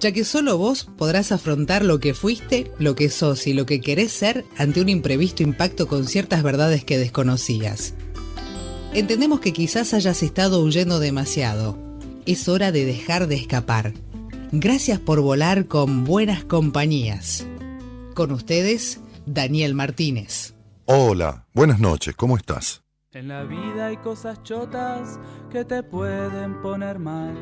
ya que solo vos podrás afrontar lo que fuiste, lo que sos y lo que querés ser ante un imprevisto impacto con ciertas verdades que desconocías. Entendemos que quizás hayas estado huyendo demasiado. Es hora de dejar de escapar. Gracias por volar con buenas compañías. Con ustedes, Daniel Martínez. Hola, buenas noches, ¿cómo estás? En la vida hay cosas chotas que te pueden poner mal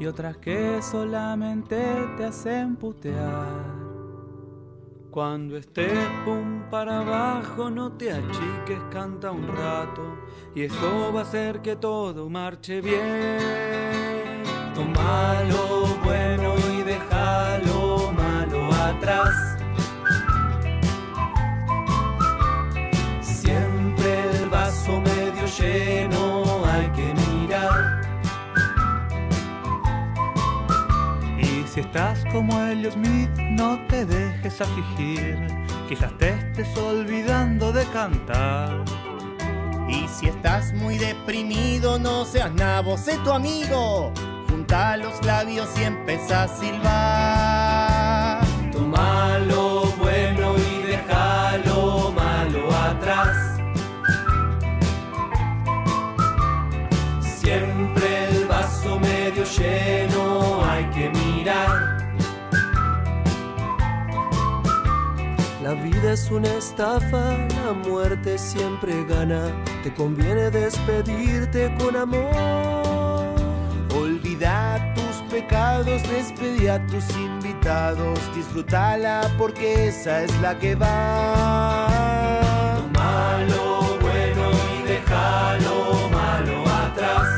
y otras que solamente te hacen putear. Cuando estés pum para abajo, no te achiques, canta un rato y eso va a hacer que todo marche bien. Toma lo bueno y deja estás como Elliot Smith, no te dejes afligir, quizás te estés olvidando de cantar. Y si estás muy deprimido, no seas nabo, sé tu amigo. Junta los labios y empieza a silbar. Es una estafa, la muerte siempre gana. Te conviene despedirte con amor. Olvida tus pecados, despedí a tus invitados. Disfrútala porque esa es la que va. Toma lo bueno y déjalo malo atrás.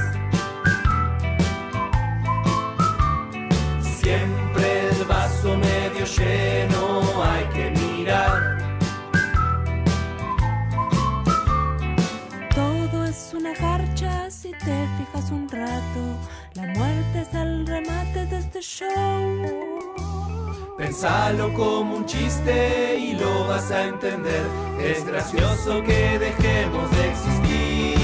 Siempre el vaso medio lleno hay fijas un rato. La muerte es el remate de este show. Pensalo como un chiste y lo vas a entender. Es gracioso que dejemos de existir.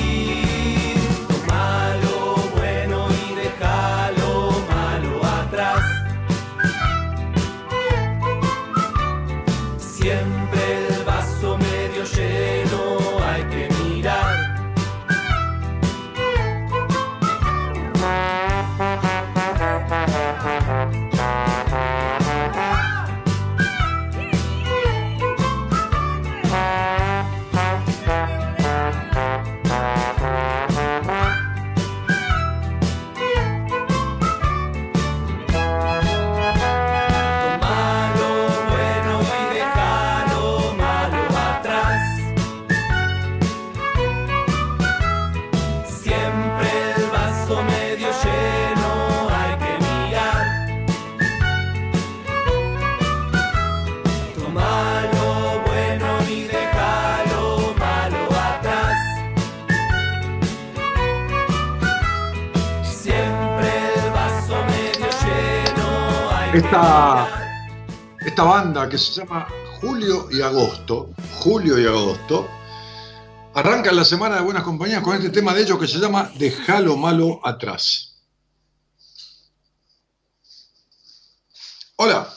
Esta, esta banda que se llama Julio y Agosto, Julio y Agosto, arranca la semana de Buenas Compañías con este tema de ellos que se llama Deja lo malo atrás. Hola.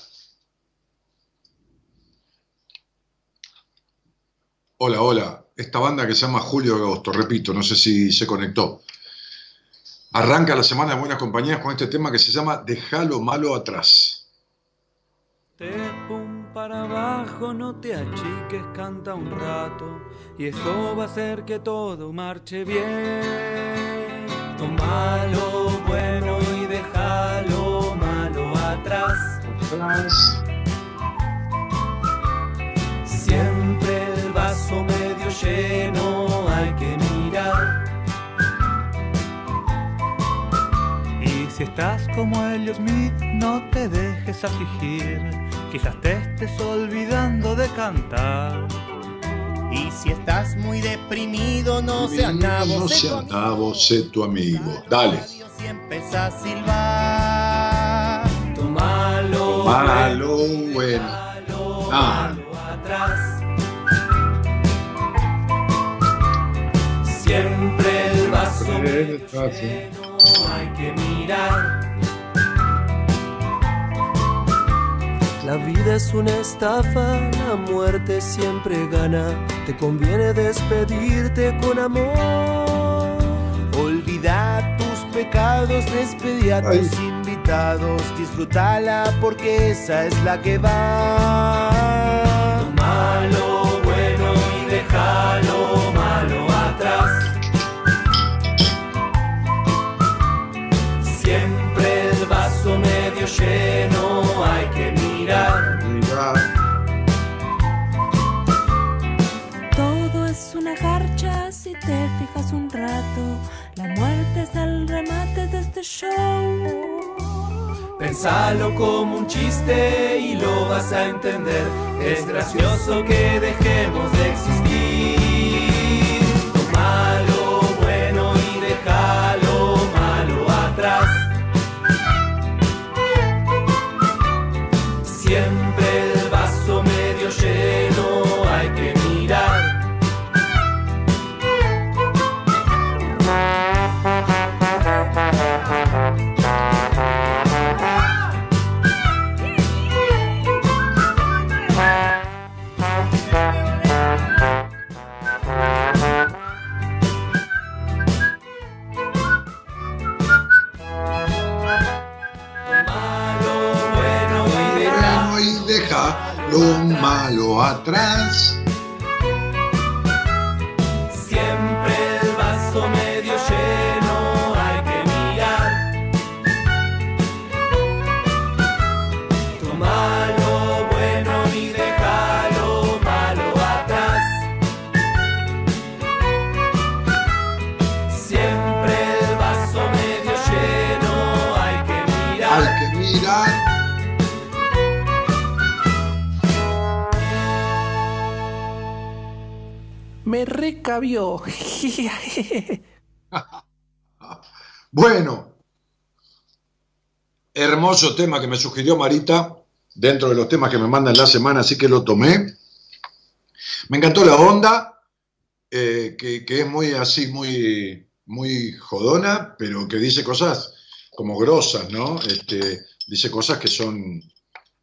Hola, hola. Esta banda que se llama Julio y Agosto, repito, no sé si se conectó. Arranca la semana de Buenas Compañías con este tema que se llama Deja lo malo atrás. Te pum para abajo, no te achiques, canta un rato y eso va a hacer que todo marche bien. Toma lo bueno y deja lo malo atrás. Siempre el vaso medio lleno hay que mirar. Y si estás como Elliot Smith, no te dejes afligir. Quizás te estés olvidando de cantar. Y si estás muy deprimido, no seas nabo, No sé tu nabo, sé tu amigo. Dale. Si empieza a silbar. Tomalo, Malo, bueno. malo, Ah. atrás. Siempre el vaso medio lleno hay que mirar. La vida es una estafa, la muerte siempre gana. Te conviene despedirte con amor. Olvida tus pecados, despedí a Ay. tus invitados. Disfrútala porque esa es la que va. Malo, bueno y déjalo malo atrás. Siempre el vaso medio lleno hay que Todo es una garcha si te fijas un rato. La muerte es el remate de este show. Pensalo como un chiste y lo vas a entender. Es gracioso que dejemos de existir. Atrás. Me recabió. Bueno, hermoso tema que me sugirió Marita dentro de los temas que me mandan la semana, así que lo tomé. Me encantó la onda, eh, que, que es muy así, muy, muy jodona, pero que dice cosas como grosas, ¿no? Este, dice cosas que son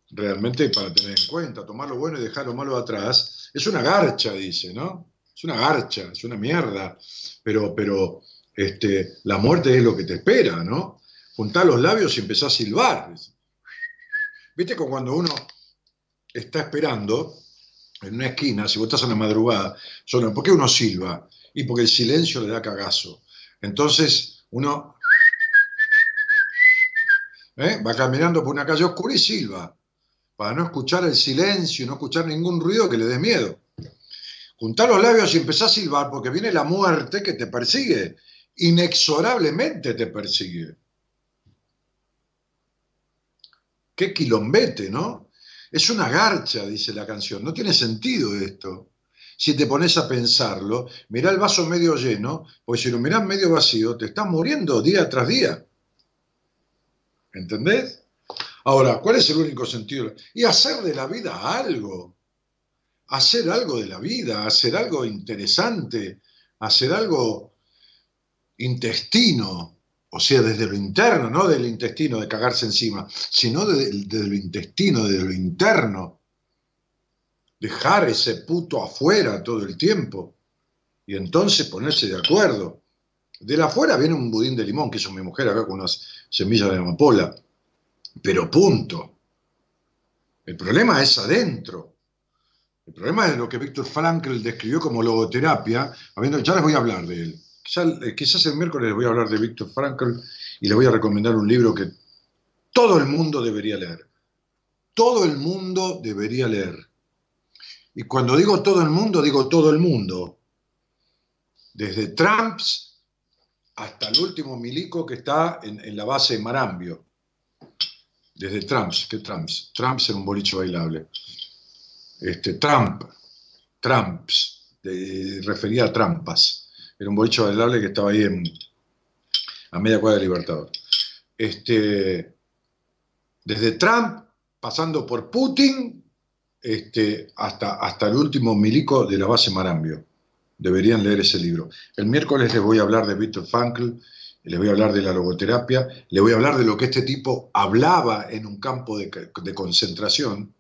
realmente para tener en cuenta, tomar lo bueno y dejar lo malo atrás. Es una garcha, dice, ¿no? Es una garcha, es una mierda, pero, pero este, la muerte es lo que te espera, ¿no? Juntá los labios y empezá a silbar. ¿Viste como cuando uno está esperando en una esquina, si vos estás en la madrugada, solo, ¿por qué uno silba? Y porque el silencio le da cagazo. Entonces uno ¿eh? va caminando por una calle oscura y silba, para no escuchar el silencio, no escuchar ningún ruido que le dé miedo. Juntá los labios y empezá a silbar porque viene la muerte que te persigue, inexorablemente te persigue. Qué quilombete, ¿no? Es una garcha, dice la canción. No tiene sentido esto. Si te pones a pensarlo, mirá el vaso medio lleno, porque si lo mirás medio vacío, te estás muriendo día tras día. ¿Entendés? Ahora, ¿cuál es el único sentido? Y hacer de la vida algo. Hacer algo de la vida, hacer algo interesante, hacer algo intestino, o sea, desde lo interno, no del intestino de cagarse encima, sino desde, lo intestino, desde lo interno. Dejar ese puto afuera todo el tiempo y entonces ponerse de acuerdo. De la afuera viene un budín de limón que hizo mi mujer acá con unas semillas de amapola, pero punto. El problema es adentro. El problema es lo que Víctor Frankl describió como logoterapia, habiendo, ya les voy a hablar de él. Quizás, eh, quizás el miércoles les voy a hablar de Víctor Frankl y les voy a recomendar un libro que todo el mundo debería leer. Todo el mundo debería leer. Y cuando digo todo el mundo, digo todo el mundo. Desde Trumps hasta el último milico que está en, la base de Marambio. desde Trumps, ¿qué Trumps? Trumps era un boliche bailable. Este, Trump, Trumps, refería a trampas. Era un boliche bailable que estaba ahí en, a media cuadra de Libertador. Este, desde Trump, pasando por Putin, este, hasta, hasta el último milico de la base Marambio. Deberían leer ese libro. El miércoles les voy a hablar de Víctor Frankl, les voy a hablar de la logoterapia, les voy a hablar de lo que este tipo hablaba en un campo de, de concentración,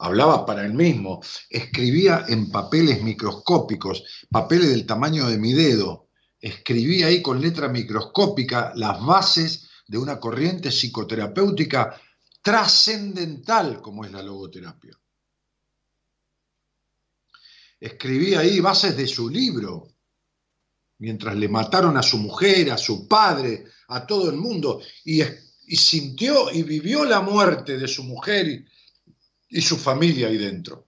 hablaba para él mismo, escribía en papeles microscópicos, papeles del tamaño de mi dedo, escribía ahí con letra microscópica las bases de una corriente psicoterapéutica trascendental como es la logoterapia. Escribía ahí bases de su libro, mientras le mataron a su mujer, a su padre, a todo el mundo, y, sintió y vivió la muerte de su mujer y, su familia ahí dentro.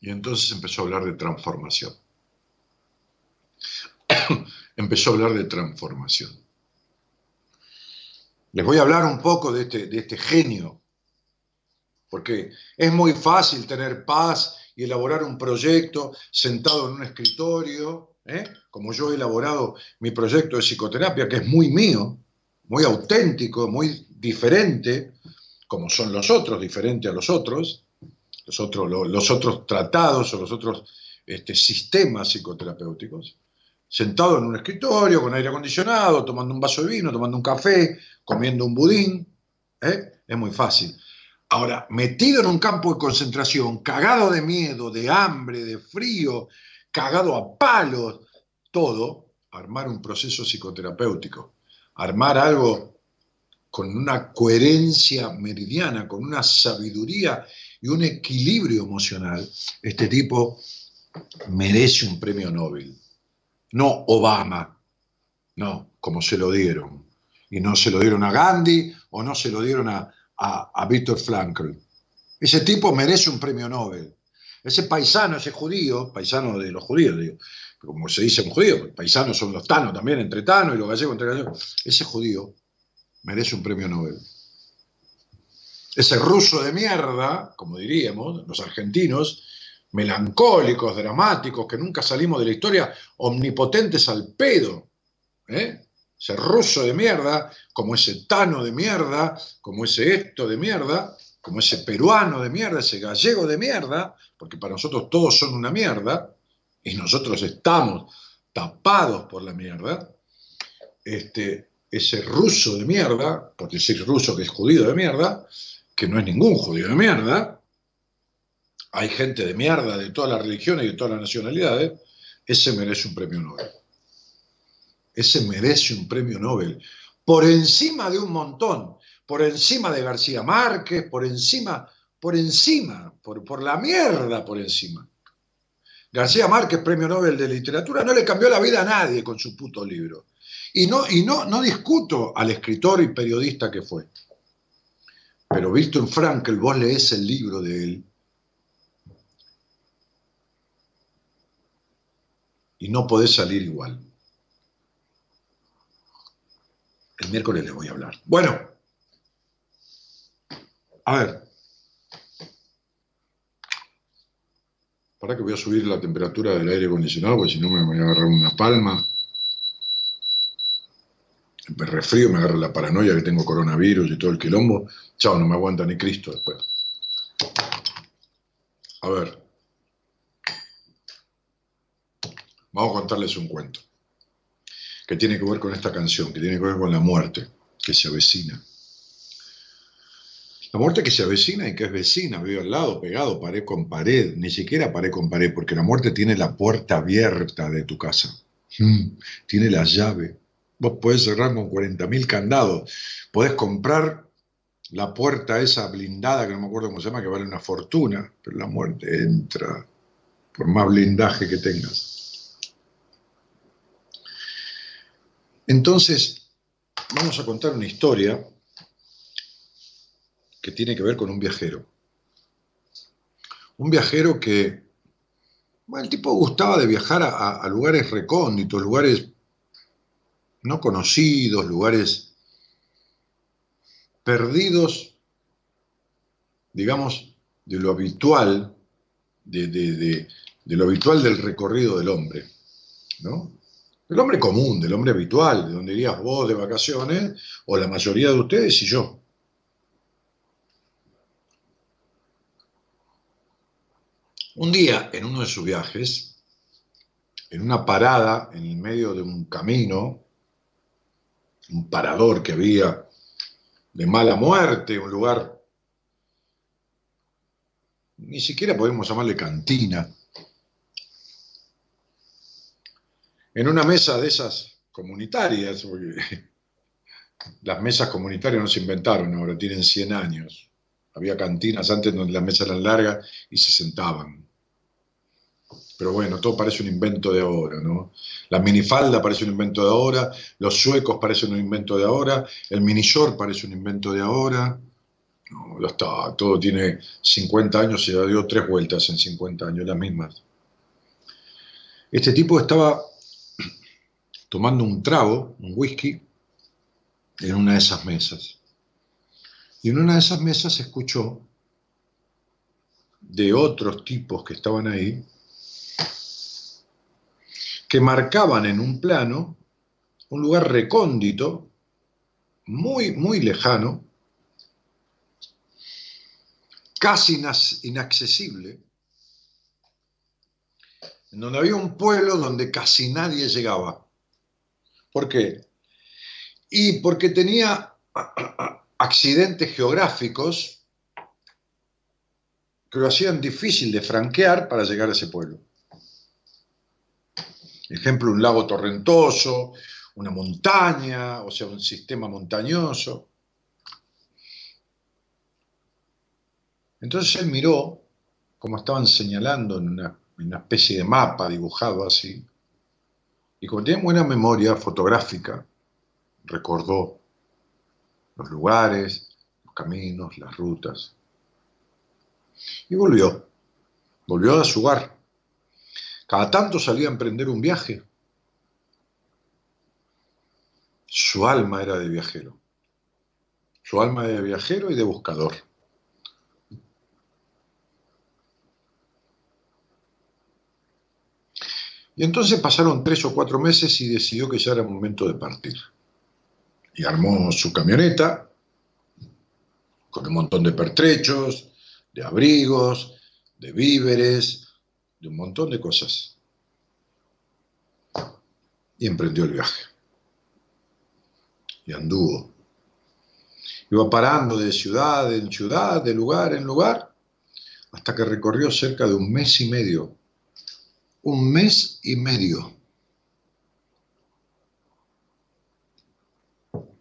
Y entonces empezó a hablar de transformación. empezó a hablar de transformación. Les voy a hablar un poco de este, de este genio porque es muy fácil tener paz y elaborar un proyecto sentado en un escritorio, ¿eh? como yo he elaborado mi proyecto de psicoterapia, que es muy mío, muy auténtico, muy diferente, como son los otros, diferente a los otros, los otros, tratados o los otros este, sistemas psicoterapéuticos, sentado en un escritorio con aire acondicionado, tomando un vaso de vino, tomando un café, comiendo un budín, ¿eh? es muy fácil. Ahora, metido en un campo de concentración, cagado de miedo, de hambre, de frío, cagado a palos, todo, armar un proceso psicoterapéutico, armar algo con una coherencia meridiana, con una sabiduría y un equilibrio emocional, este tipo merece un premio Nobel. No Obama, no, como se lo dieron. Y no se lo dieron a Gandhi o no se lo dieron a, a, a Víctor Frankl. Ese tipo merece un premio Nobel. Ese paisano, ese judío, paisano de los judíos, como se dice un judío, paisanos son los tanos también, entre tanos y los gallegos entre gallegos, ese judío merece un premio Nobel. Ese ruso de mierda, como diríamos, los argentinos, melancólicos, dramáticos, que nunca salimos de la historia, omnipotentes al pedo, ¿eh? ese ruso de mierda, como ese tano de mierda, como ese esto de mierda, como ese peruano de mierda, ese gallego de mierda, porque para nosotros todos son una mierda, y nosotros estamos tapados por la mierda, este, ese ruso de mierda, por decir ruso que es judío de mierda, que no es ningún judío de mierda, hay gente de mierda de todas las religiones y de todas las nacionalidades, ese merece un premio Nobel ese merece un premio Nobel, por encima de un montón, por encima de García Márquez, por encima, por encima, por, por la mierda por encima. García Márquez, premio Nobel de Literatura, no le cambió la vida a nadie con su puto libro. Y no, y no, no discuto al escritor y periodista que fue. Pero Víctor Frankl, vos lees el libro de él y no podés salir igual. El miércoles les voy a hablar. Bueno, a ver. Para que voy a subir la temperatura del aire acondicionado, porque si no me voy a agarrar una palma. Me resfrío, me agarra la paranoia que tengo coronavirus y todo el quilombo. Chao, no me aguanta ni Cristo después. A ver. Vamos a contarles un cuento que tiene que ver con esta canción, que tiene que ver con la muerte que se avecina. La muerte que se avecina y que es vecina, vive al lado, pegado, pared con pared, ni siquiera pared con pared, porque la muerte tiene la puerta abierta de tu casa, mm, tiene la llave. Vos podés cerrar con 40.000 candados, podés comprar la puerta esa blindada, que no me acuerdo cómo se llama, que vale una fortuna, pero la muerte entra por más blindaje que tengas. Entonces, vamos a contar una historia que tiene que ver con un viajero. Un viajero que, bueno, el tipo gustaba de viajar a, lugares recónditos, lugares no conocidos, lugares perdidos, digamos, de lo habitual, de, lo habitual del recorrido del hombre, ¿no? Del hombre común, del hombre habitual, de donde irías vos de vacaciones, o la mayoría de ustedes y yo. Un día, en uno de sus viajes, en una parada en el medio de un camino, un parador que había de mala muerte, un lugar, ni siquiera podemos llamarle cantina, en una mesa de esas comunitarias, porque las mesas comunitarias no se inventaron ahora, tienen 100 años. Había cantinas antes donde las mesas eran largas y se sentaban. Pero bueno, todo parece un invento de ahora, ¿no? La minifalda parece un invento de ahora, los suecos parecen un invento de ahora, el mini short parece un invento de ahora. No, está, todo tiene 50 años ya dio tres vueltas en 50 años, las mismas. Este tipo estaba tomando un trago, un whisky, en una de esas mesas. Y en una de esas mesas escuchó de otros tipos que estaban ahí que marcaban en un plano un lugar recóndito, muy, muy lejano, casi inaccesible, en donde había un pueblo donde casi nadie llegaba. ¿Por qué? Y porque tenía accidentes geográficos que lo hacían difícil de franquear para llegar a ese pueblo. Ejemplo, un lago torrentoso, una montaña, o sea, un sistema montañoso. Entonces él miró como estaban señalando en una, una especie de mapa dibujado así, y como tiene buena memoria fotográfica, recordó los lugares, los caminos, las rutas. Y volvió, volvió a su hogar. Cada tanto salía a emprender un viaje. Su alma era de viajero. Su alma era de viajero y de buscador. Y entonces pasaron tres o cuatro meses y decidió que ya era momento de partir. Y armó su camioneta con un montón de pertrechos, de abrigos, de víveres, de un montón de cosas. Y emprendió el viaje. Y anduvo. Iba parando de ciudad en ciudad, de lugar en lugar, hasta que recorrió cerca de un mes y medio. Un mes y medio.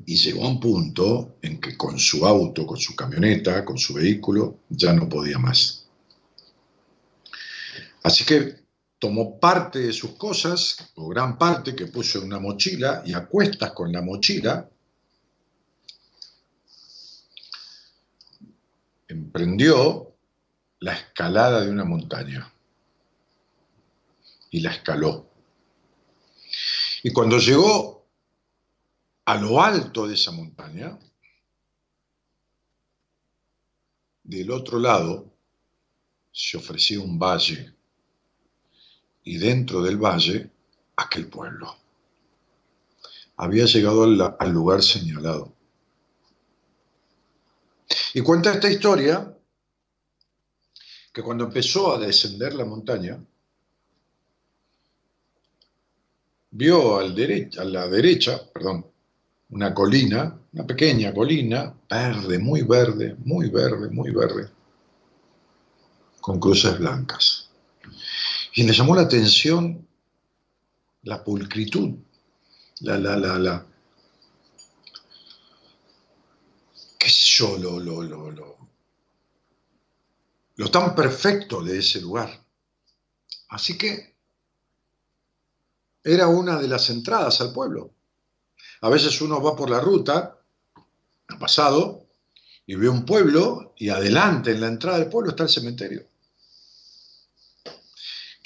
Y llegó a un punto en que con su auto, con su camioneta, con su vehículo, ya no podía más. Así que tomó parte de sus cosas, o gran parte, que puso en una mochila y a cuestas con la mochila, emprendió la escalada de una montaña y la escaló. Y cuando llegó a lo alto de esa montaña, del otro lado se ofrecía un valle y dentro del valle aquel pueblo. Había llegado al, lugar señalado. Y cuenta esta historia que cuando empezó a descender la montaña, vio al a la derecha, perdón, una colina, una pequeña colina, verde, muy verde, muy verde, muy verde, con cruces blancas. Y le llamó la atención la pulcritud, la, la, la, la, qué sé yo, lo, lo, lo, lo, lo tan perfecto de ese lugar. Así que era una de las entradas al pueblo. A veces uno va por la ruta, ha pasado, y ve un pueblo y adelante en la entrada del pueblo está el cementerio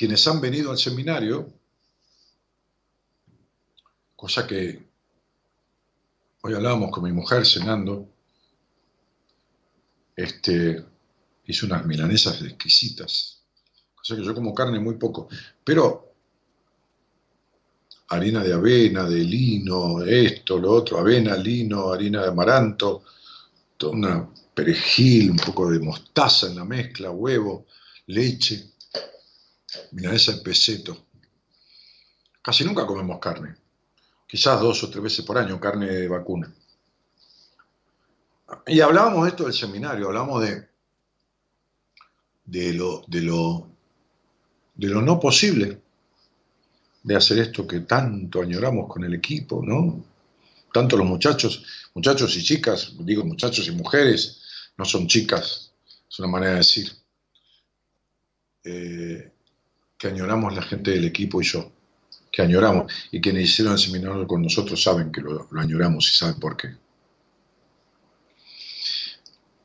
quienes han venido al seminario, cosa que hoy hablábamos con mi mujer cenando, este, hizo unas milanesas exquisitas. O sea que yo como carne muy poco. Pero harina de avena, de lino, esto, lo otro, avena, lino, harina de amaranto, una perejil, un poco de mostaza en la mezcla, huevo, leche, milanesa de peseto. Casi nunca comemos carne, quizás dos o tres veces por año, carne de vacuna. Y hablábamos de esto del seminario, hablábamos de, de, lo, de, lo, de lo no posible de hacer esto que tanto añoramos con el equipo, ¿no? Tanto los muchachos, muchachos y chicas, digo muchachos y mujeres, no son chicas, es una manera de decir, eh, que añoramos la gente del equipo y yo, que añoramos, y quienes hicieron el seminario con nosotros saben que lo, lo añoramos y saben por qué.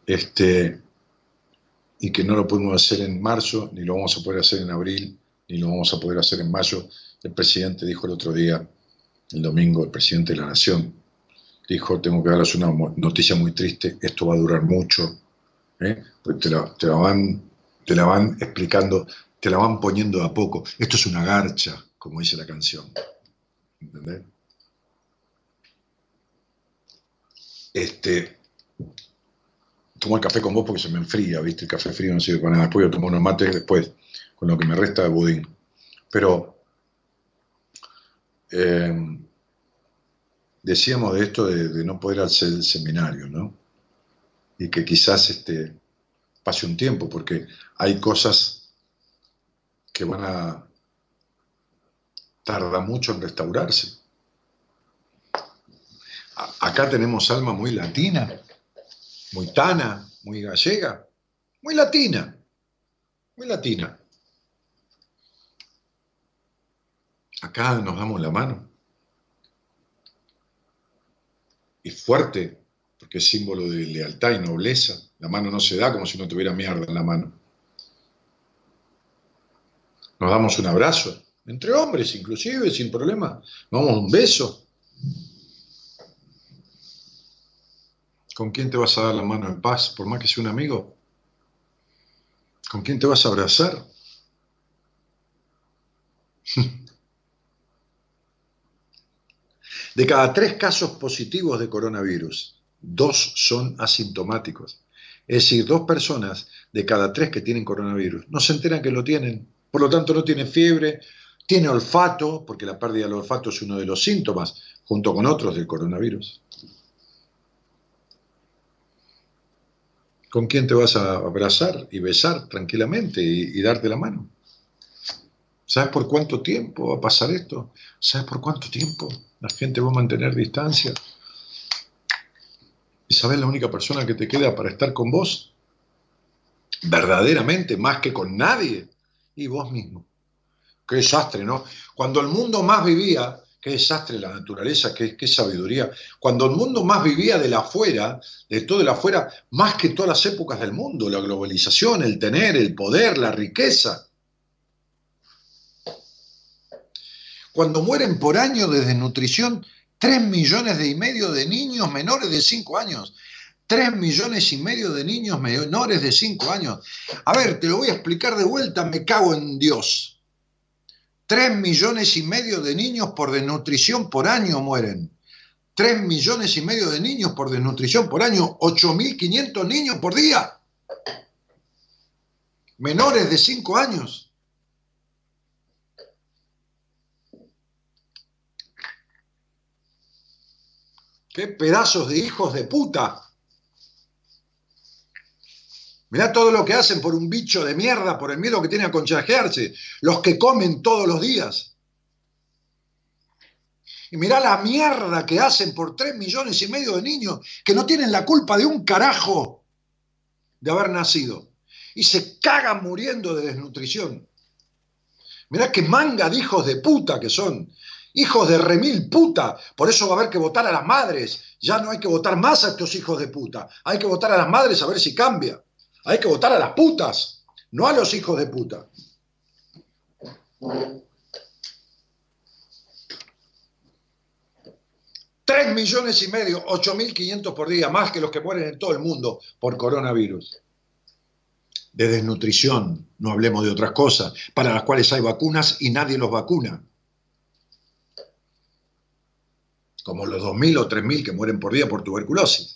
Este, y que no lo podemos hacer en marzo, ni lo vamos a poder hacer en abril, ni lo vamos a poder hacer en mayo, el presidente dijo el otro día, el domingo, el presidente de la Nación, dijo, tengo que daros una noticia muy triste, esto va a durar mucho, ¿eh? pues te, la, van, te la van explicando, te la van poniendo a poco. Esto es una garcha, como dice la canción. ¿Entendés? Este, tomo el café con vos porque se me enfría, ¿viste? El café frío no sirve para nada. Después yo tomo unos mates después, con lo que me resta de budín. Pero eh, decíamos de esto de, no poder hacer el seminario, ¿no? Y que quizás este, pase un tiempo, porque hay cosas que van a tardar mucho en restaurarse. acá tenemos alma muy latina, muy tana, muy gallega, muy latina, muy latina. Acá nos damos la mano. Y fuerte, porque es símbolo de lealtad y nobleza. La mano no se da como si no tuviera mierda en la mano. Nos damos un abrazo, entre hombres inclusive, sin problema. Nos damos un beso. ¿Con quién te vas a dar la mano en paz, por más que sea un amigo? ¿Con quién te vas a abrazar? De cada tres casos positivos de coronavirus, dos son asintomáticos. Es decir, dos personas de cada tres que tienen coronavirus no se enteran que lo tienen. Por lo tanto, no tiene fiebre, tiene olfato, porque la pérdida del olfato es uno de los síntomas, junto con otros del coronavirus. ¿Con quién te vas a abrazar y besar tranquilamente y, darte la mano? ¿Sabes por cuánto tiempo va a pasar esto? ¿Sabes por cuánto tiempo? La gente va a mantener distancia. ¿Y sabes la única persona que te queda para estar con vos? Verdaderamente, más que con nadie. Y vos mismo. Qué desastre, ¿no? Cuando el mundo más vivía, qué desastre la naturaleza, qué, qué sabiduría. Cuando el mundo más vivía de la afuera, de todo el afuera, más que todas las épocas del mundo, la globalización, el tener, el poder, la riqueza. cuando mueren por año de desnutrición 3 millones y medio de niños menores de 5 años. 3 millones y medio de niños menores de 5 años. A ver, te lo voy a explicar de vuelta, me cago en Dios. 3 millones y medio de niños por desnutrición por año mueren. 3 millones y medio de niños por desnutrición por año. 8.500 niños por día. Menores de 5 años. ¡Qué pedazos de hijos de puta! Mirá todo lo que hacen por un bicho de mierda, por el miedo que tienen a conchajearse, los que comen todos los días. Y mirá la mierda que hacen por tres millones y medio de niños que no tienen la culpa de un carajo de haber nacido. Y se cagan muriendo de desnutrición. Mirá qué manga de hijos de puta que son. Hijos de remil puta. Por eso va a haber que votar a las madres. Ya no hay que votar más a estos hijos de puta. Hay que votar a las madres a ver si cambia. Hay que votar a las putas, no a los hijos de puta. 3 millones y medio, 8.500 por día, más que los que mueren en todo el mundo por coronavirus. De desnutrición, no hablemos de otras cosas, para las cuales hay vacunas y nadie los vacuna. Como los 2.000 o 3.000 que mueren por día por tuberculosis.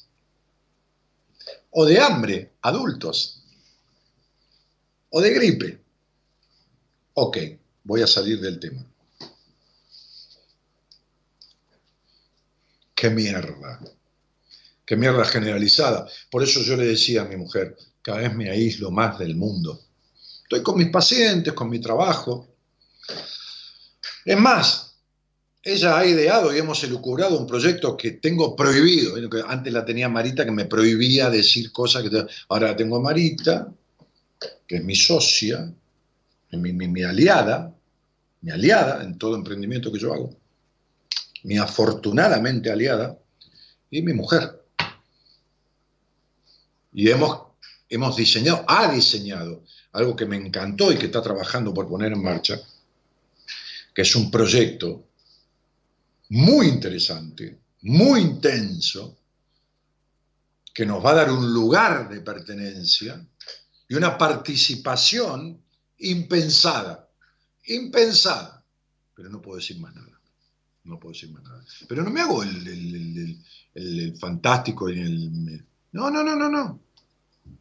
O de hambre, adultos. O de gripe. Ok, voy a salir del tema. qué mierda, qué mierda generalizada. Por eso yo le decía a mi mujer, cada vez me aíslo más del mundo. Estoy con mis pacientes, con mi trabajo. Es más, ella ha ideado y hemos elucubrado un proyecto que tengo prohibido. Antes la tenía Marita que me prohibía decir cosas que... Ahora la tengo a Marita, que es mi socia, mi, mi aliada, mi aliada en todo emprendimiento que yo hago mi afortunadamente aliada, y mi mujer. Y hemos, hemos diseñado, ha diseñado algo que me encantó y que está trabajando por poner en marcha, que es un proyecto muy interesante, muy intenso, que nos va a dar un lugar de pertenencia y una participación impensada, impensada, pero no puedo decir más nada no puedo decir más nada. Pero no me hago el, fantástico y el... No, no, no, no, no.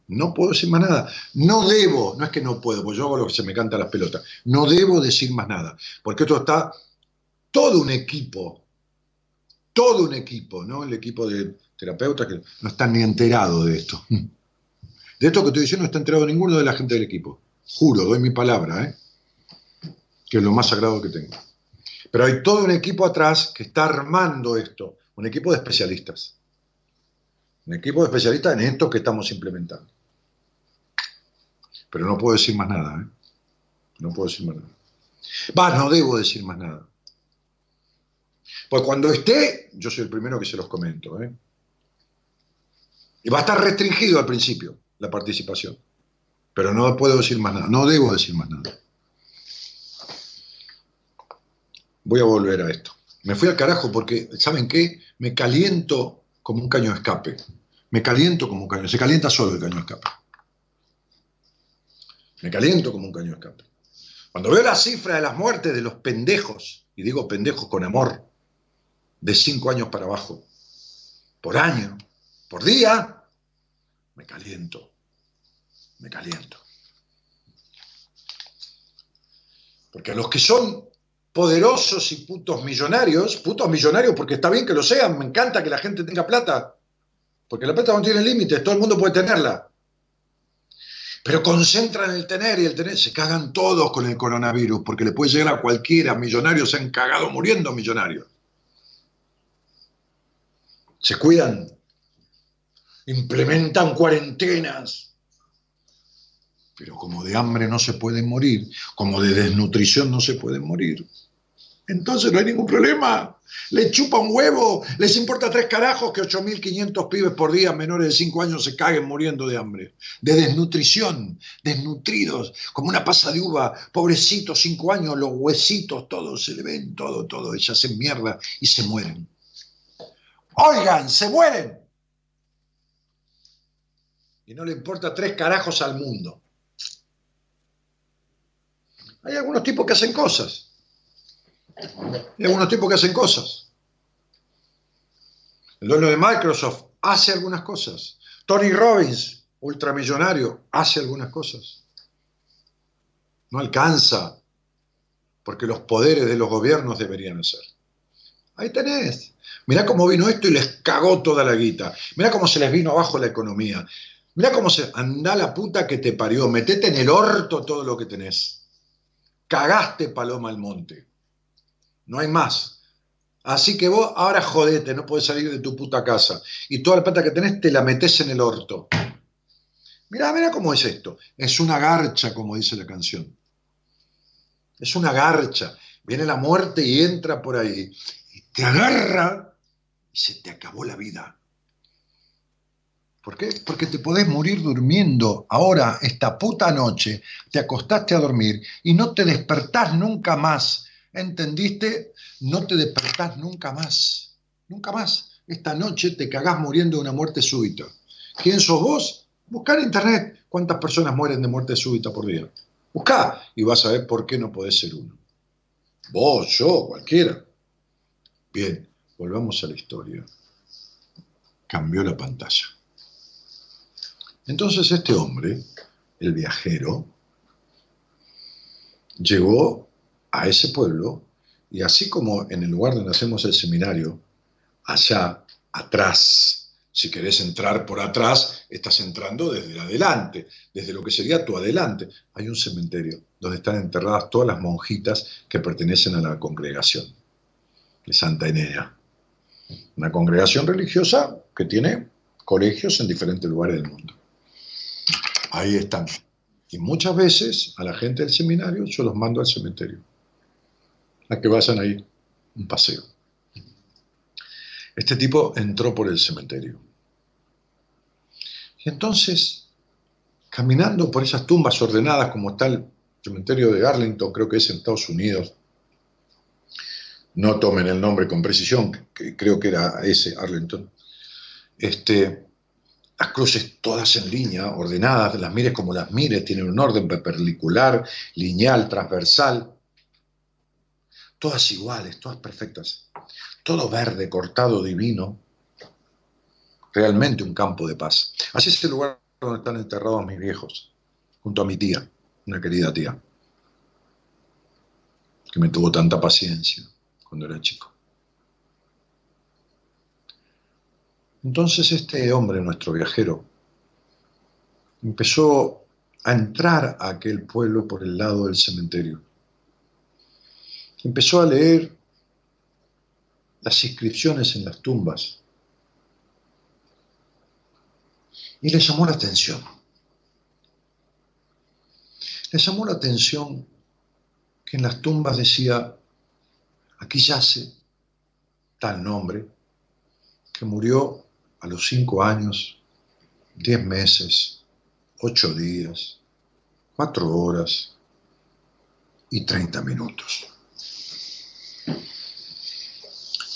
No puedo decir más nada. No debo, no es que no puedo, porque yo hago lo que se me canta las pelotas. No debo decir más nada. Porque esto está todo un equipo, todo un equipo, ¿no? El equipo de terapeutas que no están ni enterados de esto. De esto que estoy diciendo no está enterado ninguno de la gente del equipo. Juro, doy mi palabra, ¿eh? Que es lo más sagrado que tengo. Pero hay todo un equipo atrás que está armando esto, un equipo de especialistas. Un equipo de especialistas en esto que estamos implementando. Pero no puedo decir más nada, ¿eh? No puedo decir más nada. Va, no debo decir más nada. Pues cuando esté, yo soy el primero que se los comento, ¿eh? Y va a estar restringido al principio la participación. Pero no puedo decir más nada, no debo decir más nada. voy a volver a esto. Me fui al carajo porque, ¿saben qué? Me caliento como un caño de escape. Me caliento como un caño. Se calienta solo el caño de escape. Me caliento como un caño de escape. Cuando veo la cifra de las muertes de los pendejos, y digo pendejos con amor, de cinco años para abajo, por año, por día, me caliento. Me caliento. Porque a los que son poderosos y putos millonarios, putos millonarios porque está bien que lo sean, me encanta que la gente tenga plata, porque la plata no tiene límites, todo el mundo puede tenerla. Pero concentran el tener y el tener, se cagan todos con el coronavirus, porque le puede llegar a cualquiera, millonarios se han cagado muriendo millonarios. Se cuidan, implementan cuarentenas, pero como de hambre no se pueden morir, como de desnutrición no se pueden morir, entonces no hay ningún problema. Le chupa un huevo, les importa tres carajos que 8.500 pibes por día menores de 5 años se caguen muriendo de hambre, de desnutrición, desnutridos, como una pasa de uva, pobrecitos, 5 años, los huesitos, todos se le ven, todo, todo, y se mierda y se mueren. Oigan, se mueren. Y no le importa tres carajos al mundo. Hay algunos tipos que hacen cosas. Hay algunos tipos que hacen cosas. El dueño de Microsoft hace algunas cosas. Tony Robbins, ultramillonario, hace algunas cosas. No alcanza, porque los poderes de los gobiernos deberían hacer. Ahí tenés. Mirá cómo vino esto y les cagó toda la guita. Mirá cómo se les vino abajo la economía. Mirá cómo se... Anda la puta que te parió. Metete en el orto todo lo que tenés cagaste paloma al monte. No hay más. Así que vos ahora jodete, no puedes salir de tu puta casa. Y toda la plata que tenés te la metes en el orto. Mirá, mirá cómo es esto. Es una garcha, como dice la canción. Es una garcha. Viene la muerte y entra por ahí. Y te agarra y se te acabó la vida. ¿Por qué? Porque te podés morir durmiendo ahora, esta puta noche, te acostaste a dormir y no te despertás nunca más. ¿Entendiste? No te despertás nunca más. Nunca más. Esta noche te cagás muriendo de una muerte súbita. ¿Quién sos vos? Buscar en internet cuántas personas mueren de muerte súbita por día. Buscá y vas a ver por qué no podés ser uno. Vos, yo, cualquiera. Bien, volvamos a la historia. Cambió la pantalla. Entonces este hombre, el viajero, llegó a ese pueblo y así como en el lugar donde hacemos el seminario, allá atrás, si querés entrar por atrás, estás entrando desde adelante, desde lo que sería tu adelante. Hay un cementerio donde están enterradas todas las monjitas que pertenecen a la congregación de Santa Enea. Una congregación religiosa que tiene colegios en diferentes lugares del mundo. Ahí están. Y muchas veces a la gente del seminario yo los mando al cementerio, a que vayan ahí un paseo. Este tipo entró por el cementerio. Y entonces, caminando por esas tumbas ordenadas como está el cementerio de Arlington, creo que es en Estados Unidos, no tomen el nombre con precisión, que creo que era ese Arlington, este, las cruces todas en línea, ordenadas, las mires como las mires, tienen un orden perpendicular, lineal, transversal, todas iguales, todas perfectas, todo verde, cortado, divino, realmente un campo de paz. Así es el lugar donde están enterrados mis viejos, junto a mi tía, una querida tía, que me tuvo tanta paciencia cuando era chico. Entonces este hombre, nuestro viajero, empezó a entrar a aquel pueblo por el lado del cementerio. Empezó a leer las inscripciones en las tumbas y le llamó la atención. Le llamó la atención que en las tumbas decía, aquí yace tal nombre, que murió a los cinco años, diez meses, ocho días, cuatro horas y treinta minutos.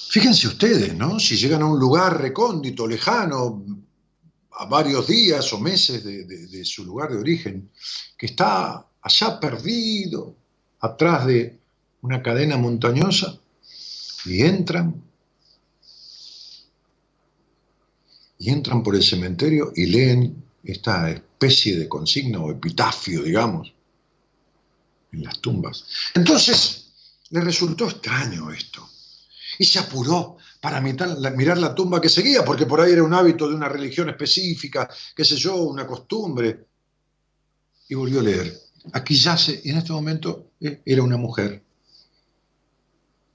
Fíjense ustedes, ¿no? Si llegan a un lugar recóndito, lejano, a varios días o meses de, de su lugar de origen, que está allá perdido, atrás de una cadena montañosa, y entran y entran por el cementerio y leen esta especie de consigna o epitafio, digamos, en las tumbas. Entonces, le resultó extraño esto y se apuró para mirar la tumba que seguía, porque por ahí era un hábito de una religión específica, qué sé yo, una costumbre, y volvió a leer. Aquí yace, y en este momento eh, era una mujer,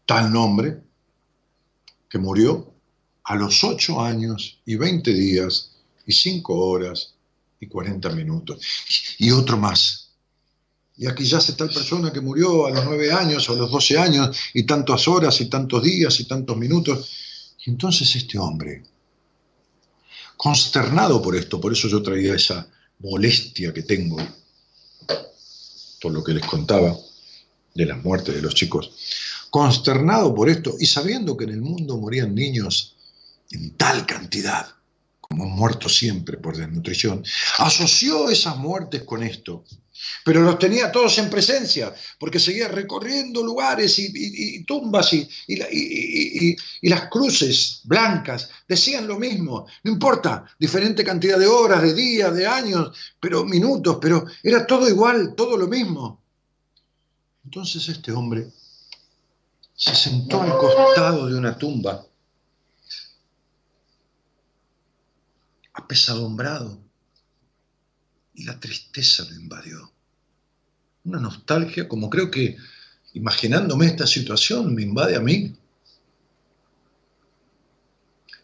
tal nombre, que murió a los 8 años y 20 días y 5 horas y 40 minutos. Y otro más. Y aquí ya se tal persona que murió a los 9 años o a los 12 años y tantas horas y tantos días y tantos minutos. Y entonces este hombre, consternado por esto, por eso yo traía esa molestia que tengo por lo que les contaba de las muertes de los chicos, consternado por esto y sabiendo que en el mundo morían niños en tal cantidad, como han muerto siempre por desnutrición, asoció esas muertes con esto. Pero los tenía todos en presencia, porque seguía recorriendo lugares y, tumbas y, y, las cruces blancas decían lo mismo. No importa, diferente cantidad de horas, de días, de años, pero minutos, pero era todo igual, todo lo mismo. Entonces este hombre se sentó al costado de una tumba apesadumbrado, y la tristeza lo invadió. Una nostalgia, como creo que imaginándome esta situación me invade a mí.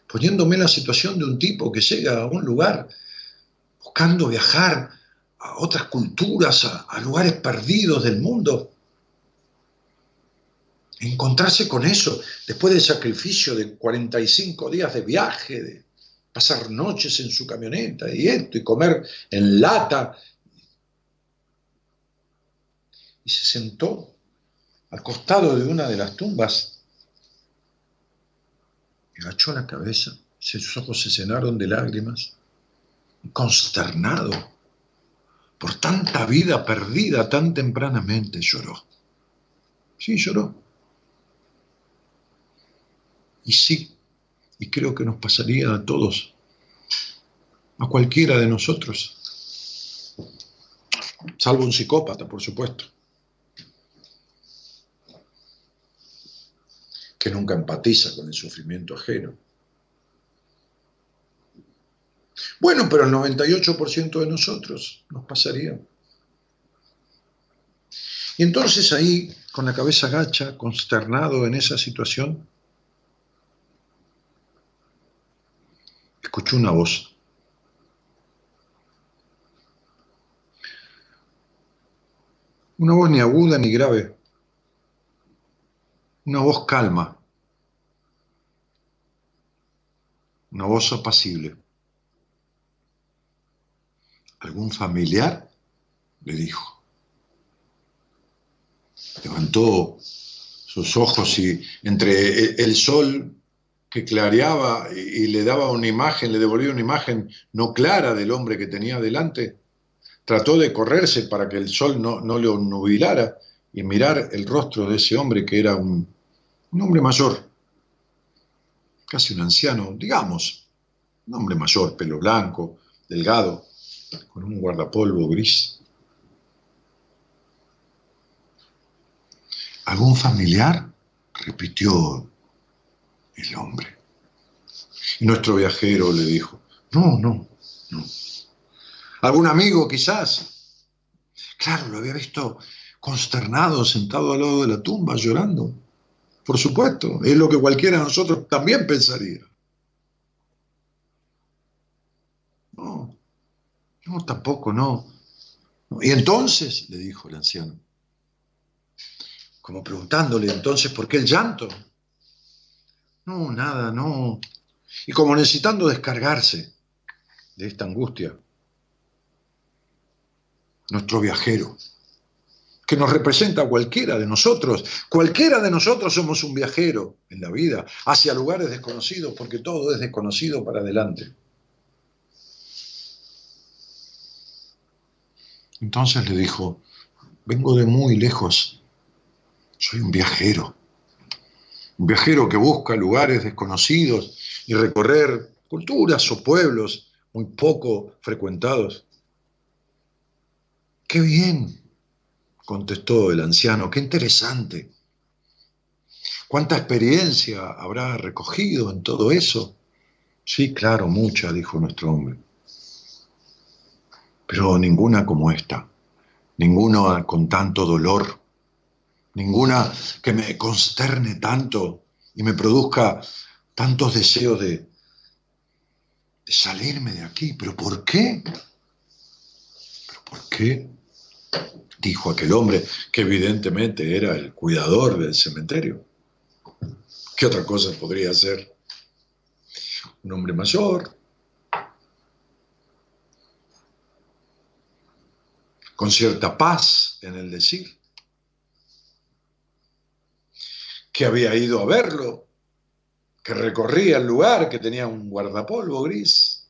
Poniéndome en la situación de un tipo que llega a un lugar buscando viajar a otras culturas, a, a lugares perdidos del mundo. Encontrarse con eso después del sacrificio de 45 días de viaje, de, pasar noches en su camioneta y esto, y comer en lata. Y se sentó al costado de una de las tumbas, y agachó la cabeza, sus ojos se llenaron de lágrimas, consternado por tanta vida perdida tan tempranamente, lloró. Sí, lloró. Y sí, y creo que nos pasaría a todos, a cualquiera de nosotros, salvo un psicópata, por supuesto, que nunca empatiza con el sufrimiento ajeno. Bueno, pero el 98% de nosotros nos pasaría. Y entonces ahí, con la cabeza gacha, consternado en esa situación, escuchó una voz. Una voz ni aguda ni grave, una voz calma, una voz apacible. ¿Algún familiar? le dijo. Levantó sus ojos y entre el sol que clareaba y le daba una imagen, le devolvía una imagen no clara del hombre que tenía delante, trató de correrse para que el sol no, no le nubilara y mirar el rostro de ese hombre que era un, un hombre mayor, casi un anciano, digamos, un hombre mayor, pelo blanco, delgado, con un guardapolvo gris. ¿Algún familiar? repitió el hombre. Y nuestro viajero le dijo, no, no, no. ¿Algún amigo quizás? Claro, lo había visto consternado, sentado al lado de la tumba, llorando. Por supuesto, es lo que cualquiera de nosotros también pensaría. No, no, tampoco, no. Y entonces, le dijo el anciano, como preguntándole entonces, ¿por qué el llanto? No, nada, no. Y como necesitando descargarse de esta angustia, nuestro viajero, que nos representa a cualquiera de nosotros, cualquiera de nosotros somos un viajero en la vida, hacia lugares desconocidos, porque todo es desconocido para adelante. Entonces le dijo, vengo de muy lejos, soy un viajero un viajero que busca lugares desconocidos y recorrer culturas o pueblos muy poco frecuentados. Qué bien, contestó el anciano, qué interesante. ¿Cuánta experiencia habrá recogido en todo eso? Sí, claro, mucha, dijo nuestro hombre. Pero ninguna como esta, ninguna con tanto dolor ninguna que me consterne tanto y me produzca tantos deseos de, salirme de aquí. ¿Pero por qué? ¿Pero por qué? Dijo aquel hombre que evidentemente era el cuidador del cementerio. ¿Qué otra cosa podría ser? Un hombre mayor, con cierta paz en el decir. Que había ido a verlo, que recorría el lugar, que tenía un guardapolvo gris.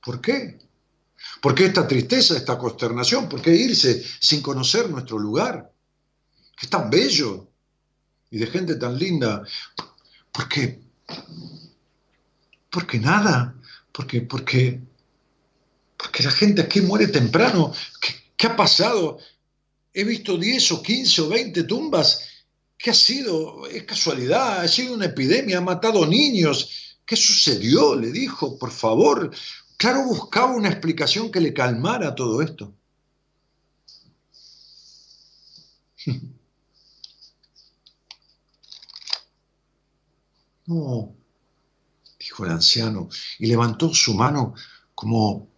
¿Por qué? ¿Por qué esta tristeza, esta consternación? ¿Por qué irse sin conocer nuestro lugar? Que es tan bello y de gente tan linda. ¿Por qué? Porque nada. Porque, porque, porque la gente aquí muere temprano. ¿Qué, qué ha pasado? He visto 10 o 15 o 20 tumbas. ¿Qué ha sido? Es casualidad, ha sido una epidemia, ha matado niños. ¿Qué sucedió? Le dijo, por favor. Claro, buscaba una explicación que le calmara todo esto. No, dijo el anciano, y levantó su mano como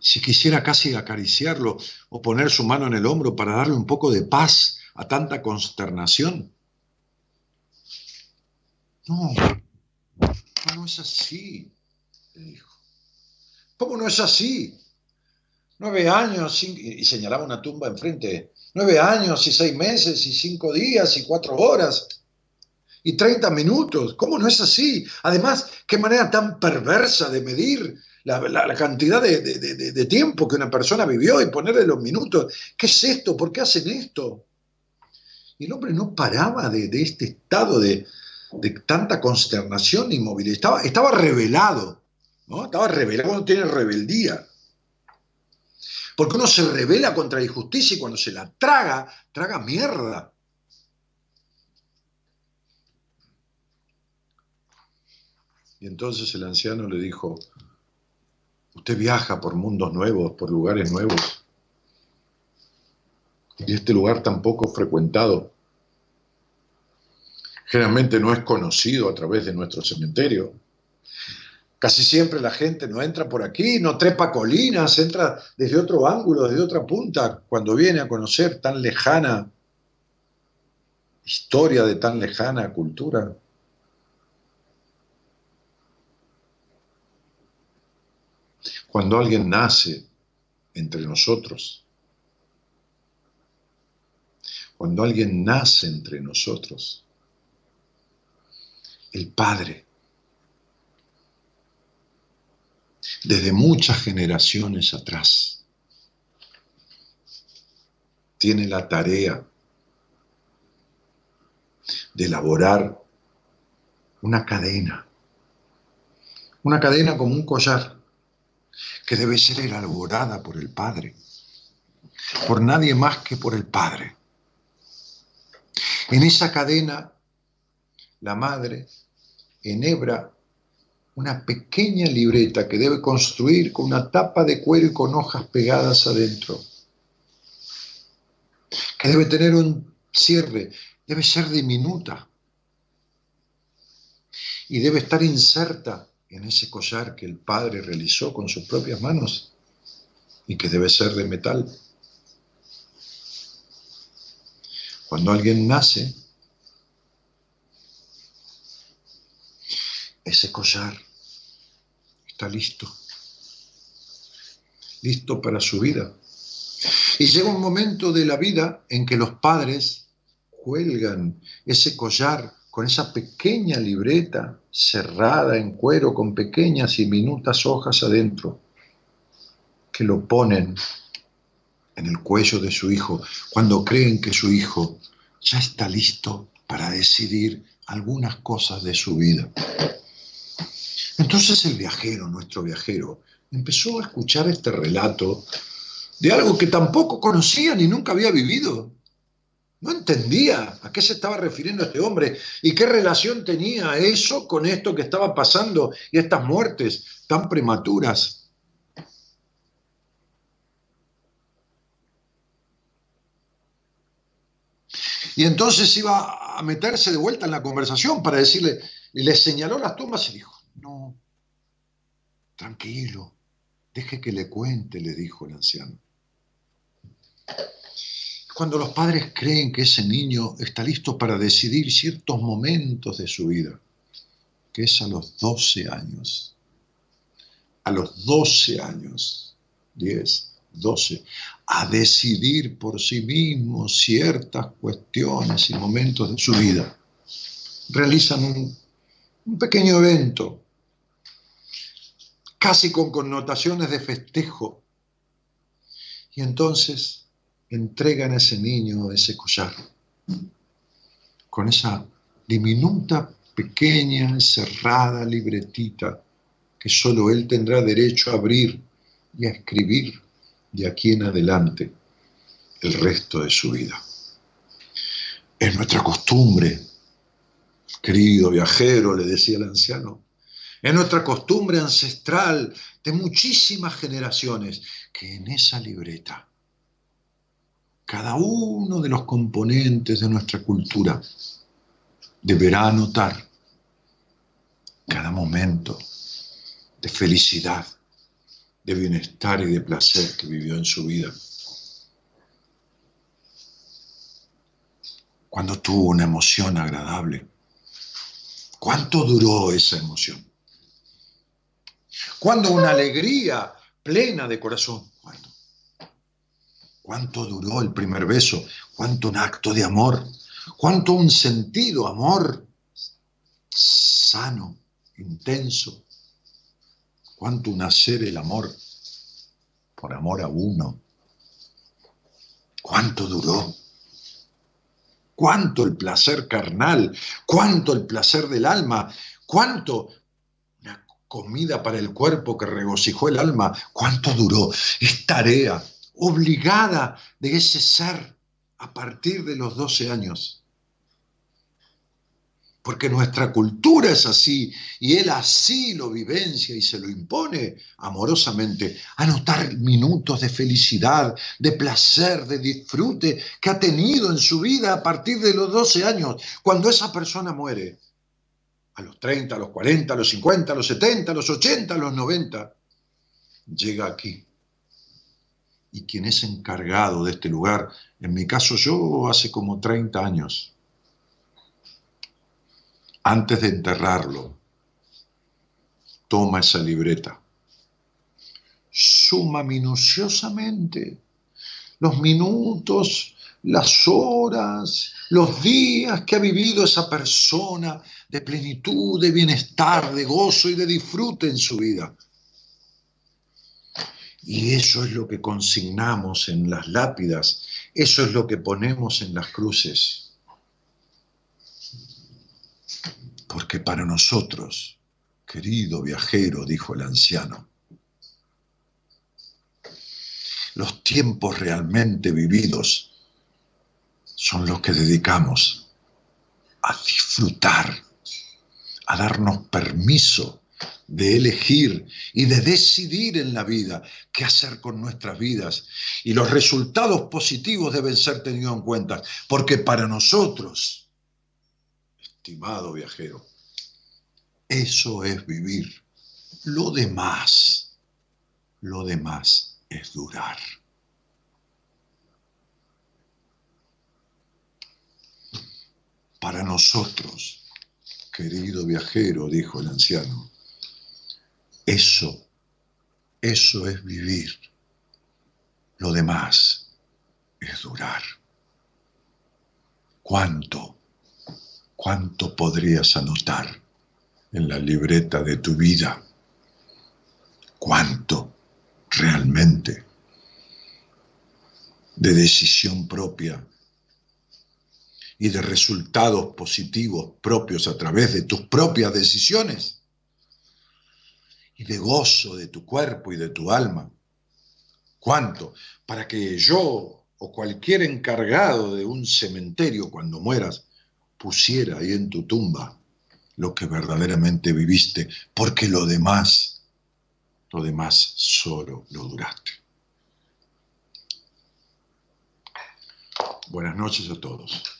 si quisiera casi acariciarlo o poner su mano en el hombro para darle un poco de paz a tanta consternación. No, no es así, le dijo. ¿Cómo no es así? Nueve años, y señalaba una tumba enfrente, nueve años y seis meses y cinco días y cuatro horas. y 30 minutos. ¿Cómo no es así? Además, qué manera tan perversa de medir la, cantidad de, tiempo que una persona vivió y ponerle los minutos. ¿Qué es esto? ¿Por qué hacen esto? Y el hombre no paraba de, este estado de, tanta consternación movilidad. Estaba, estaba revelado, ¿no? Estaba revelado, uno tiene rebeldía. Porque uno se revela contra la injusticia y cuando se la traga, traga mierda. Y entonces el anciano le dijo, usted viaja por mundos nuevos, por lugares nuevos, y este lugar tampoco frecuentado. Generalmente no es conocido a través de nuestro cementerio. Casi siempre la gente no entra por aquí, no trepa colinas, entra desde otro ángulo, desde otra punta, cuando viene a conocer tan lejana historia de tan lejana cultura. Cuando alguien nace entre nosotros, cuando alguien nace entre nosotros, el Padre, desde muchas generaciones atrás, tiene la tarea de elaborar una cadena, una cadena como un collar que debe ser elaborada por el Padre, por nadie más que por el Padre. En esa cadena, la madre enhebra una pequeña libreta que debe construir con una tapa de cuero y con hojas pegadas adentro, que debe tener un cierre, debe ser diminuta y debe estar inserta en ese collar que el padre realizó con sus propias manos y que debe ser de metal. Cuando alguien nace, ese collar está listo, listo para su vida. Y llega un momento de la vida en que los padres cuelgan ese collar con esa pequeña libreta cerrada en cuero con pequeñas y minutas hojas adentro, que lo ponen en el cuello de su hijo cuando creen que su hijo ya está listo para decidir algunas cosas de su vida. Entonces el viajero, nuestro viajero, empezó a escuchar este relato de algo que tampoco conocía ni nunca había vivido. No entendía a qué se estaba refiriendo este hombre y qué relación tenía eso con esto que estaba pasando y estas muertes tan prematuras. Y entonces iba a meterse de vuelta en la conversación para decirle, y le señaló las tumbas y dijo, no, tranquilo, deje que le cuente, le dijo el anciano cuando los padres creen que ese niño está listo para decidir ciertos momentos de su vida, que es a los 12 años. A los 12 años, 10, 12, a decidir por sí mismo ciertas cuestiones y momentos de su vida. Realizan un, pequeño evento, casi con connotaciones de festejo. Y entonces entregan a ese niño ese collar, con esa diminuta, pequeña, cerrada libretita que solo él tendrá derecho a abrir y a escribir de aquí en adelante el resto de su vida. Es nuestra costumbre, querido viajero, le decía el anciano, es nuestra costumbre ancestral de muchísimas generaciones que en esa libreta cada uno de los componentes de nuestra cultura deberá anotar cada momento de felicidad, de bienestar y de placer que vivió en su vida. Cuando tuvo una emoción agradable, ¿cuánto duró esa emoción? Cuando una alegría plena de corazón, cuánto duró el primer beso, cuánto un acto de amor, cuánto un sentido amor sano, intenso. Cuánto nacer el amor por amor a uno. Cuánto duró. Cuánto el placer carnal, cuánto el placer del alma, cuánto una comida para el cuerpo que regocijó el alma, cuánto duró. Es tarea obligada de ese ser a partir de los 12 años. Porque nuestra cultura es así y él así lo vivencia y se lo impone amorosamente, anotar minutos de felicidad, de placer, de disfrute que ha tenido en su vida a partir de los 12 años, cuando esa persona muere, a los 30, a los 40, a los 50, a los 70, a los 80, a los 90, llega aquí. Y quien es encargado de este lugar, en mi caso yo hace como 30 años, antes de enterrarlo, toma esa libreta, suma minuciosamente los minutos, las horas, los días que ha vivido esa persona de plenitud, de bienestar, de gozo y de disfrute en su vida. Y eso es lo que consignamos en las lápidas, eso es lo que ponemos en las cruces. Porque para nosotros, querido viajero, dijo el anciano, los tiempos realmente vividos son los que dedicamos a disfrutar, a darnos permiso de elegir y de decidir en la vida qué hacer con nuestras vidas. Y los resultados positivos deben ser tenidos en cuenta, porque para nosotros estimado viajero. Eso es vivir. Lo demás, lo demás es durar. Para nosotros, querido viajero, dijo el anciano, eso, eso es vivir. Lo demás es durar. ¿Cuánto? ¿Cuánto podrías anotar en la libreta de tu vida? ¿Cuánto realmente de decisión propia y de resultados positivos propios a través de tus propias decisiones y de gozo de tu cuerpo y de tu alma? ¿Cuánto? Para que yo o cualquier encargado de un cementerio cuando mueras pusiera ahí en tu tumba lo que verdaderamente viviste, porque lo demás, lo demás solo lo duraste. Buenas noches a todos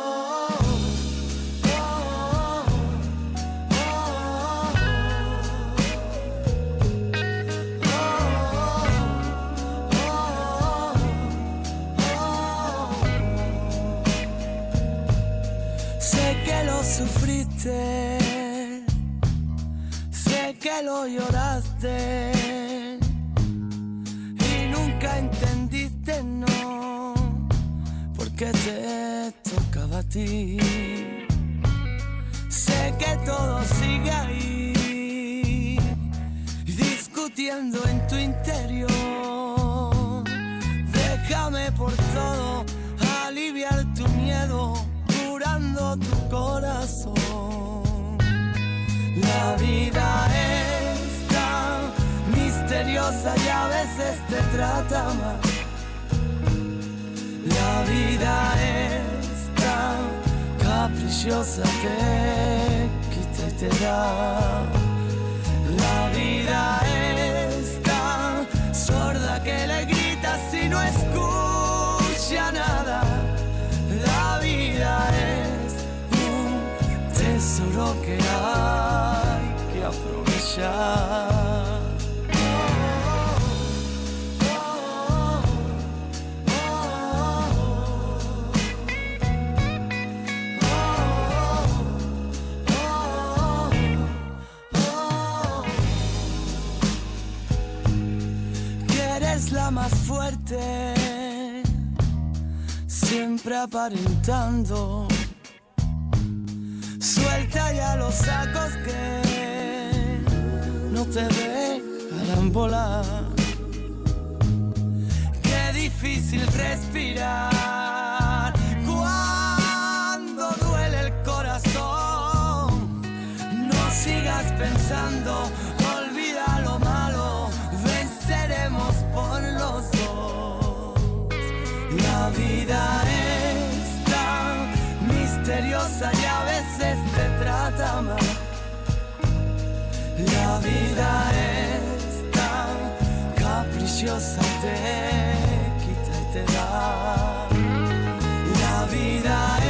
Sé que lo lloraste y nunca entendiste, no, porque te tocaba a ti. Sé que todo sigue ahí, discutiendo en tu interior. Déjame por todo aliviar tu miedo tu corazón. La vida es tan misteriosa y a veces te trata mal. La vida es tan caprichosa, te quita y te da. La vida es tan sorda que le gritas y no escucha nada. La vida es tesoro que hay aprovechar. la más fuerte, siempre aparentando. Suelta ya los sacos que no te dejarán volar. Qué difícil respirar cuando duele el corazón. No sigas pensando, olvida lo malo, venceremos por los dos. La vida La vida es tan caprichosa, te quita y te da. La vida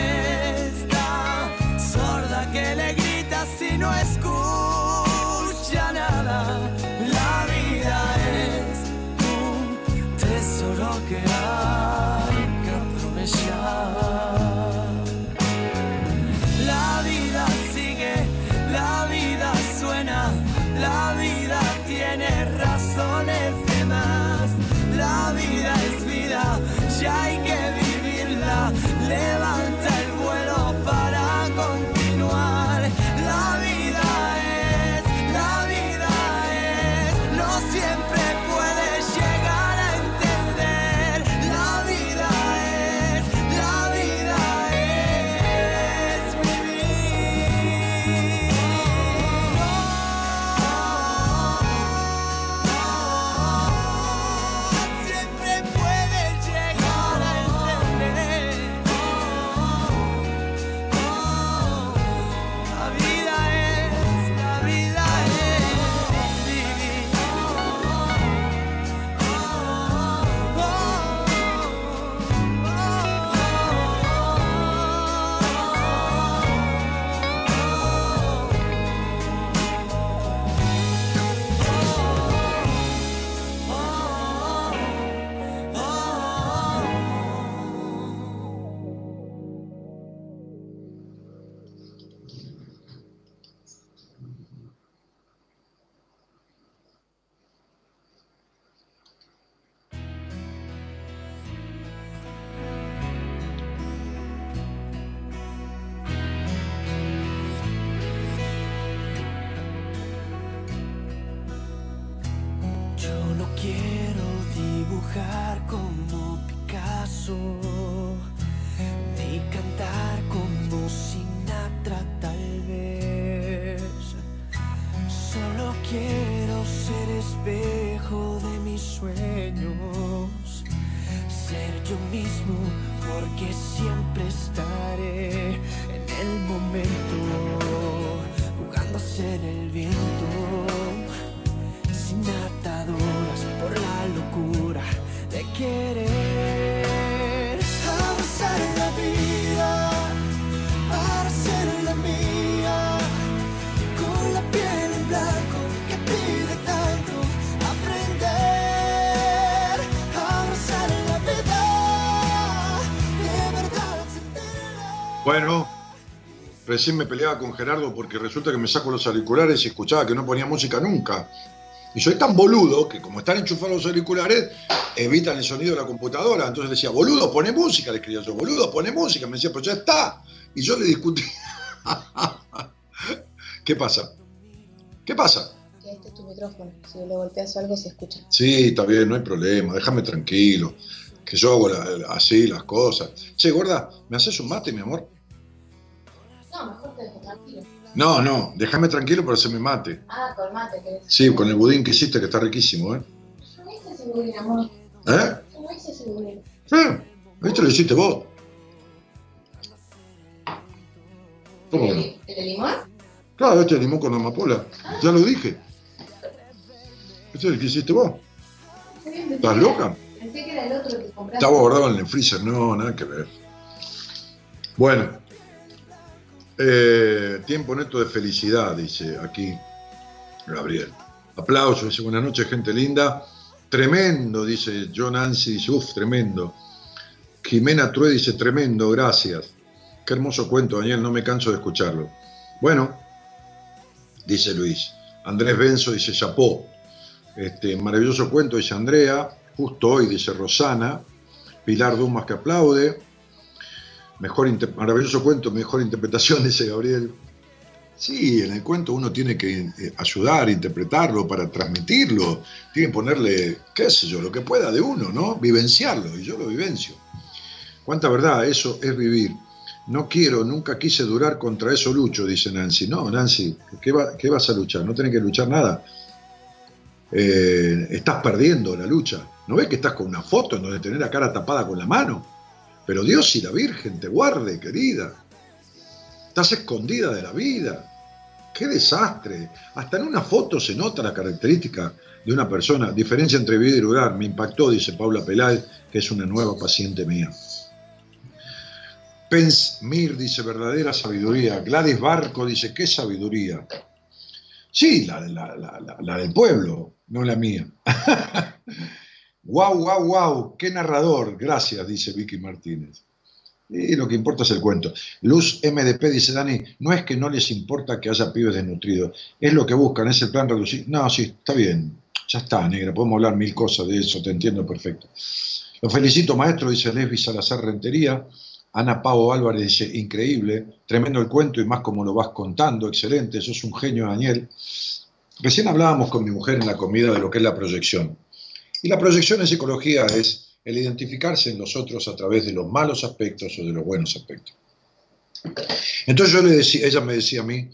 espejo de mis sueños, ser yo mismo porque siempre estaré en el momento, jugando a ser el viento sin ataduras por la locura de querer Bueno, recién me peleaba con Gerardo porque resulta que me saco los auriculares y escuchaba que no ponía música nunca. Y soy tan boludo que como están enchufados los auriculares, evitan el sonido de la computadora. Entonces le decía, boludo, pone música, le escribía yo, boludo, pone música. Me decía, pues ya está. Y yo le discutí. ¿Qué pasa? ¿Qué pasa? Que este es tu micrófono. Si lo golpeas o algo se escucha. Sí, está bien, no hay problema, déjame tranquilo. Que yo hago la- así las cosas. Che, gorda, ¿me haces un mate, mi amor? No, mejor te dejo tranquilo. No, no, déjame tranquilo para hacerme mate. Ah, colmate, querés. Sí, con el budín que hiciste, que está riquísimo, ¿eh? Yo no hice ese budín, amor. ¿Eh? Yo no hice ese budín. Sí, esto lo hiciste vos. ¿Cómo no? ¿El, de limón? Claro, este es limón con amapola. Ya lo dije. Este es el que hiciste vos. ¿Estás loca? Pensé que era el otro que compraste. Estaba guardado en el freezer. No, nada que ver. Bueno. Eh, tiempo neto de felicidad, dice aquí Gabriel. Aplausos, dice buenas noches, gente linda. Tremendo, dice John Nancy, dice, uff, tremendo. Jimena True dice, tremendo, gracias. Qué hermoso cuento, Daniel, no me canso de escucharlo. Bueno, dice Luis. Andrés Benzo dice, chapó. Este, maravilloso cuento, dice Andrea. justo hoy, dice Rosana. Pilar Dumas que aplaude. Mejor maravilloso cuento, mejor interpretación, dice Gabriel. Sí, en el cuento uno tiene que eh, ayudar, interpretarlo para transmitirlo. Tiene que ponerle, qué sé yo, lo que pueda de uno, ¿no? Vivenciarlo, y yo lo vivencio. Cuánta verdad, eso es vivir. No quiero, nunca quise durar contra eso lucho, dice Nancy. No, Nancy, ¿qué, va- qué vas a luchar? No tenés que luchar nada. Eh, estás perdiendo la lucha. ¿No ves que estás con una foto en donde tenés la cara tapada con la mano? Pero Dios y la Virgen te guarde, querida. Estás escondida de la vida. ¡Qué desastre! Hasta en una foto se nota la característica de una persona. Diferencia entre vivir y lugar. Me impactó, dice Paula Peláez, que es una nueva paciente mía. Pence Mir dice verdadera sabiduría. Gladys Barco dice, ¿qué sabiduría? Sí, la- la del pueblo, no la mía. Guau, guau, guau, qué narrador. Gracias, dice Vicky Martínez. Y lo que importa es el cuento. Luz MDP dice, Dani, no es que no les importa que haya pibes desnutridos, es lo que buscan, es el plan reducido. No, sí, está bien, ya está, negra, podemos hablar mil cosas de eso, te entiendo perfecto. Lo felicito, maestro, dice Lesbi Salazar Rentería. Ana Pau Álvarez dice, increíble, tremendo el cuento y más como lo vas contando, excelente, sos un genio, Daniel. Recién hablábamos con mi mujer en la comida de lo que es la proyección. Y la proyección en psicología es el identificarse en los otros a través de los malos aspectos o de los buenos aspectos. Entonces yo le decía, ella me decía a mí,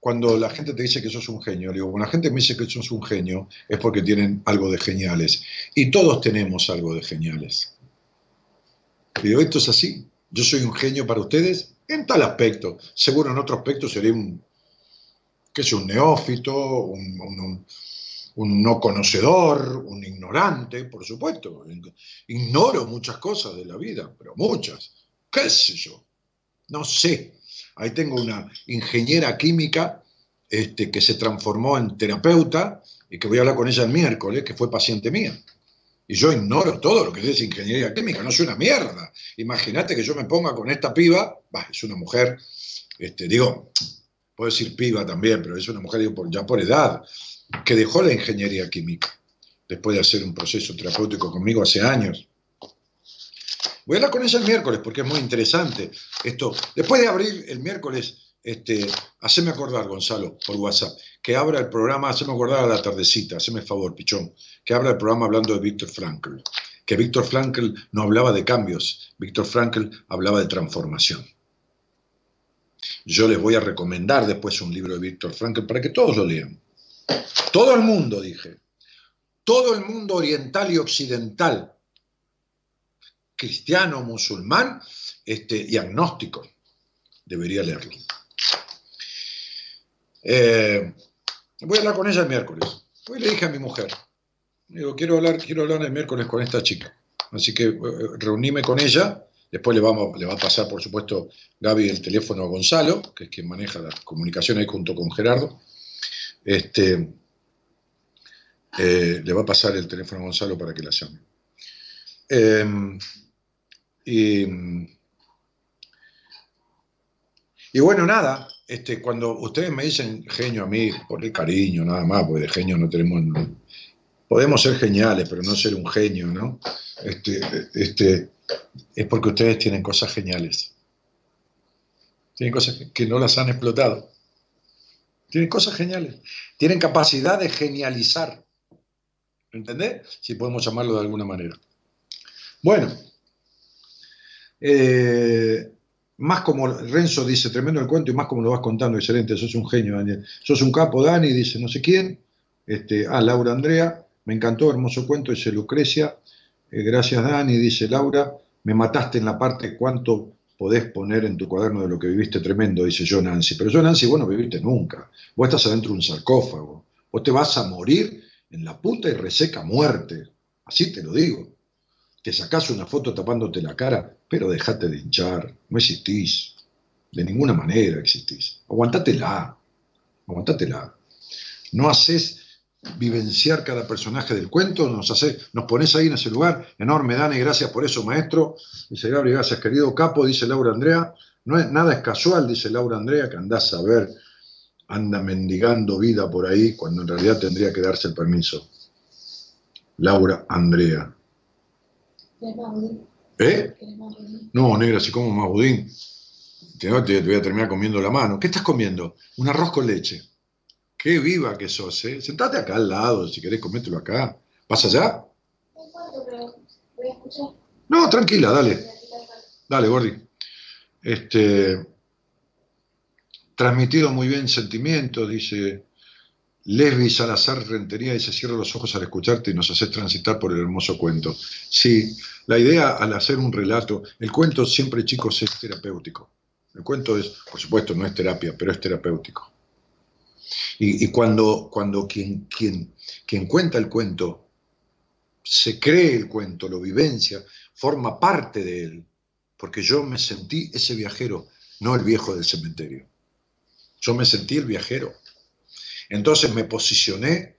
cuando la gente te dice que sos un genio, le digo, cuando la gente me dice que sos un genio es porque tienen algo de geniales. Y todos tenemos algo de geniales. Le digo, esto es así. Yo soy un genio para ustedes en tal aspecto. Seguro en otro aspecto seré un, qué sé, un neófito, un- un no conocedor, un ignorante, por supuesto. Ignoro muchas cosas de la vida, pero muchas. ¿Qué sé yo? No sé. Ahí tengo una ingeniera química este, que se transformó en terapeuta y que voy a hablar con ella el miércoles, que fue paciente mía. Y yo ignoro todo lo que es ingeniería química, no soy una mierda. Imagínate que yo me ponga con esta piba, bah, es una mujer, este, digo, puedo decir piba también, pero es una mujer digo, por- ya por edad, que dejó la ingeniería química después de hacer un proceso terapéutico conmigo hace años. Voy a hablar con ella el miércoles porque es muy interesante esto. Después de abrir el miércoles, este, haceme acordar, Gonzalo, por WhatsApp, que abra el programa, haceme acordar a la tardecita, haceme favor, pichón, que abra el programa hablando de Víctor Frankl. Que Víctor Frankl no hablaba de cambios, Víctor Frankl hablaba de transformación. Yo les voy a recomendar después un libro de Víctor Frankl para que todos lo lean. Todo el mundo, dije. Todo el mundo oriental y occidental, cristiano, musulmán este, y agnóstico, debería leerlo. Eh, voy a hablar con ella el miércoles. Hoy le dije a mi mujer, digo, quiero hablar, quiero hablar el miércoles con esta chica. Así que eh, reuníme con ella. Después le, vamos, le va a pasar, por supuesto, Gaby el teléfono a Gonzalo, que es quien maneja la comunicación ahí junto con Gerardo. Este, eh, le va a pasar el teléfono a Gonzalo para que la llame. Eh, y, y bueno, nada, este, cuando ustedes me dicen genio a mí, por el cariño nada más, porque de genio no tenemos... Podemos ser geniales, pero no ser un genio, ¿no? Este, este, es porque ustedes tienen cosas geniales. Tienen cosas que no las han explotado. Tienen cosas geniales. Tienen capacidad de genializar. ¿Entendés? Si podemos llamarlo de alguna manera. Bueno. Eh, más como Renzo dice, tremendo el cuento y más como lo vas contando, excelente, sos un genio, Daniel. Sos un capo, Dani, dice no sé quién. Este, ah, Laura Andrea, me encantó, hermoso cuento, dice Lucrecia. Eh, gracias, Dani, dice Laura. Me mataste en la parte cuánto podés poner en tu cuaderno de lo que viviste tremendo, dice yo, Nancy. Pero yo, Nancy, vos no viviste nunca. Vos estás adentro de un sarcófago. Vos te vas a morir en la puta y reseca muerte. Así te lo digo. Te sacás una foto tapándote la cara, pero dejate de hinchar. No existís. De ninguna manera existís. Aguantátela. Aguantátela. No haces vivenciar cada personaje del cuento, nos, hace, nos pones ahí en ese lugar. Enorme, Dani, gracias por eso, maestro. Dice Gabriel, gracias, querido capo, dice Laura Andrea. No es, nada es casual, dice Laura Andrea, que andás a ver, anda mendigando vida por ahí, cuando en realidad tendría que darse el permiso. Laura Andrea. ¿Eh? No, negra, si como más budín, te voy a terminar comiendo la mano. ¿Qué estás comiendo? Un arroz con leche. Qué viva que sos, ¿eh? Sentate acá al lado, si querés, comételo acá. ¿Vas allá? No tranquila, dale. Dale, Gordi. Este, transmitido muy bien sentimientos, dice Lesbi Salazar Rentería, dice, cierro los ojos al escucharte y nos haces transitar por el hermoso cuento. Sí, la idea al hacer un relato, el cuento siempre, chicos, es terapéutico. El cuento es, por supuesto, no es terapia, pero es terapéutico. Y, cuando, cuando quien, quien, cuenta el cuento se cree el cuento, lo vivencia, forma parte de él, porque yo me sentí ese viajero, no el viejo del cementerio. Yo me sentí el viajero. Entonces me posicioné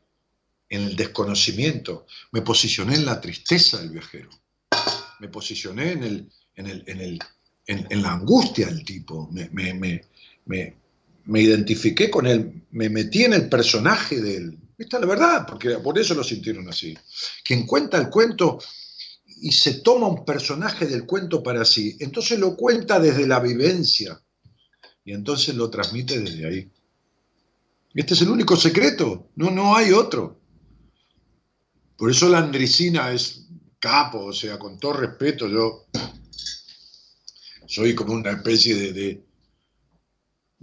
en el desconocimiento, me posicioné en la tristeza del viajero, me posicioné en, el, en, el, en, el, en, la angustia del tipo, me, me, identifiqué con él, me metí en el personaje de él. Esta es la verdad, porque por eso lo sintieron así. Quien cuenta el cuento y se toma un personaje del cuento para sí, entonces lo cuenta desde la vivencia y entonces lo transmite desde ahí. Este es el único secreto, no, no hay otro. Por eso la andricina es capo, o sea, con todo respeto, yo soy como una especie de,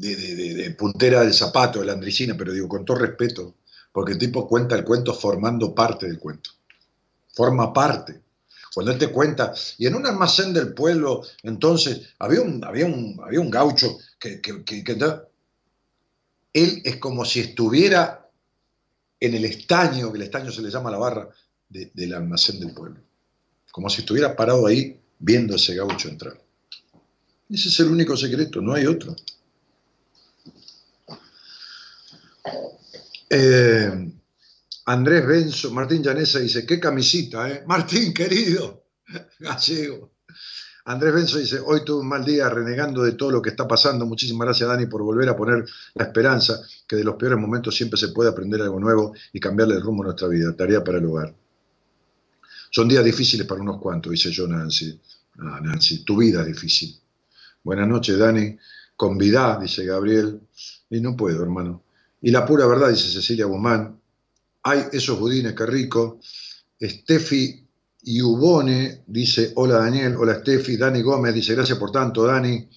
de, puntera del zapato de la andricina, pero digo con todo respeto, porque el tipo cuenta el cuento formando parte del cuento. Forma parte. Cuando él te cuenta, y en un almacén del pueblo, entonces, había un, había un, había un gaucho que, que, que- él es como si estuviera en el estaño, que el estaño se le llama la barra, de- del almacén del pueblo. Como si estuviera parado ahí viendo ese gaucho entrar. Ese es el único secreto, no hay otro. Eh, Andrés Benzo, Martín Llanesa dice, qué camisita, ¿eh? Martín, querido, gallego. Andrés Benzo dice, hoy tuve un mal día renegando de todo lo que está pasando. Muchísimas gracias, Dani, por volver a poner la esperanza que de los peores momentos siempre se puede aprender algo nuevo y cambiarle el rumbo a nuestra vida. Tarea para el hogar. Son días difíciles para unos cuantos, dice yo, Nancy. Ah, Nancy, tu vida es difícil. Buenas noches, Dani. Convidá, dice Gabriel. Y no puedo, hermano. Y la pura verdad, dice Cecilia Guzmán. Ay, esos budines, qué rico. Steffi Iubone dice, hola Daniel, hola Steffi. Dani Gómez dice, gracias por tanto, Dani.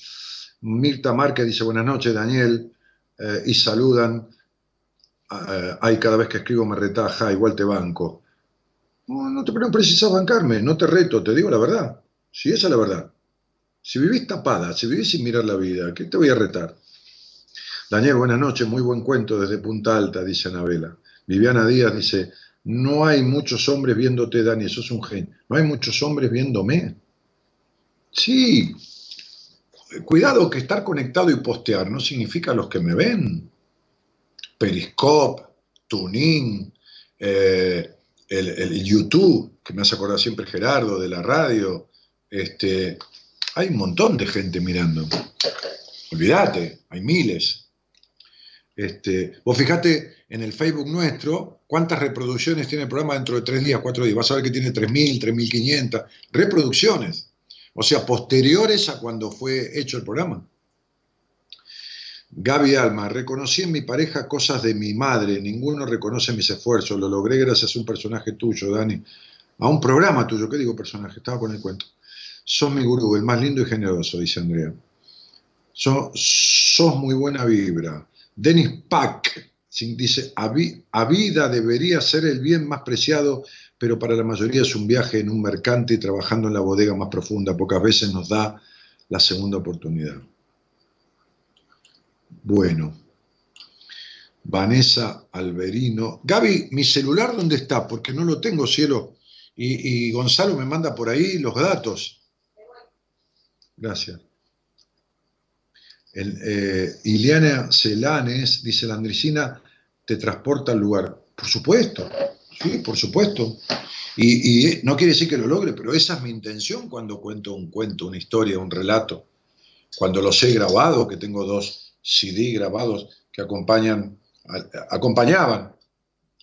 Mirta Márquez dice, buenas noches, Daniel. Eh, y saludan. Eh, ay, cada vez que escribo me retaja, igual te banco. No, no te no precisas bancarme, no te reto, te digo la verdad. Si esa es la verdad. Si vivís tapada, si vivís sin mirar la vida, ¿qué te voy a retar? Daniel, buenas noches, muy buen cuento desde Punta Alta, dice Anabela. Viviana Díaz dice, no hay muchos hombres viéndote, Dani, eso es un gen. No hay muchos hombres viéndome. Sí, cuidado que estar conectado y postear no significa los que me ven. Periscope, Tuning, eh, el, el YouTube, que me hace acordar siempre Gerardo, de la radio. Este, hay un montón de gente mirando. Olvídate, hay miles. Este, vos fijate en el Facebook nuestro cuántas reproducciones tiene el programa dentro de tres días, cuatro días. Vas a ver que tiene 3.000, 3.500 reproducciones. O sea, posteriores a cuando fue hecho el programa. Gaby Alma, reconocí en mi pareja cosas de mi madre, ninguno reconoce mis esfuerzos, lo logré gracias a un personaje tuyo, Dani, a un programa tuyo, ¿qué digo personaje? Estaba con el cuento. Sos mi gurú, el más lindo y generoso, dice Andrea. Sos, sos muy buena vibra. Denis Pack dice, a vida debería ser el bien más preciado, pero para la mayoría es un viaje en un mercante y trabajando en la bodega más profunda. Pocas veces nos da la segunda oportunidad. Bueno. Vanessa Alberino. Gaby, ¿mi celular dónde está? Porque no lo tengo, cielo. Y, y Gonzalo me manda por ahí los datos. Gracias. El, eh, Iliana Celanes, dice la Andricina, te transporta al lugar. Por supuesto, sí, por supuesto. Y, no quiere decir que lo logre, pero esa es mi intención cuando cuento un cuento, una historia, un relato. Cuando los he grabado, que tengo dos CD grabados que acompañan, a- acompañaban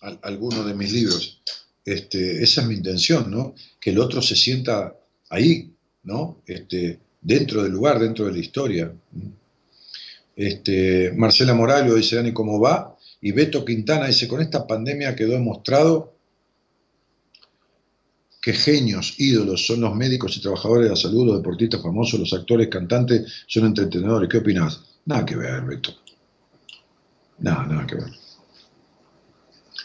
a- algunos de mis libros. este, esa es mi intención, ¿no? Que el otro se sienta ahí, ¿no? Este, dentro del lugar, dentro de la historia. Este, Marcela Morales dice, Dani, ¿cómo va? Y Beto Quintana dice, con esta pandemia quedó demostrado que genios, ídolos son los médicos y trabajadores de la salud, los deportistas famosos, los actores, cantantes, son entretenedores. ¿Qué opinas? Nada que ver, Beto. Nada, nada que ver.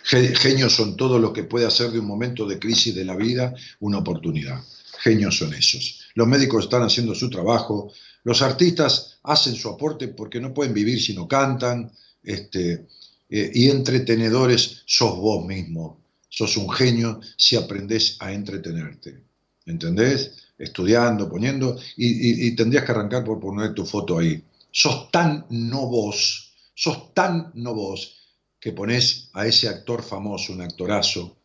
Genios son todo lo que puede hacer de un momento de crisis de la vida una oportunidad. Genios son esos. Los médicos están haciendo su trabajo, los artistas hacen su aporte porque no pueden vivir si no cantan, este, eh, y entretenedores sos vos mismo. Sos un genio si aprendés a entretenerte. ¿Entendés? Estudiando, poniendo, y, tendrías que arrancar por poner tu foto ahí. Sos tan no vos, sos tan no vos, que pones a ese actor famoso, un actorazo,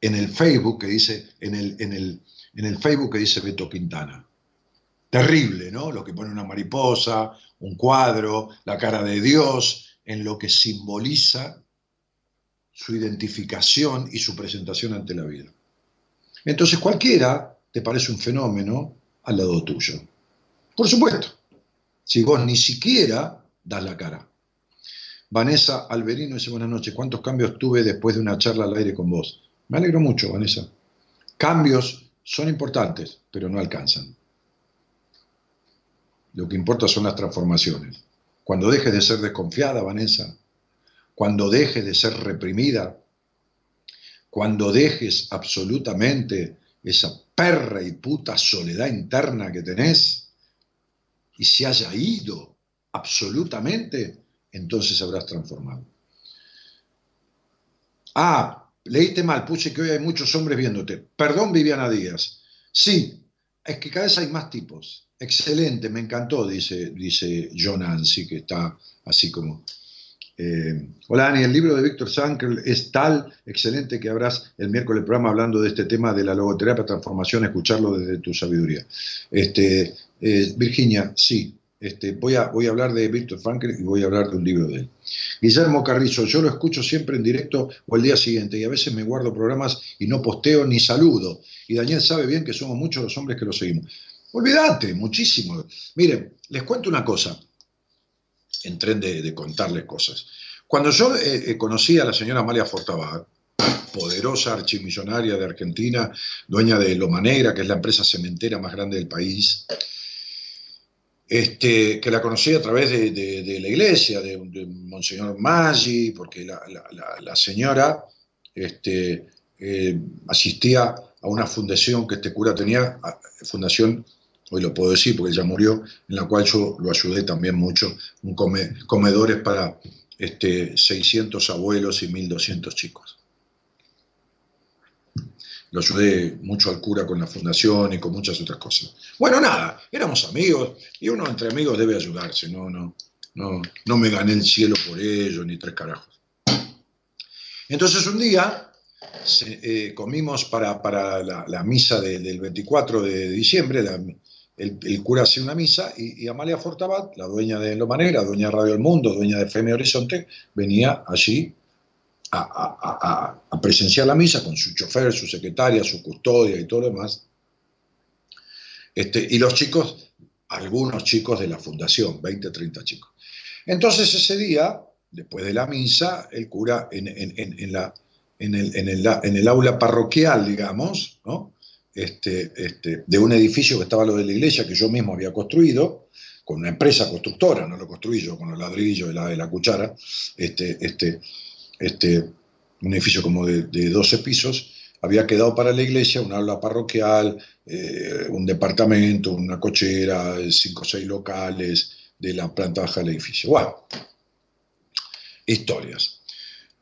en el Facebook que dice, en el, en el, en el Facebook que dice Beto Quintana. Terrible, ¿no? Lo que pone una mariposa, un cuadro, la cara de Dios, en lo que simboliza su identificación y su presentación ante la vida. Entonces cualquiera te parece un fenómeno al lado tuyo. Por supuesto, si vos ni siquiera das la cara. Vanessa Alberino dice buenas noches, ¿cuántos cambios tuve después de una charla al aire con vos? Me alegro mucho, Vanessa. Cambios son importantes, pero no alcanzan. Lo que importa son las transformaciones. Cuando dejes de ser desconfiada, Vanessa, cuando dejes de ser reprimida, cuando dejes absolutamente esa perra y puta soledad interna que tenés y se haya ido absolutamente, entonces habrás transformado. Ah, leíste mal, puse que hoy hay muchos hombres viéndote. Perdón, Viviana Díaz. Sí, es que cada vez hay más tipos. Excelente, me encantó, dice, dice John Nancy, que está así como... Eh, hola Ani, el libro de Víctor Sankel es tal excelente que habrás el miércoles programa hablando de este tema de la logoterapia transformación, escucharlo desde tu sabiduría. Este, eh, Virginia, sí, este, voy, a, voy a hablar de Víctor Frankl y voy a hablar de un libro de él. Guillermo Carrizo, yo lo escucho siempre en directo o el día siguiente y a veces me guardo programas y no posteo ni saludo. Y Daniel sabe bien que somos muchos los hombres que lo seguimos. Olvídate, muchísimo. Miren, les cuento una cosa, en tren de, contarles cosas. Cuando yo eh, eh, conocí a la señora Amalia Fortabat, poderosa archimillonaria de Argentina, dueña de Loma Negra, que es la empresa cementera más grande del país, este, que la conocí a través de, la iglesia, de, Monseñor Maggi, porque la, señora este, eh, asistía a una fundación que este cura tenía, fundación, hoy lo puedo decir porque ya murió, en la cual yo lo ayudé también mucho, un comedores para este, 600 abuelos y 1200 chicos lo ayudé mucho al cura con la fundación y con muchas otras cosas. Bueno, nada, éramos amigos y uno entre amigos debe ayudarse, no, no, no, no me gané el cielo por ello, ni tres carajos. Entonces un día eh, comimos para, para la, misa del 24 de diciembre, el, cura hace una misa y, Amalia Fortabat, la dueña de Loma Negra, dueña de Radio El Mundo, dueña de Feme Horizonte, venía allí a, presenciar la misa con su chofer, su secretaria, su custodia y todo lo demás. Este, y los chicos, algunos chicos de la fundación, 20, 30 chicos. Entonces ese día, después de la misa, el cura en, la, en el, aula parroquial, digamos, ¿no? Este, este, de un edificio que estaba lo de la iglesia, que yo mismo había construido, con una empresa constructora, no lo construí yo con los ladrillos y la, de la cuchara, este, este, este, un edificio como de, 12 pisos, había quedado para la iglesia un aula parroquial, eh, un departamento, una cochera, cinco o seis locales de la planta baja del edificio. Wow. Historias.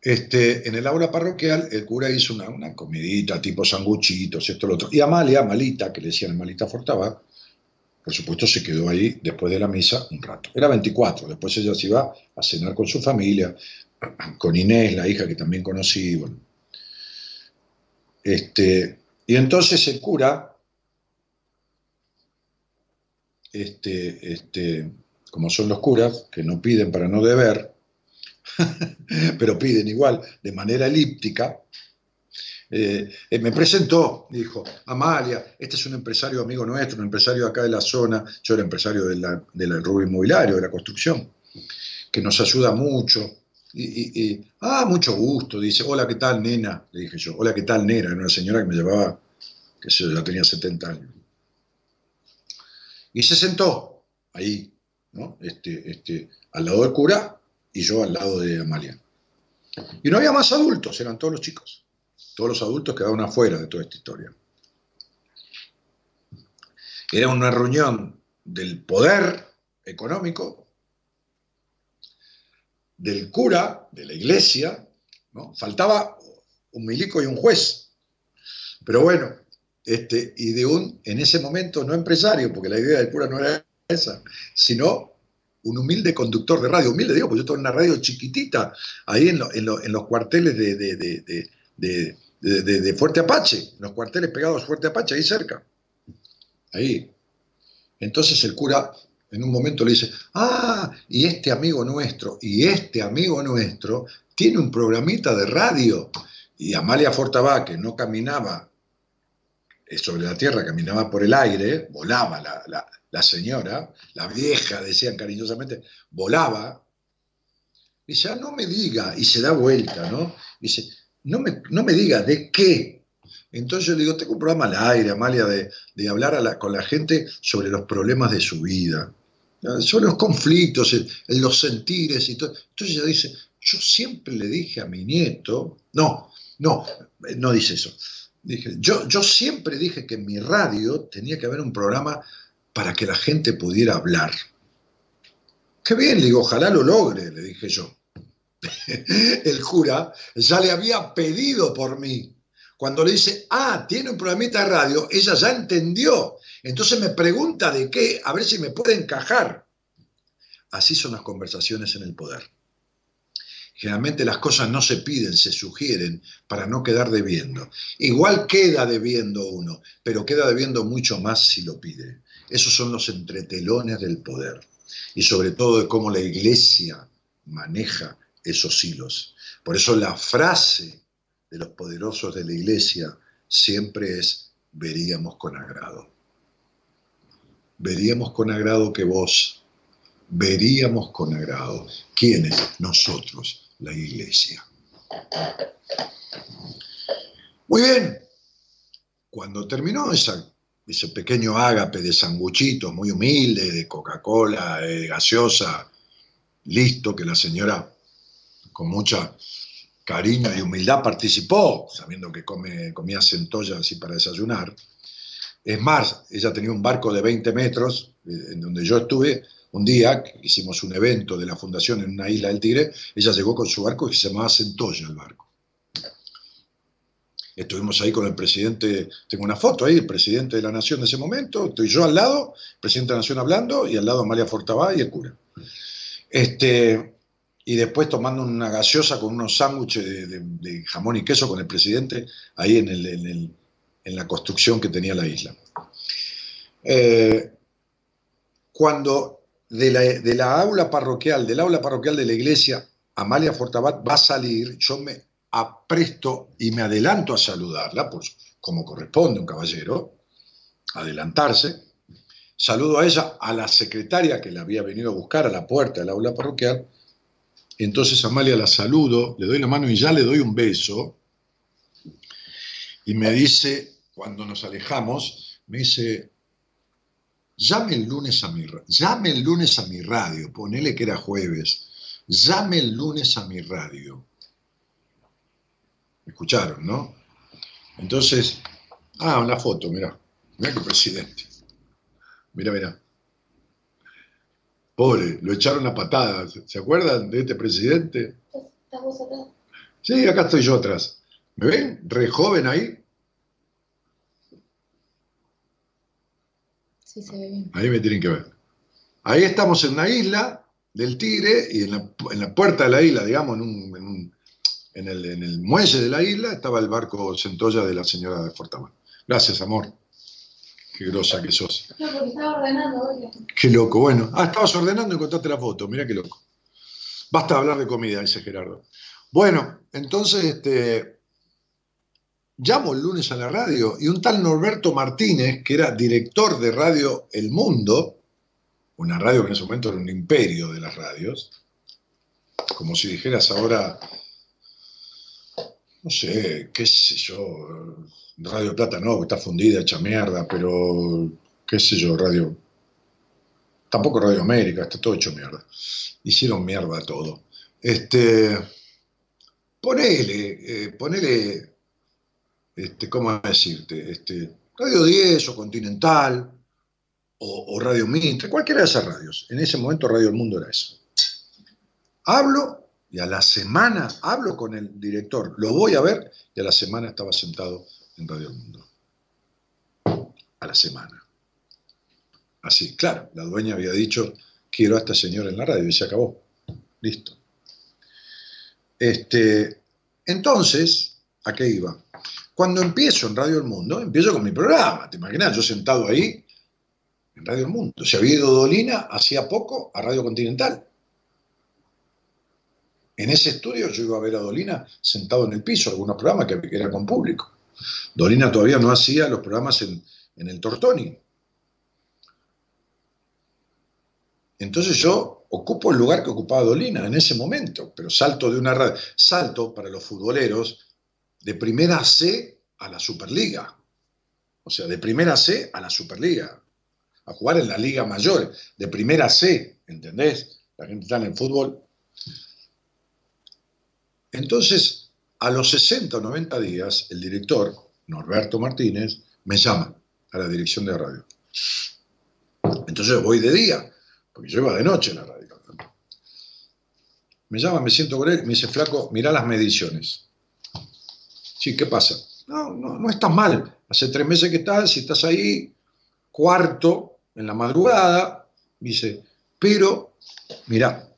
Este, en el aula parroquial el cura hizo una, comidita tipo sanguchitos, esto, lo otro. Y Amalia, Malita, que le decían Malita Fortaba, por supuesto se quedó ahí después de la misa un rato. Era 24, después ella se iba a cenar con su familia, con Inés, la hija que también conocí. Este, y entonces el cura, este, este, como son los curas, que no piden para no deber, pero piden igual de manera elíptica, eh, eh, me presentó, dijo, Amalia, este es un empresario amigo nuestro, un empresario acá de la zona, yo era empresario del rubro inmobiliario, de la construcción, que nos ayuda mucho. Y, ah, mucho gusto, dice, hola, ¿qué tal, nena? Le dije yo, hola, ¿qué tal, nena? Era una señora que me llevaba, que ya tenía 70 años. Y se sentó ahí. Este, este, al lado del cura y yo al lado de Amalia. Y no había más adultos, eran todos los chicos. Todos los adultos quedaban afuera de toda esta historia. Era una reunión del poder económico, del cura, de la iglesia, ¿no? Faltaba un milico y un juez. Pero bueno, este, y de un, en ese momento, no empresario, porque la idea del cura no era esa, sino un humilde conductor de radio. Humilde, digo, porque yo estaba en una radio chiquitita, ahí en, lo- en lo- en los cuarteles de, de- de- de- Fuerte Apache, en los cuarteles pegados a Fuerte Apache, ahí cerca. Ahí. Entonces el cura en un momento le dice, ah, y este amigo nuestro, y este amigo nuestro tiene un programita de radio. Y Amalia Fortabá, que no caminaba sobre la tierra, caminaba por el aire, volaba la, la- la señora, la vieja, decían cariñosamente, volaba. Dice, ah, no me diga, y se da vuelta, ¿no? Dice, no me, no me diga, ¿de qué? Entonces yo le digo, tengo un programa al aire, Amalia, de, de hablar a la- con la gente sobre los problemas de su vida, ¿no? sobre los conflictos, en los sentires y todo. Entonces ella dice, yo siempre le dije a mi nieto, no, no, eh, no dice eso. Dije, yo, yo siempre dije que en mi radio tenía que haber un programa para que la gente pudiera hablar. Qué bien, le digo, ojalá lo logre, le dije yo. El cura ya le había pedido por mí. Cuando le dice, ah, tiene un programita de radio, ella ya entendió. Entonces me pregunta de qué, a ver si me puede encajar. Así son las conversaciones en el poder. Generalmente las cosas no se piden, se sugieren para no quedar debiendo. Igual queda debiendo uno, pero queda debiendo mucho más si lo pide. Esos son los entretelones del poder. Y sobre todo de cómo la iglesia maneja esos hilos. Por eso la frase de los poderosos de la iglesia siempre es, veríamos con agrado. Veríamos con agrado que vos, veríamos con agrado. ¿Quiénes? Nosotros, la iglesia. Muy bien. Cuando terminó ese pequeño ágape de sanguchitos, muy humilde, de Coca-Cola, de gaseosa, listo, que la señora con mucha cariño y humildad participó, sabiendo que come, comía centolla así para desayunar. Es más, ella tenía un barco de 20 metros, eh, en donde yo estuve un día, hicimos un evento de la fundación en una isla del Tigre, ella llegó con su barco que se llamaba Centolla el barco. Estuvimos ahí con el presidente, tengo una foto ahí, el presidente de la nación de ese momento, estoy yo al lado, el presidente de la nación hablando, y al lado Amalia Fortabá y el cura. Este, y después tomando una gaseosa con unos sándwiches de, jamón y queso con el presidente ahí en la construcción que tenía la isla. Eh, cuando de la, de la aula parroquial, del aula parroquial de la iglesia, Amalia Fortabat va a salir, yo me apresto y me adelanto a saludarla, pues, como corresponde un caballero, adelantarse. Saludo a ella, a la secretaria que la había venido a buscar a la puerta del aula parroquial. Entonces Amalia la saludo, le doy la mano y ya le doy un beso. Y me dice, cuando nos alejamos, me dice, llame el lunes a mi, llame el lunes a mi radio, ponele que era jueves, llame el lunes a mi radio. Escucharon, ¿no? Entonces, ah, una foto, mira, mira qué presidente. Mira, mira. Pobre, lo echaron a patadas. ¿Se acuerdan de este presidente? ¿Estás vos atrás? Sí, acá estoy yo atrás. ¿Me ven? Re joven ahí. Sí, se ve bien. Ahí me tienen que ver. Ahí estamos en una isla del Tigre y en la, en la puerta de la isla, digamos, en, un- en un- en el, en el muelle de la isla, estaba el barco Centolla de la señora de Fortamar. Gracias, amor. Qué grosa que sos. No, porque estaba ordenando. Qué loco. Bueno, ah, estabas ordenando y encontraste la foto. Mira qué loco. Basta hablar de comida, dice Gerardo. Bueno, entonces, este, llamo el lunes a la radio y un tal Norberto Martínez, que era director de Radio El Mundo, una radio que en ese momento era un imperio de las radios, como si dijeras ahora, no sé, qué sé yo, Radio Plata no, está fundida, hecha mierda, pero qué sé yo, Radio... Tampoco Radio América, está todo hecho mierda. Hicieron mierda todo. Este, ponele, eh, ponele, este, ¿cómo decirte? Este, Radio 10 o Continental o, Radio Mitre, cualquiera de esas radios. En ese momento Radio El Mundo era eso. Hablo y a la semana hablo con el director, lo voy a ver y a la semana estaba sentado en Radio El Mundo. A la semana. Así, claro, la dueña había dicho, quiero a esta señora en la radio y se acabó. Listo. Este, entonces, ¿a qué iba? Cuando empiezo en Radio El Mundo, empiezo con mi programa. ¿Te imaginas? Yo sentado ahí en Radio El Mundo. Se había ido Dolina hacía poco a Radio Continental. En ese estudio yo iba a ver a Dolina sentado en el piso, algunos programas que era con público. Dolina todavía no hacía los programas en, en el Tortoni. Entonces yo ocupo el lugar que ocupaba Dolina en ese momento, pero salto de una radio, salto para los futboleros de primera C a la Superliga. O sea, de primera C a la Superliga. A jugar en la Liga Mayor, de primera C, ¿entendés? La gente está en el fútbol. Entonces, a los 60 o 90 días, el director, Norberto Martínez, me llama a la dirección de radio. Entonces voy de día, porque yo iba de noche en la radio. Me llama, me siento con él, me dice, flaco, mirá las mediciones. Sí, ¿qué pasa? No, no, no estás mal. Hace tres meses que estás, si estás ahí, cuarto, en la madrugada, dice, pero, mirá,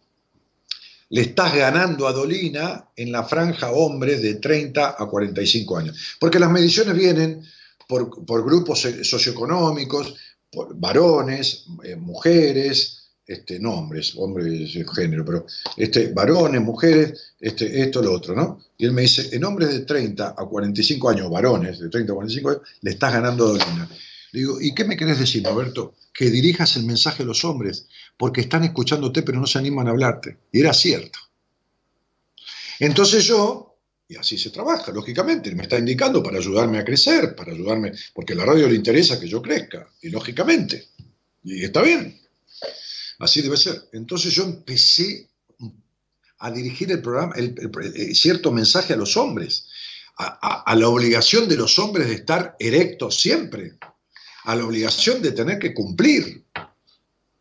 le estás ganando a Dolina en la franja hombres de 30 a 45 años. Porque las mediciones vienen por, por grupos socioeconómicos, por varones, eh, mujeres, este, no hombres, hombres de género, pero este, varones, mujeres, este, esto, lo otro, ¿no? Y él me dice, en hombres de 30 a 45 años, varones de 30 a 45 años, le estás ganando Dolina. Le digo, ¿y qué me querés decir, Roberto? Que dirijas el mensaje a los hombres, porque están escuchándote pero no se animan a hablarte. Y era cierto. Entonces yo, y así se trabaja, lógicamente, me está indicando para ayudarme a crecer, para ayudarme, porque a la radio le interesa que yo crezca, y lógicamente, y está bien. Así debe ser. Entonces yo empecé a dirigir el programa, el, cierto mensaje a los hombres, a, a, a, la obligación de los hombres de estar erectos siempre, a la obligación de tener que cumplir.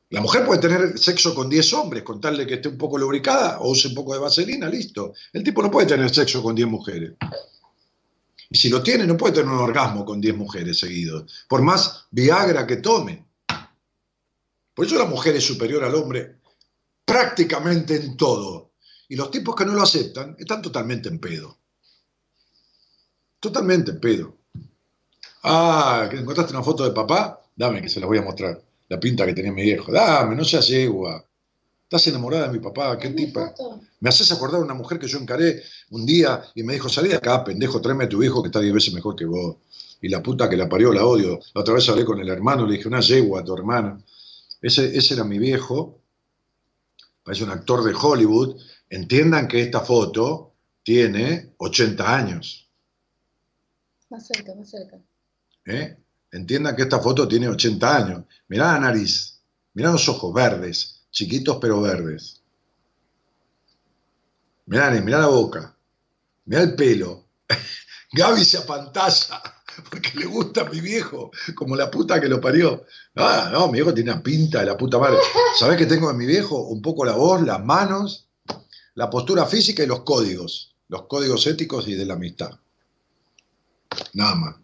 La mujer puede tener sexo con 10 hombres, con tal de que esté un poco lubricada o use un poco de vaselina, listo. El tipo no puede tener sexo con 10 mujeres. Y si lo tiene, no puede tener un orgasmo con 10 mujeres seguidos, por más Viagra que tome. Por eso la mujer es superior al hombre prácticamente en todo. Y los tipos que no lo aceptan están totalmente en pedo. Totalmente en pedo. Ah, ¿que encontraste una foto de papá? Dame, que se la voy a mostrar. La pinta que tenía mi viejo. Dame, no seas yegua. Estás enamorada de mi papá, qué tipa. Me haces acordar a una mujer que yo encaré un día y me dijo, salí de acá, pendejo, tráeme a tu hijo que está diez veces mejor que vos. Y la puta que la parió la odio. La otra vez hablé con el hermano, le dije, una yegua a tu hermano. Ese, ese era mi viejo, parece un actor de Hollywood. Entiendan que esta foto tiene 80 años. Más cerca, más cerca. ¿Eh? Entiendan que esta foto tiene 80 años. Mirá la nariz, mirá los ojos verdes, chiquitos pero verdes. Mirá, mirá la boca, mirá el pelo. Gaby se apantalla porque le gusta a mi viejo, como la puta que lo parió. Ah, no, mi viejo tiene una pinta de la puta madre. ¿Sabés qué tengo de mi viejo? Un poco la voz, las manos, la postura física y los códigos. Los códigos éticos y de la amistad. Nada más.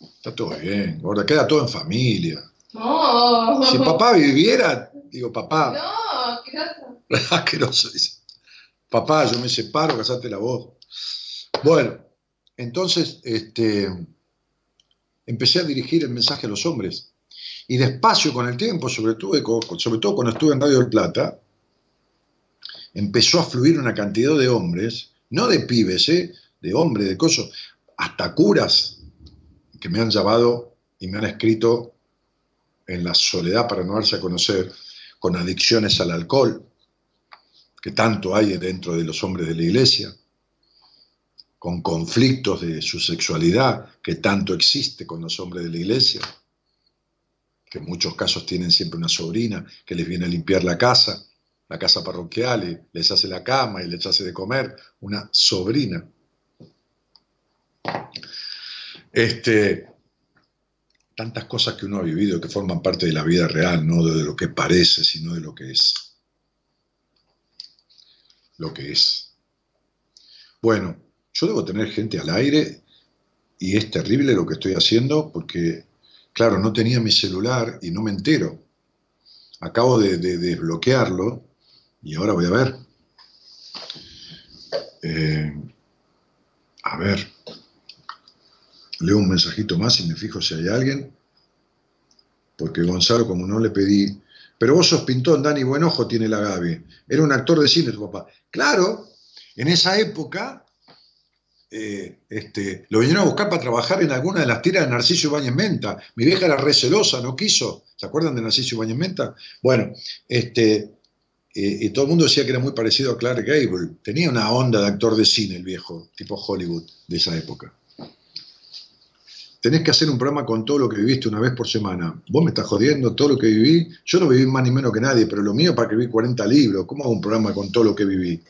Está todo bien, gorda, queda todo en familia. No. Si papá viviera, digo, papá. No, qué asqueroso, dice. Papá, yo me separo, casate la voz. Bueno, entonces este, empecé a dirigir el mensaje a los hombres. Y despacio con el tiempo, sobre todo, cuando estuve en Radio del Plata, empezó a fluir una cantidad de hombres, no de pibes, ¿eh? de hombres, de cosas. hasta curas que me han llamado y me han escrito en la soledad para no darse a conocer, con adicciones al alcohol, que tanto hay dentro de los hombres de la iglesia, con conflictos de su sexualidad, que tanto existe con los hombres de la iglesia, que en muchos casos tienen siempre una sobrina que les viene a limpiar la casa, la casa parroquial, y les hace la cama y les hace de comer, una sobrina. Este, tantas cosas que uno ha vivido que forman parte de la vida real, no de lo que parece, sino de lo que es. Lo que es. Bueno, yo debo tener gente al aire y es terrible lo que estoy haciendo porque, claro, no tenía mi celular y no me entero. Acabo de, de- de desbloquearlo y ahora voy a ver. Eh, a ver. Leo un mensajito más y me fijo si hay alguien. Porque Gonzalo, como no le pedí. Pero vos sos pintón, Dani, buen ojo tiene la Gaby. Era un actor de cine tu papá. Claro, en esa época eh, este, lo vinieron a buscar para trabajar en alguna de las tiras de Narciso Ibáñez Menta. Mi vieja era re celosa, no quiso. ¿Se acuerdan de Narciso Ibáñez Menta? Bueno, este, eh, y todo el mundo decía que era muy parecido a Clark Gable. Tenía una onda de actor de cine el viejo, tipo Hollywood de esa época. Tenés que hacer un programa con todo lo que viviste una vez por semana. Vos me estás jodiendo todo lo que viví. Yo no viví más ni menos que nadie, pero lo mío para que viví 40 libros. ¿Cómo hago un programa con todo lo que viví?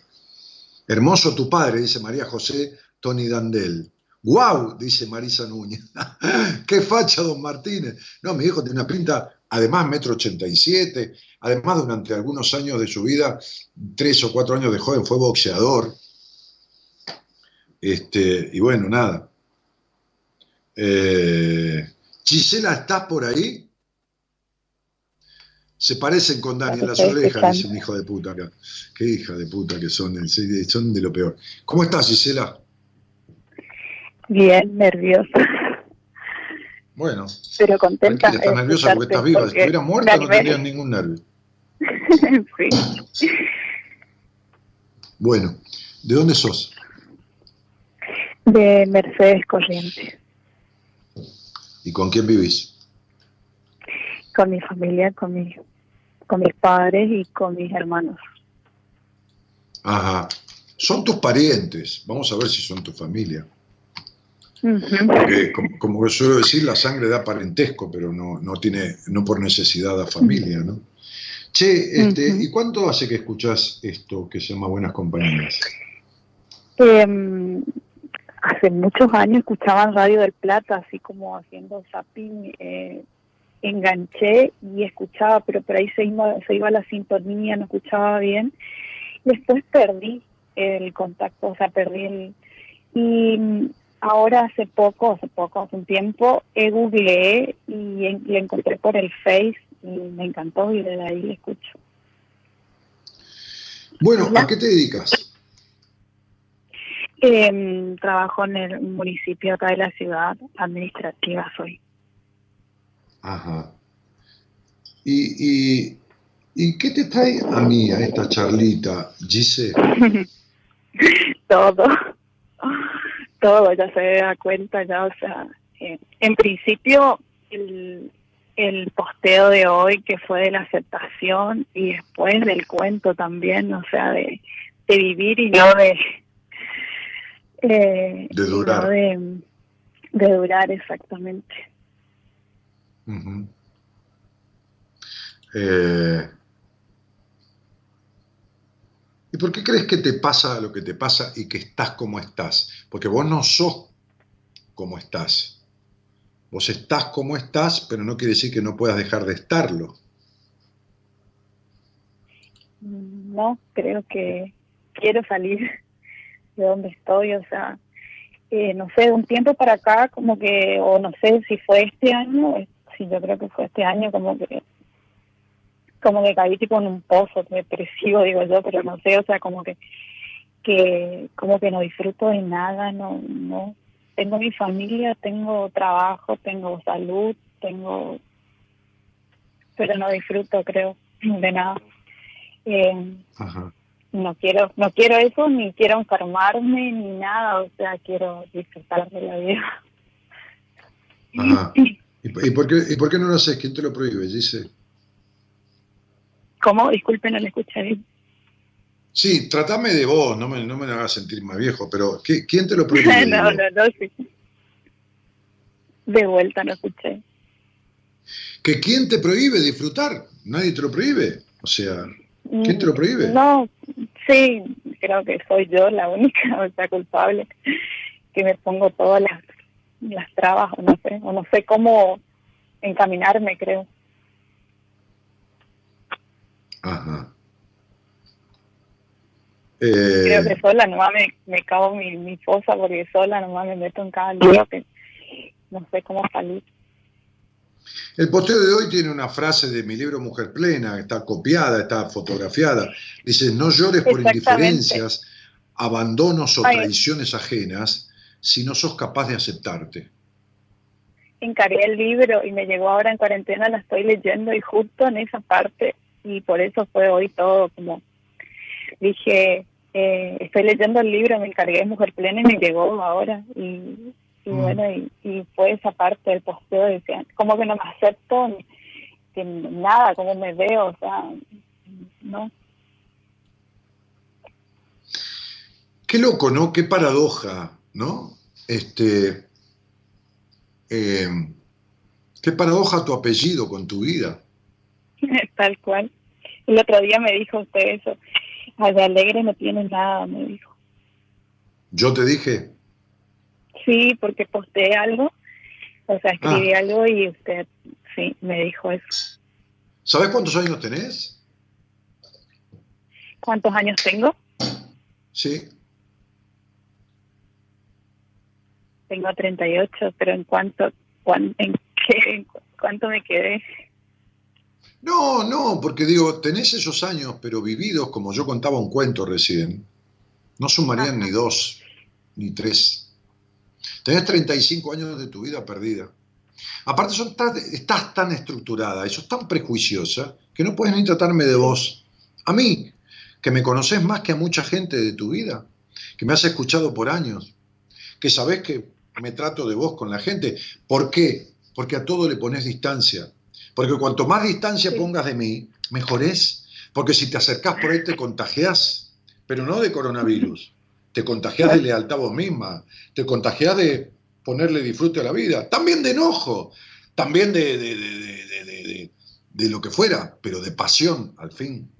Hermoso tu padre, dice María José Tony Dandel. ¡Guau! dice Marisa Núñez. ¡Qué facha, don Martínez! No, mi hijo tiene una pinta, además, metro ochenta y siete. Además, durante algunos años de su vida, tres o cuatro años de joven, fue boxeador. Este, y bueno, nada. Eh, Gisela, ¿estás por ahí? Se parecen con Dani en las orejas, dice un hijo de puta acá. Qué hija de puta que son, sí, son de lo peor. ¿Cómo estás, Gisela? Bien, nerviosa, Bueno, pero contenta. estás nerviosa porque estás viva. Si porque me muerta no tendrías ningún nervio. sí. Bueno, ¿de dónde sos? De Mercedes Corrientes, ¿Y con quién vivís? con mi familia, con, mi, con mis padres y con mis hermanos. Ajá. Son tus parientes. Vamos a ver si son tu familia. Porque, como, como suelo decir, la sangre da parentesco, pero no, no tiene, no por necesidad da familia, ¿no? Che, este. ¿y cuánto hace que escuchás esto que se llama Buenas Compañías? Em, hace muchos años escuchaba Radio del Plata, así como haciendo zapping, eh, enganché y escuchaba, pero por ahí se iba, se iba la sintonía, no escuchaba bien. Después perdí el contacto, o sea, perdí el... Y ahora hace poco, hace poco, hace un tiempo, he googleé y en- le encontré por el Face y me encantó y desde ahí le escucho. Bueno, ¿a qué te dedicas? Em, trabajo en el municipio acá de la ciudad, administrativa soy. Ajá. ¿Y, y, y qué te trae a mí, a esta charlita, Gise? todo, todo, ya se da cuenta, ya, o sea, eh, en principio el, el posteo de hoy que fue de la aceptación y después del cuento también, o sea, de, de vivir y no de... eh, De durar. no de, de durar exactamente. Eh, ¿Y por qué crees que te pasa lo que te pasa y que estás como estás? Porque vos no sos como estás. Vos estás como estás, pero no quiere decir que no puedas dejar de estarlo. No, creo que quiero salir de donde estoy, o sea, eh, no sé, un tiempo para acá, como que, o no sé si fue este año, eh, sí, yo creo que fue este año, como que, como que caí tipo en un pozo depresivo, digo yo, pero no sé, o sea, como que, que, como que no disfruto de nada, no, no, tengo mi familia, tengo trabajo, tengo salud, tengo, pero no disfruto, creo, de nada. Eh, Ajá. no quiero, no quiero eso, ni quiero enfermarme, ni nada, o sea, quiero disfrutar de la vida. Ajá. ¿Y, y por qué, ¿Y por qué no lo haces? ¿Quién te lo prohíbe? Dice. ¿Cómo? Disculpe, no le escuché bien. Sí, tratame de vos, no me, no me hagas sentir más viejo, pero ¿qué- ¿quién te lo prohíbe? no, no, no, sí. De vuelta no escuché. ¿Que quién te prohíbe disfrutar? Nadie te lo prohíbe. O sea, ¿quién te lo prohíbe? Mm, No, sí, creo que soy yo la única, o sea, culpable, que me pongo todas las, las trabas, o no sé, o no sé cómo encaminarme, creo. Ajá. Eh, Creo que sola nomás me, me cago mi, mi fosa porque sola nomás me meto en cada lío que no sé cómo salir. El posteo de hoy tiene una frase de mi libro Mujer Plena, está copiada, está fotografiada. Dice, no llores por indiferencias, abandonos o Ay. traiciones ajenas, si no sos capaz de aceptarte. Encargué el libro y me llegó ahora en cuarentena, la estoy leyendo y justo en esa parte, y por eso fue hoy todo como, dije, eh, estoy leyendo el libro, me encargué de Mujer Plena y me llegó ahora, y, y Mm. bueno, y, y fue esa parte del posteo, decía, como que no me acepto que nada, como me veo, o sea, no. Qué loco, ¿no? Qué paradoja, ¿no? Este, eh, qué paradoja tu apellido con tu vida. Tal cual. El otro día me dijo usted eso. Ay, de alegre no tiene nada, me dijo. Yo te dije, Sí, porque posteé algo, o sea, escribí Ah. algo y usted, sí, me dijo eso. ¿sabes cuántos años tenés? ¿Cuántos años tengo? Sí. Tengo 38, pero ¿en cuánto, cuán- en qué, en cu- cuánto me quedé? No, no, porque digo, tenés esos años, pero vividos, como yo contaba un cuento recién, no sumarían ni dos, ni tres. Tenés 35 años de tu vida perdida. Aparte, son tan- estás tan estructurada y sos tan prejuiciosa que no puedes ni tratarme de vos. A mí, que me conoces más que a mucha gente de tu vida, que me has escuchado por años, que sabés que me trato de vos con la gente. ¿Por qué? Porque a todo le pones distancia. Porque cuanto más distancia pongas de mí, mejor es. Porque si te acercás por ahí te contagiás, pero no de coronavirus. Te contagiás de lealtad a vos misma, te contagiás de ponerle disfrute a la vida, también de enojo, también de, de- de- de- de- de- de- de lo que fuera, pero de pasión al fin,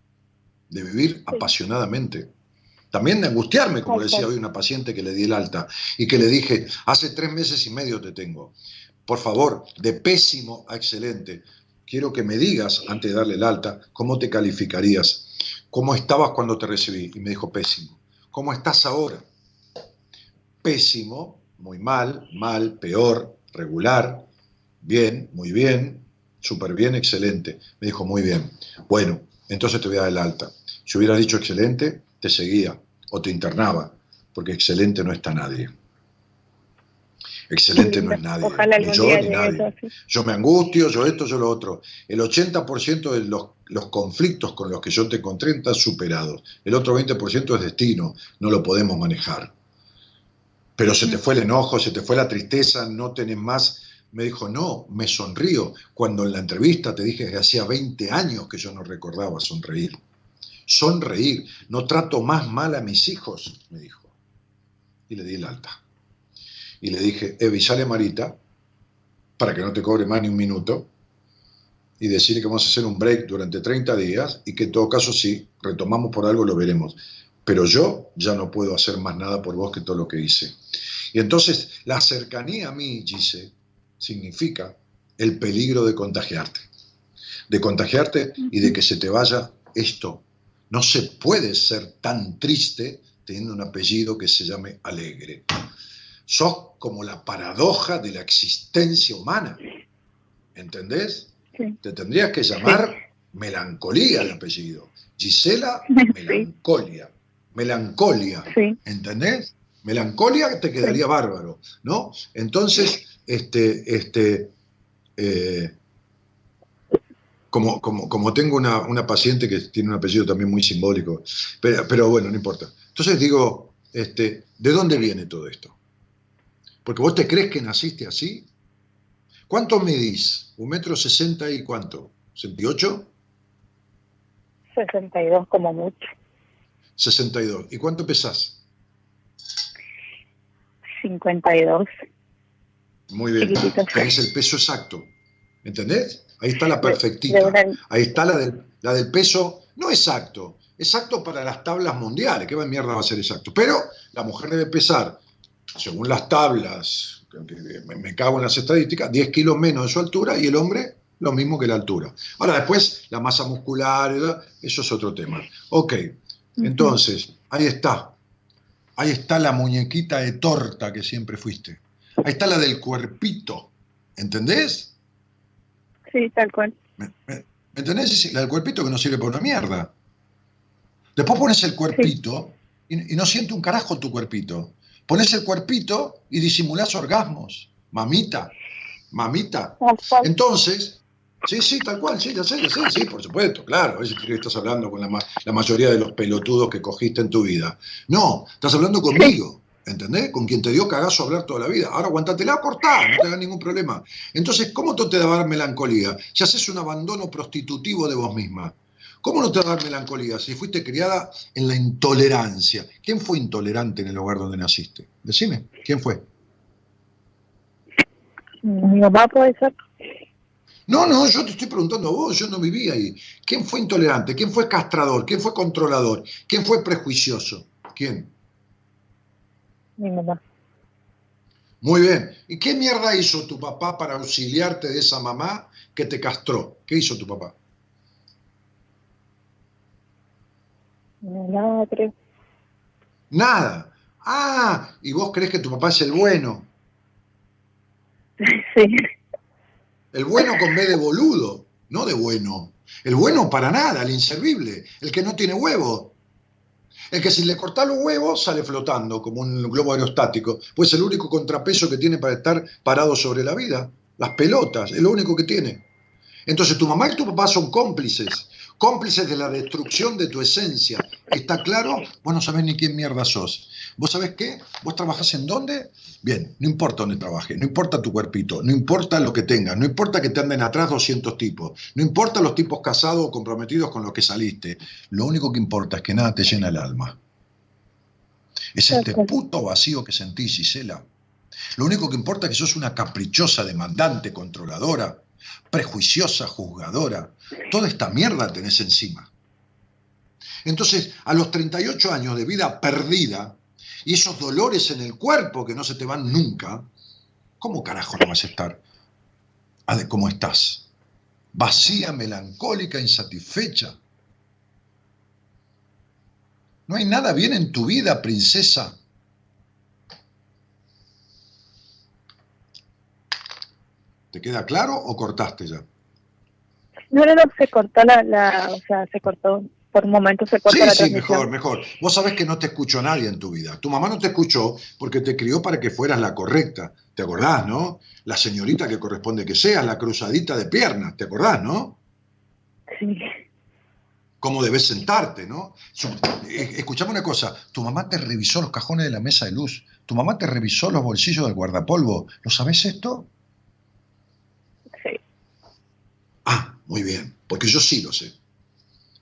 de vivir apasionadamente. También de angustiarme, como decía hoy una paciente que le di el alta y que le dije, hace tres meses y medio te tengo. Por favor, de pésimo a excelente, quiero que me digas, antes de darle el alta, cómo te calificarías, cómo estabas cuando te recibí. Y me dijo, pésimo. ¿Cómo estás ahora? Pésimo, muy mal, mal, peor, regular, bien, muy bien, súper bien, excelente. Me dijo, muy bien. Bueno, entonces te voy a dar el alta. Si hubieras dicho excelente, te seguía o te internaba, porque excelente no está nadie. Excelente no es nadie, Ojalá ni yo ni nadie. eso. Yo me angustio, yo esto, yo lo otro. El 80% de los, los conflictos con los que yo te encontré están superados. El otro 20% es destino, no lo podemos manejar. Pero se te fue el enojo, se te fue la tristeza, no tenés más. Me dijo, no, me sonrío. Cuando en la entrevista te dije que hacía 20 años que yo no recordaba sonreír. Sonreír, no trato más mal a mis hijos, me dijo. Y le di el alta. Y le dije, Evi, sale a Marita, para que no te cobre más ni un minuto, y decirle que vamos a hacer un break durante 30 días y que en todo caso sí, retomamos por algo, lo veremos. Pero yo ya no puedo hacer más nada por vos que todo lo que hice. Y entonces la cercanía a mí, Gise, significa el peligro de contagiarte. De contagiarte y de que se te vaya esto. No se puede ser tan triste teniendo un apellido que se llame Alegre. Sos como la paradoja de la existencia humana. ¿Entendés? Te tendrías que llamar Melancolía el apellido. Gisela Melancolia. Melancolia. ¿Entendés? Melancolia te quedaría bárbaro, ¿no? Entonces, este, este, eh, como, como, como tengo una, una paciente que tiene un apellido también muy simbólico, pero, pero bueno, no importa. Entonces digo, este, ¿de dónde viene todo esto? Porque vos te crees que naciste así. ¿Cuánto medís? ¿Un metro sesenta y cuánto? ¿68? 62 como mucho. 62. ¿Y cuánto pesás? 52. Muy bien. Tenés el peso exacto. ¿Entendés? Ahí está la perfectita. Ahí está la del, la del peso, no exacto, exacto para las tablas mundiales, ¿qué mierda va a ser exacto? Pero la mujer debe pesar, según las tablas, me, cago en las estadísticas, 10 kilos menos de su altura y el hombre lo mismo que la altura. Ahora después, la masa muscular, eso es otro tema. Ok, entonces, ahí está. Ahí está la muñequita de torta que siempre fuiste. Ahí está la del cuerpito. ¿Entendés? Sí, tal cual. ¿Me entendés? La del cuerpito que no sirve para una mierda. Después pones el cuerpito y, y no siente un carajo tu cuerpito. Pones el cuerpito y disimulás orgasmos. Mamita, mamita. Entonces, sí, sí, tal cual, sí, ya sé, ya sé, sí, por supuesto, claro. A veces crees que estás hablando con la, ma- la mayoría de los pelotudos que cogiste en tu vida. No, estás hablando conmigo. ¿Entendés? Con quien te dio cagazo a hablar toda la vida. Ahora aguantatela, cortá, no te hagas ningún problema. Entonces, ¿cómo te va a dar melancolía? Si haces un abandono prostitutivo de vos misma. ¿Cómo no te va a dar melancolía si fuiste criada en la intolerancia? ¿Quién fue intolerante en el hogar donde naciste? Decime, ¿quién fue? Mi mamá puede ser. No, no, yo te estoy preguntando a vos, yo no viví ahí. ¿Quién fue intolerante? ¿Quién fue castrador? ¿Quién fue controlador? ¿Quién fue prejuicioso? ¿Quién? Mi mamá. Muy bien. ¿Y qué mierda hizo tu papá para auxiliarte de esa mamá que te castró? ¿Qué hizo tu papá? Nada, creo. Nada. Ah, y vos crees que tu papá es el bueno. Sí. El bueno con B de boludo, no de bueno. El bueno para nada, el inservible, el que no tiene huevo. El que si le cortás los huevos sale flotando como un globo aerostático, pues es el único contrapeso que tiene para estar parado sobre la vida. Las pelotas, es lo único que tiene. Entonces tu mamá y tu papá son cómplices, cómplices de la destrucción de tu esencia. ¿Está claro? Vos no sabés ni quién mierda sos. ¿Vos sabés qué? ¿Vos trabajás en dónde? Bien, no importa dónde trabajes, no importa tu cuerpito, no importa lo que tengas, no importa que te anden atrás 200 tipos, no importa los tipos casados o comprometidos con los que saliste. Lo único que importa es que nada te llena el alma. Es este puto vacío que sentís, Gisela. Lo único que importa es que sos una caprichosa, demandante, controladora, prejuiciosa, juzgadora. Toda esta mierda tenés encima. Entonces, a los 38 años de vida perdida y esos dolores en el cuerpo que no se te van nunca, ¿cómo carajo no vas a estar cómo estás? Vacía, melancólica, insatisfecha. No hay nada bien en tu vida, princesa. ¿Te queda claro o cortaste ya? No, no, no, se cortó la, la o sea, se cortó, por un momento se cortó Sí, la sí, transmisión. mejor, mejor. Vos sabés que no te escuchó nadie en tu vida. Tu mamá no te escuchó porque te crió para que fueras la correcta. ¿Te acordás, no? La señorita que corresponde que seas, la cruzadita de piernas. ¿Te acordás, no? Sí. Cómo debes sentarte, ¿no? Eh, Escuchame una cosa. Tu mamá te revisó los cajones de la mesa de luz. Tu mamá te revisó los bolsillos del guardapolvo. ¿Lo sabés esto? Sí. Ah, muy bien. Porque yo sí lo sé.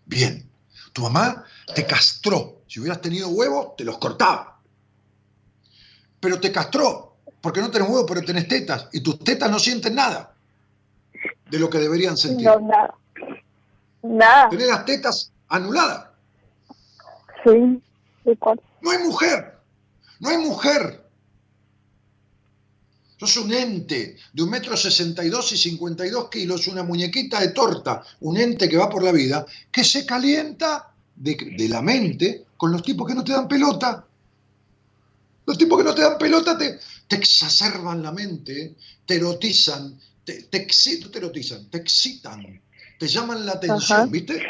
Bien. Tu mamá te castró. Si hubieras tenido huevos, te los cortaba. Pero te castró. Porque no tenés huevos, pero tenés tetas. Y tus tetas no sienten nada de lo que deberían sentir. No, nada. Nada. Tenés las tetas anuladas. Sí. ¿De? No hay mujer. No hay mujer. Sos un ente de un metro sesenta y dos y 52 kilos, una muñequita de torta, un ente que va por la vida, que se calienta de, de la mente con los tipos que no te dan pelota. Los tipos que no te dan pelota te, te exacerban la mente, te erotizan, te, te, no te erotizan, te excitan, te llaman la atención, Ajá. ¿viste?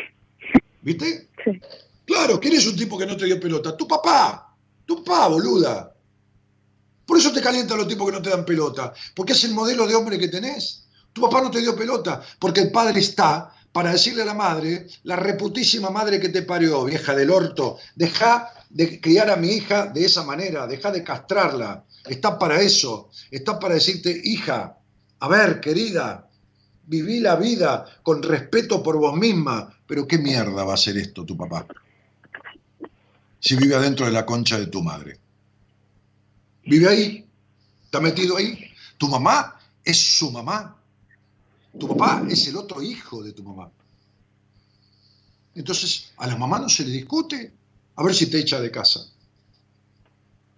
¿Viste? Sí. Claro, ¿quién es un tipo que no te dio pelota? Tu papá, tu papá, boluda. Por eso te calientan los tipos que no te dan pelota, porque es el modelo de hombre que tenés. Tu papá no te dio pelota, porque el padre está para decirle a la madre, la reputísima madre que te parió, vieja del orto, deja de criar a mi hija de esa manera, deja de castrarla. Está para eso, está para decirte, hija, a ver, querida, viví la vida con respeto por vos misma, pero qué mierda va a ser esto tu papá si vive adentro de la concha de tu madre. Vive ahí, está metido ahí. Tu mamá es su mamá. Tu papá es el otro hijo de tu mamá. Entonces, a la mamá no se le discute. A ver si te echa de casa.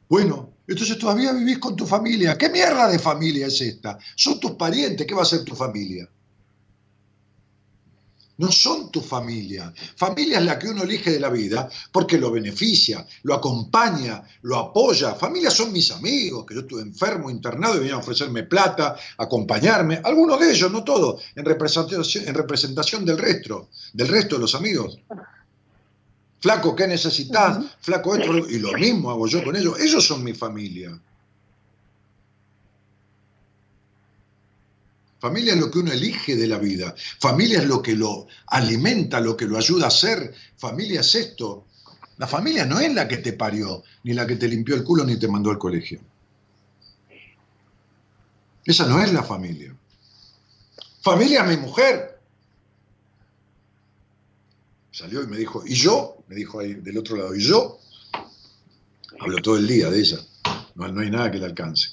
Bueno, entonces todavía vivís con tu familia. ¿Qué mierda de familia es esta? Son tus parientes. ¿Qué va a ser tu familia? No son tu familia. Familia es la que uno elige de la vida porque lo beneficia, lo acompaña, lo apoya. Familia son mis amigos, que yo estuve enfermo, internado y venían a ofrecerme plata, acompañarme. Algunos de ellos, no todos, en representación, en representación del resto, del resto de los amigos. Flaco, ¿qué necesitas? Flaco, esto. Y lo mismo hago yo con ellos. Ellos son mi familia. Familia es lo que uno elige de la vida. Familia es lo que lo alimenta, lo que lo ayuda a ser. Familia es esto. La familia no es la que te parió, ni la que te limpió el culo, ni te mandó al colegio. Esa no es la familia. Familia es mi mujer. Salió y me dijo, ¿y yo? Me dijo ahí del otro lado, ¿y yo? Hablo todo el día de ella. No, no hay nada que le alcance.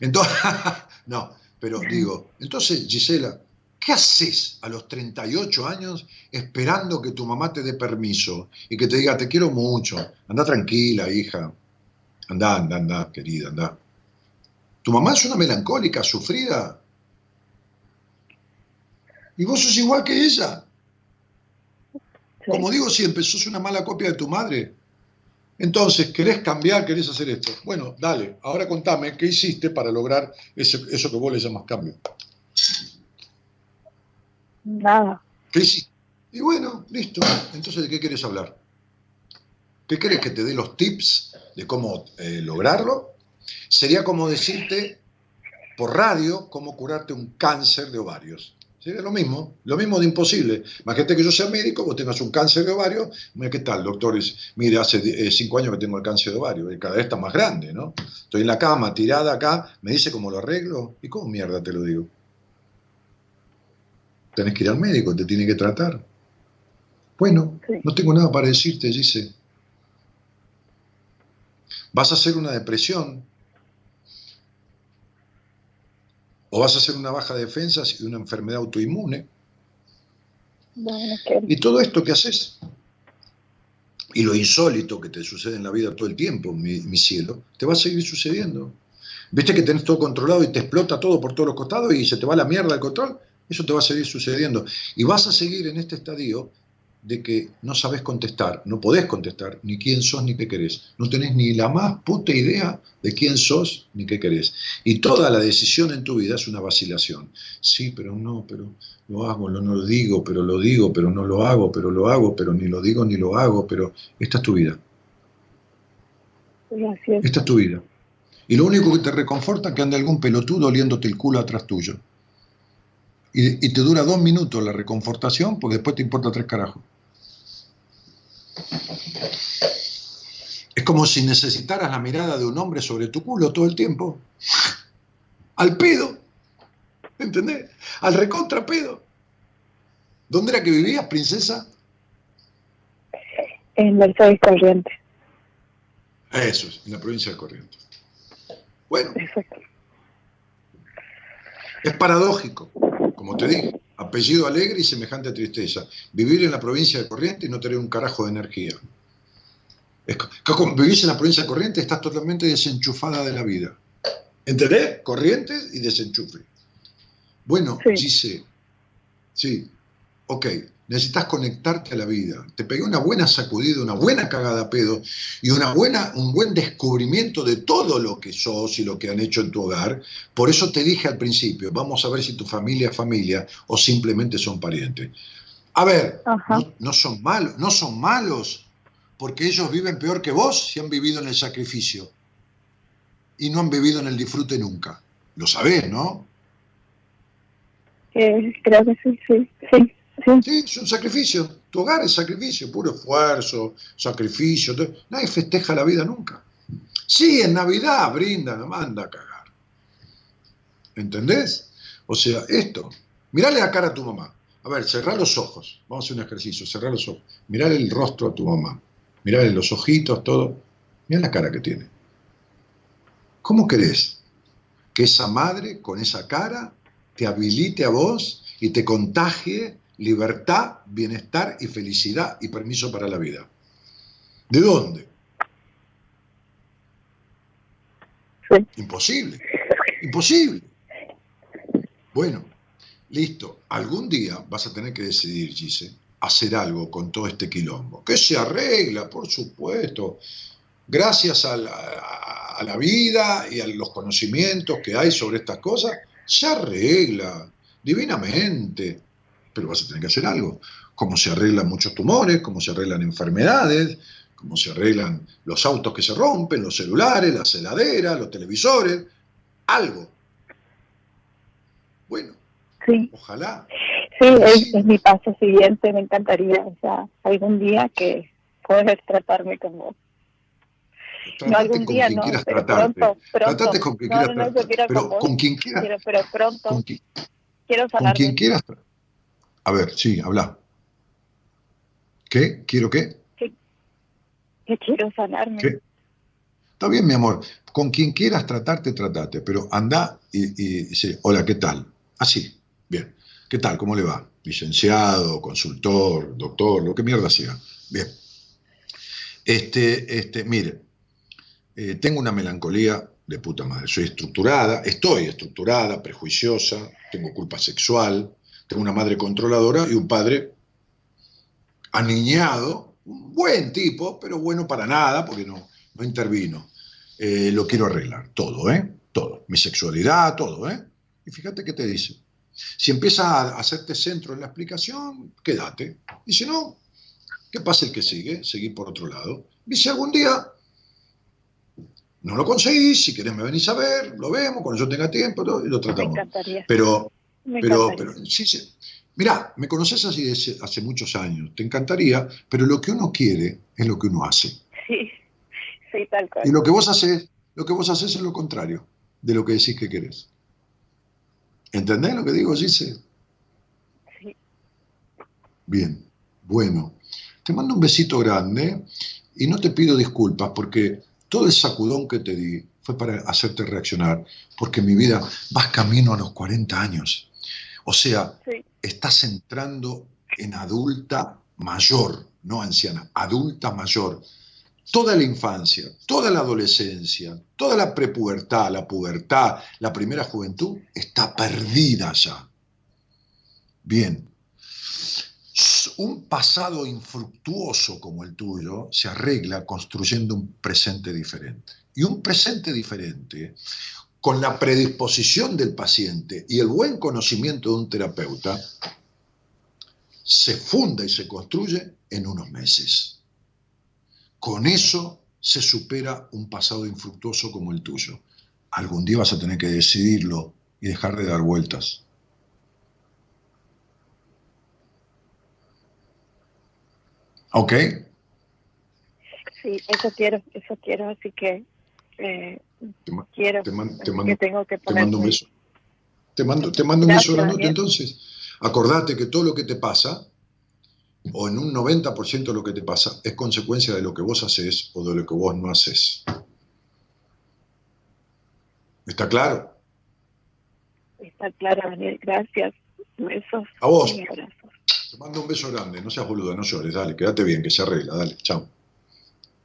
Entonces, no, pero digo, entonces Gisela, ¿qué haces a los 38 años esperando que tu mamá te dé permiso y que te diga, te quiero mucho, anda tranquila, hija, anda, anda, anda, querida, anda? Tu mamá es una melancólica, sufrida. Y vos sos igual que ella. Como digo siempre, sos una mala copia de tu madre. Entonces, ¿querés cambiar? ¿Querés hacer esto? Bueno, dale, ahora contame qué hiciste para lograr eso, eso que vos le llamas cambio. Nada. ¿Qué hiciste? Y bueno, listo. Entonces, ¿de qué querés hablar? ¿Qué querés que te dé los tips de cómo eh, lograrlo? Sería como decirte por radio cómo curarte un cáncer de ovarios. Sería lo mismo, lo mismo de imposible. Imagínate que yo sea médico, vos tengas un cáncer de ovario, mira qué tal, doctores, mire, hace eh, cinco años que tengo el cáncer de ovario, y cada vez está más grande, ¿no? Estoy en la cama, tirada acá, me dice cómo lo arreglo, ¿y cómo mierda te lo digo? Tenés que ir al médico, te tiene que tratar. Bueno, no tengo nada para decirte, dice. Vas a hacer una depresión, o vas a hacer una baja de defensas y una enfermedad autoinmune. Y todo esto que haces, y lo insólito que te sucede en la vida todo el tiempo, mi, mi, cielo, te va a seguir sucediendo. ¿Viste que tenés todo controlado y te explota todo por todos los costados y se te va la mierda el control? Eso te va a seguir sucediendo. Y vas a seguir en este estadio de que no sabes contestar, no podés contestar ni quién sos ni qué querés. No tenés ni la más puta idea de quién sos ni qué querés. Y toda la decisión en tu vida es una vacilación. Sí, pero no, pero lo hago, no lo digo, pero lo digo, pero no lo hago, pero lo hago, pero ni lo digo ni lo hago, pero esta es tu vida. Gracias. Esta es tu vida. Y lo único que te reconforta es que ande algún pelotudo oliéndote el culo atrás tuyo. Y, y, te dura dos minutos la reconfortación porque después te importa tres carajos. Es como si necesitaras la mirada de un hombre sobre tu culo todo el tiempo. Al pedo. ¿Entendés? Al recontra pedo. ¿Dónde era que vivías, princesa? En Mercedes Corrientes. Eso es, en la provincia de Corrientes. Bueno. Es paradójico, como te dije. Apellido alegre y semejante tristeza. Vivir en la provincia de Corrientes y no tener un carajo de energía. Es, como vivís en la provincia de Corrientes, estás totalmente desenchufada de la vida. ¿Entendés? Corrientes y desenchufe. Bueno, sí. dice, sí, ok, necesitas conectarte a la vida. Te pegué una buena sacudida, una buena cagada a pedo y una buena, un buen descubrimiento de todo lo que sos y lo que han hecho en tu hogar. Por eso te dije al principio, vamos a ver si tu familia es familia o simplemente son parientes. A ver, no, no, son malos, no son malos, porque ellos viven peor que vos si han vivido en el sacrificio y no han vivido en el disfrute nunca. Lo sabés, ¿no? Eh, creo que sí, sí, sí. Sí, es un sacrificio. Tu hogar es sacrificio, puro esfuerzo, sacrificio. Nadie festeja la vida nunca. Sí, en Navidad brinda, no manda a cagar. ¿Entendés? O sea, esto. Mirale la cara a tu mamá. A ver, cerrá los ojos. Vamos a hacer un ejercicio. Cerrá los ojos. Mirale el rostro a tu mamá. Mirale los ojitos, todo. Mirá la cara que tiene. ¿Cómo querés que esa madre con esa cara te habilite a vos y te contagie libertad, bienestar y felicidad y permiso para la vida? ¿De dónde? Imposible. Imposible. Bueno, listo. Algún día vas a tener que decidir, Gise, hacer algo con todo este quilombo. Que se arregla, por supuesto. Gracias a la, a la vida y a los conocimientos que hay sobre estas cosas, se arregla divinamente. Pero vas a tener que hacer algo. Como se arreglan muchos tumores, como se arreglan enfermedades, como se arreglan los autos que se rompen, los celulares, las heladeras, los televisores, algo. Bueno, Sí, ojalá. sí es, es mi paso siguiente. Me encantaría, o sea, algún día que poder tratarme como. No Tratate algún con día, quien no, quieras pero tratarte. pronto, pronto. Tratate con quien No, quieras no, tratarte. Pero con vos. con quien quieras, Quiero, pero pronto. con quien, quiero con sanarme. quien quieras. tra- A ver, sí, habla. ¿Qué? ¿Quiero qué? Que quiero sanarme. ¿Qué? Está bien, mi amor. Con quien quieras tratarte, tratate. Pero anda y, y dice, hola, ¿qué tal? Así, bien. ¿Qué tal? ¿Cómo le va? Licenciado, consultor, doctor, lo que mierda sea. Bien. Este, este, mire, eh, tengo una melancolía de puta madre. Soy estructurada, estoy estructurada, prejuiciosa, tengo culpa sexual, tengo una madre controladora y un padre aniñado, un buen tipo, pero bueno para nada, porque no, no intervino. Eh, lo quiero arreglar, todo, ¿eh? Todo. Mi sexualidad, todo, ¿eh? Y fíjate qué te dice. Si empiezas a hacerte centro en la explicación, quédate. Y si no, ¿qué pasa el que sigue? Seguir por otro lado. Y si algún día no lo conseguís, si querés me venís a ver, lo vemos, cuando yo tenga tiempo todo, y lo Me tratamos. encantaría. Pero, Me pero, pero, sí, sí. Mirá, me conoces así desde hace muchos años, te encantaría, pero lo que uno quiere es lo que uno hace. Sí, sí, tal cual. Y lo que vos haces, lo que vos haces es lo contrario de lo que decís que querés. ¿Entendés lo que digo, Gise? Sí. Bien, bueno. Te mando un besito grande y no te pido disculpas porque todo el sacudón que te di fue para hacerte reaccionar, porque mi vida vas camino a los 40 años. O sea, Sí. estás entrando en adulta mayor, no anciana, adulta mayor. Toda la infancia, toda la adolescencia, toda la prepubertad, la pubertad, la primera juventud está perdida ya. Bien. Un pasado infructuoso como el tuyo se arregla construyendo un presente diferente. Y un presente diferente, con la predisposición del paciente y el buen conocimiento de un terapeuta, se funda y se construye en unos meses. Con eso se supera un pasado infructuoso como el tuyo. Algún día vas a tener que decidirlo y dejar de dar vueltas. ¿Ok? Sí, eso quiero, eso quiero, así que eh, Te, quiero. te man- te mando- que tengo que te poner mando un beso. Te mando, te mando un beso grandote Daniel. entonces. Acordate que todo lo que te pasa, o en un 90% de lo que te pasa, es consecuencia de lo que vos haces o de lo que vos no haces. ¿Está claro? Está claro, Daniel, gracias. Besos. A vos. y abrazos. Te mando un beso grande, no seas boluda, no llores, dale, quédate bien, que se arregla, dale, chao.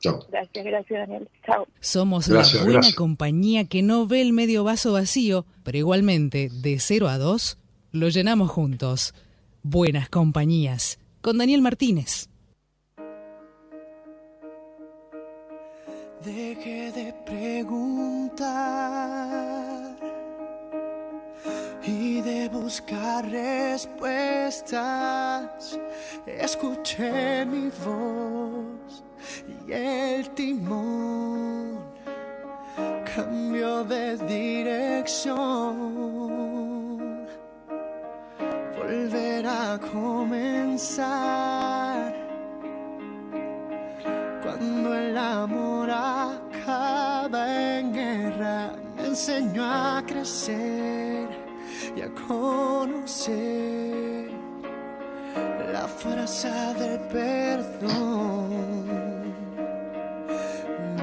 Chao. Gracias, gracias, Daniel. Chao. Somos Gracias, la buena gracias. compañía que no ve el medio vaso vacío, pero igualmente, de 0 a 2, lo llenamos juntos. Buenas compañías. Con Daniel Martínez. Deje de preguntar y de buscar respuestas. Escuché mi voz y el timón cambió de dirección. Volver a comenzar. Cuando el amor acaba en guerra, me enseñó a crecer y a la fuerza del perdón.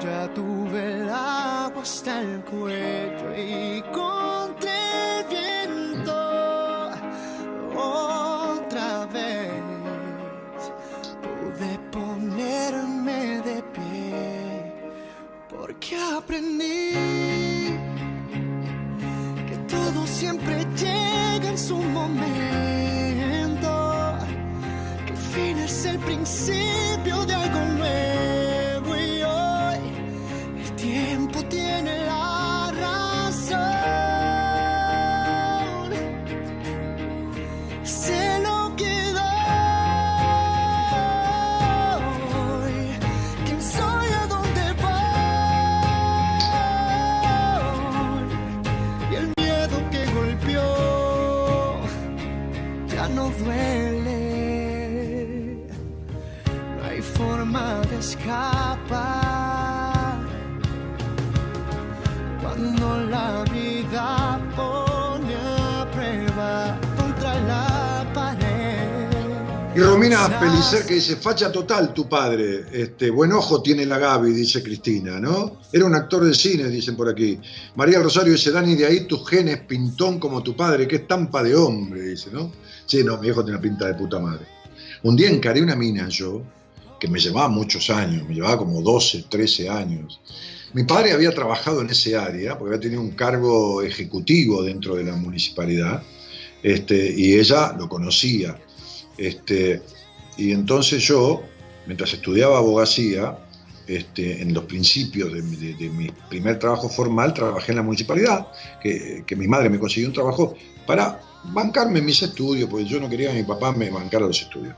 Ya tuve el agua hasta el cuello y contra el viento otra vez pude ponerme de pie porque aprendí siempre llega en su momento. Que fin es el principio Pelicer que dice, facha total tu padre, este, buen ojo tiene la Gaby, dice Cristina, ¿no? Era un actor de cine, dicen por aquí. María Rosario dice, Dani, de ahí tus genes pintón como tu padre, qué estampa de hombre, dice, ¿no? Sí, no, mi hijo tiene una pinta de puta madre. Un día encaré una mina yo, que me llevaba muchos años, me llevaba como 12, 13 años. Mi padre había trabajado en ese área, porque había tenido un cargo ejecutivo dentro de la municipalidad, este, y ella lo conocía. Este, y entonces yo, mientras estudiaba abogacía, este, en los principios de, mi- primer trabajo formal, trabajé en la municipalidad, que, mi madre me consiguió un trabajo para bancarme mis estudios, porque yo no quería que mi papá me bancara los estudios.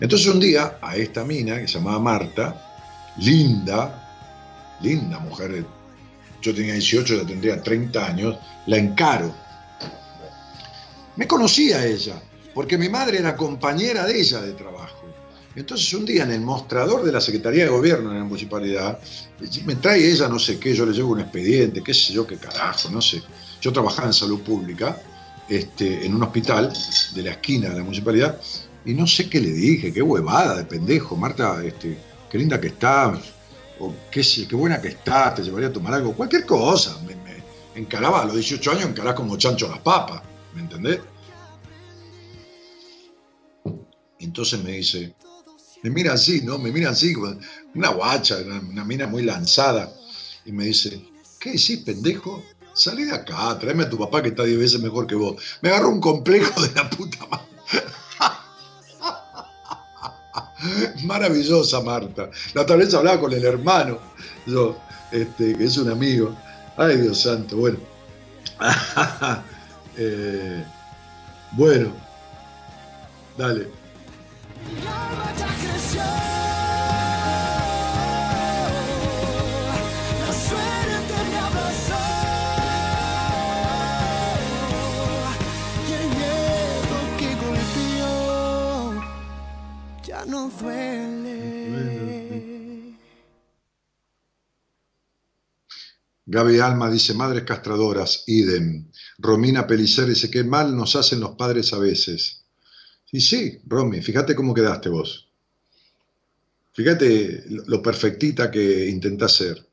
Entonces un día a esta mina, que se llamaba Marta, linda, linda mujer, yo tenía 18, ella tendría 30 años, la encaro. Me conocía ella, porque mi madre era compañera de ella de trabajo. Entonces un día en el mostrador de la Secretaría de Gobierno en la municipalidad, me trae ella no sé qué, yo le llevo un expediente, qué sé yo, qué carajo, no sé. Yo trabajaba en salud pública, este, en un hospital de la esquina de la municipalidad, y no sé qué le dije, qué huevada de pendejo, Marta, este, qué linda que estás, o qué, sé- qué buena que estás, te llevaría a tomar algo, cualquier cosa. Me, me encaraba, a los 18 años encarás como chancho las papas, ¿me entendés? Entonces me dice, me mira así, ¿no? Me mira así, una guacha, una, mina muy lanzada, y me dice, ¿qué decís, pendejo? Salí de acá, tráeme a tu papá que está 10 veces mejor que vos. Me agarró un complejo de la puta madre. Maravillosa Marta. La otra vez hablaba con el hermano, yo, este, que es un amigo. Ay, Dios santo, bueno. Eh, bueno, dale. No. Gaby Alma dice, madres castradoras, idem. Romina Pelicer dice, qué mal nos hacen los padres a veces. Y sí, Romy, fíjate cómo quedaste vos. Fíjate lo perfectita que intentás ser,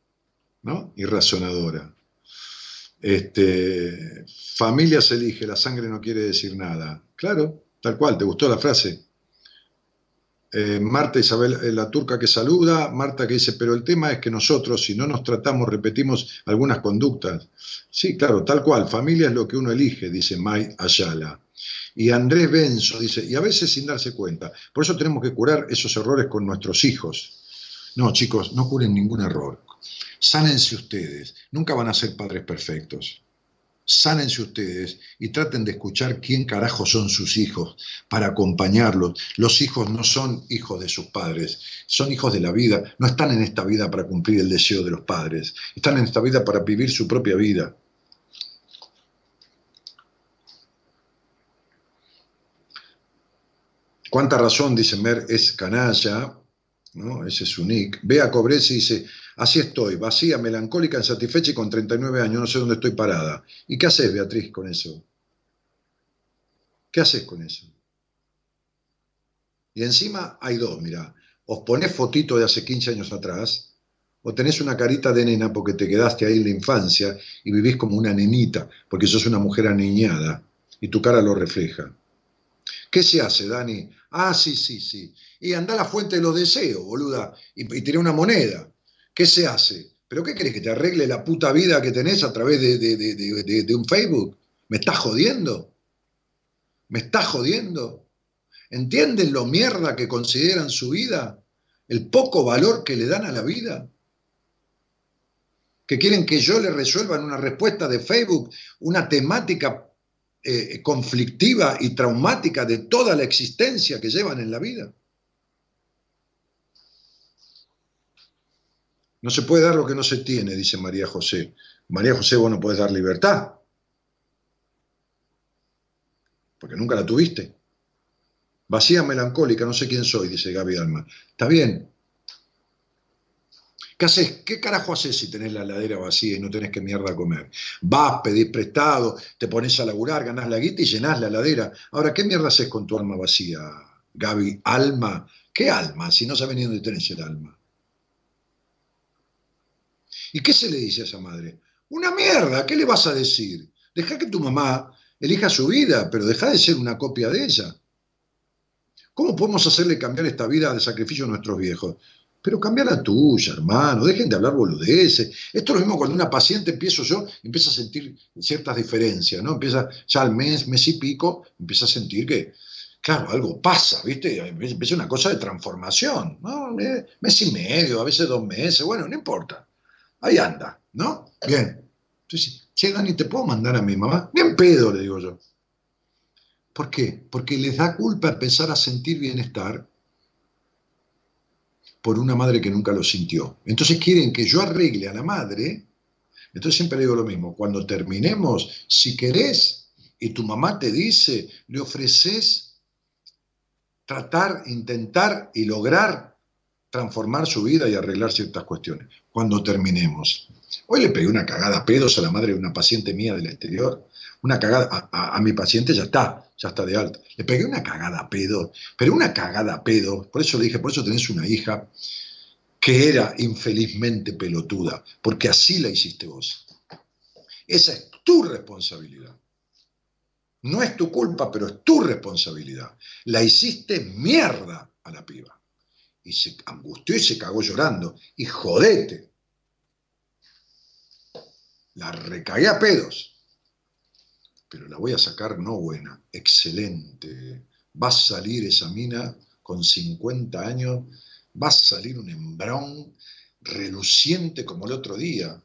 ¿no? Y razonadora. Este, familia se elige, la sangre no quiere decir nada. Claro, tal cual, ¿te gustó la frase? Eh, Marta Isabel, eh, la turca que saluda, Marta que dice, pero el tema es que nosotros, si no nos tratamos, repetimos algunas conductas. Sí, claro, tal cual, familia es lo que uno elige, dice May Ayala. Y Andrés Benzo dice, y a veces sin darse cuenta. Por eso tenemos que curar esos errores con nuestros hijos. No, chicos, no curen ningún error. Sánense ustedes. Nunca van a ser padres perfectos. Sánense ustedes y traten de escuchar quién carajo son sus hijos para acompañarlos. Los hijos no son hijos de sus padres, son hijos de la vida. No están en esta vida para cumplir el deseo de los padres. Están en esta vida para vivir su propia vida. Cuánta razón, dice Mer, es canalla, ¿no? Ese es su nick. Ve a Cobres y dice, así estoy, vacía, melancólica, insatisfecha y con 39 años, no sé dónde estoy parada. ¿Y qué haces, Beatriz, con eso? ¿Qué haces con eso? Y encima hay dos, mira, os pones fotito de hace 15 años atrás, o tenés una carita de nena porque te quedaste ahí en la infancia y vivís como una nenita, porque sos una mujer aniñada y tu cara lo refleja. ¿Qué se hace, Dani? Ah, sí, sí, sí. Y anda a la fuente de los deseos, boluda, y, y una moneda. ¿Qué se hace? ¿Pero qué querés que te arregle la puta vida que tenés a través de, de- de- de- un Facebook? ¿Me estás jodiendo? ¿Me estás jodiendo? ¿Entienden lo mierda que consideran su vida? ¿El poco valor que le dan a la vida? ¿Que quieren que yo les resuelva en una respuesta de Facebook una temática eh, conflictiva y traumática de toda la existencia que llevan en la vida? No se puede dar lo que no se tiene, dice María José. María José, vos no podés dar libertad. Porque nunca la tuviste. Vacía, melancólica, no sé quién soy, dice Gaby Alma. Está bien. ¿Qué haces? ¿Qué carajo haces si tenés la heladera vacía y no tenés que mierda comer? Vas, pedís prestado, te pones a laburar, ganás la guita y llenás la heladera. Ahora, ¿qué mierda haces con tu alma vacía, Gaby? ¿Alma? ¿Qué alma? Si no sabes ni dónde tenés el alma. ¿Y qué se le dice a esa madre? Una mierda, ¿qué le vas a decir? Deja que tu mamá elija su vida, pero deja de ser una copia de ella. ¿Cómo podemos hacerle cambiar esta vida de sacrificio a nuestros viejos? Pero cambia la tuya, hermano, dejen de hablar boludeces. Esto es lo mismo cuando una paciente empiezo yo, empieza a sentir ciertas diferencias, ¿no? Empieza ya al mes, mes y pico, empieza a sentir que, claro, algo pasa, ¿viste? Empieza una cosa de transformación, ¿no? Mes y medio, a veces dos meses, bueno, no importa. Ahí anda, ¿no? Bien. Entonces, che, Dani, ¿te puedo mandar a mi mamá? Bien pedo, le digo yo. ¿Por qué? Porque les da culpa empezar a sentir bienestar por una madre que nunca lo sintió. Entonces quieren que yo arregle a la madre. Entonces siempre digo lo mismo. Cuando terminemos, si querés y tu mamá te dice, le ofreces tratar, intentar y lograr transformar su vida y arreglar ciertas cuestiones. Cuando terminemos. Hoy le pegué una cagada a pedos a la madre de una paciente mía del exterior. Una cagada, a, a- a mi paciente ya está, ya está de alta. Le pegué una cagada a pedo, pero una cagada a pedo. Por eso le dije, por eso tenés una hija que era infelizmente pelotuda, porque así la hiciste vos. Esa es tu responsabilidad. No es tu culpa, pero es tu responsabilidad. La hiciste mierda a la piba. Y se angustió y se cagó llorando. Y jodete. La recagué a pedos. Pero la voy a sacar no buena, excelente. Va a salir esa mina con 50 años, va a salir un hembrón reluciente como el otro día.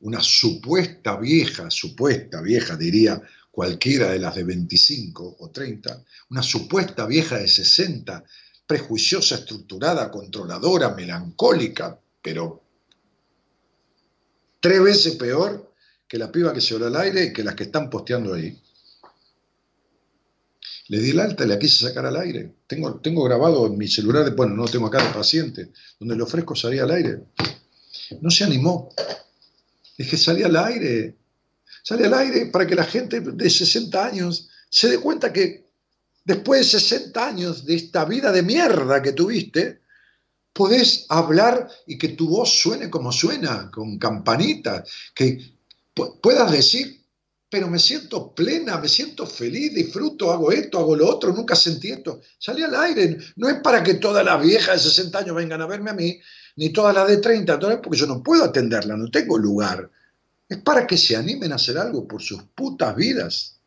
Una supuesta vieja, supuesta vieja, diría cualquiera de las de 25 o 30, una supuesta vieja de 60, prejuiciosa, estructurada, controladora, melancólica, pero tres veces peor que la piba que se al aire y que las que están posteando ahí. Le di el alta y la quise sacar al aire. Tengo, tengo grabado en mi celular, bueno, no tengo acá de paciente, donde le ofrezco salir al aire. No se animó. Dije, salí al aire. Salí al aire para que la gente de 60 años se dé cuenta que después de 60 años de esta vida de mierda que tuviste, podés hablar y que tu voz suene como suena, con campanita, que puedas decir, pero me siento plena, me siento feliz, disfruto, hago esto, hago lo otro, nunca sentí esto. Salí al aire, no es para que todas las viejas de 60 años vengan a verme a mí, ni todas las de 30, todas, porque yo no puedo atenderla, no tengo lugar. Es para que se animen a hacer algo por sus putas vidas.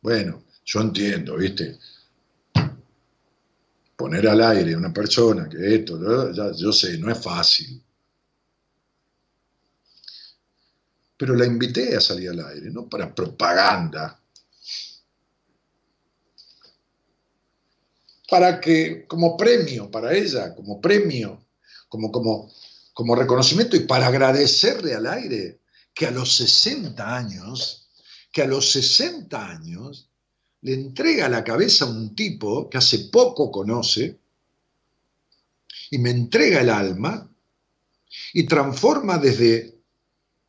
Bueno, yo entiendo, ¿viste? Poner al aire a una persona que esto, yo sé, no es fácil. Pero la invité a salir al aire, no para propaganda. Para que, como premio para ella, como premio, como, como, como reconocimiento y para agradecerle al aire que a los 60 años, que a los 60 años le entrega la cabeza a un tipo que hace poco conoce y me entrega el alma y transforma desde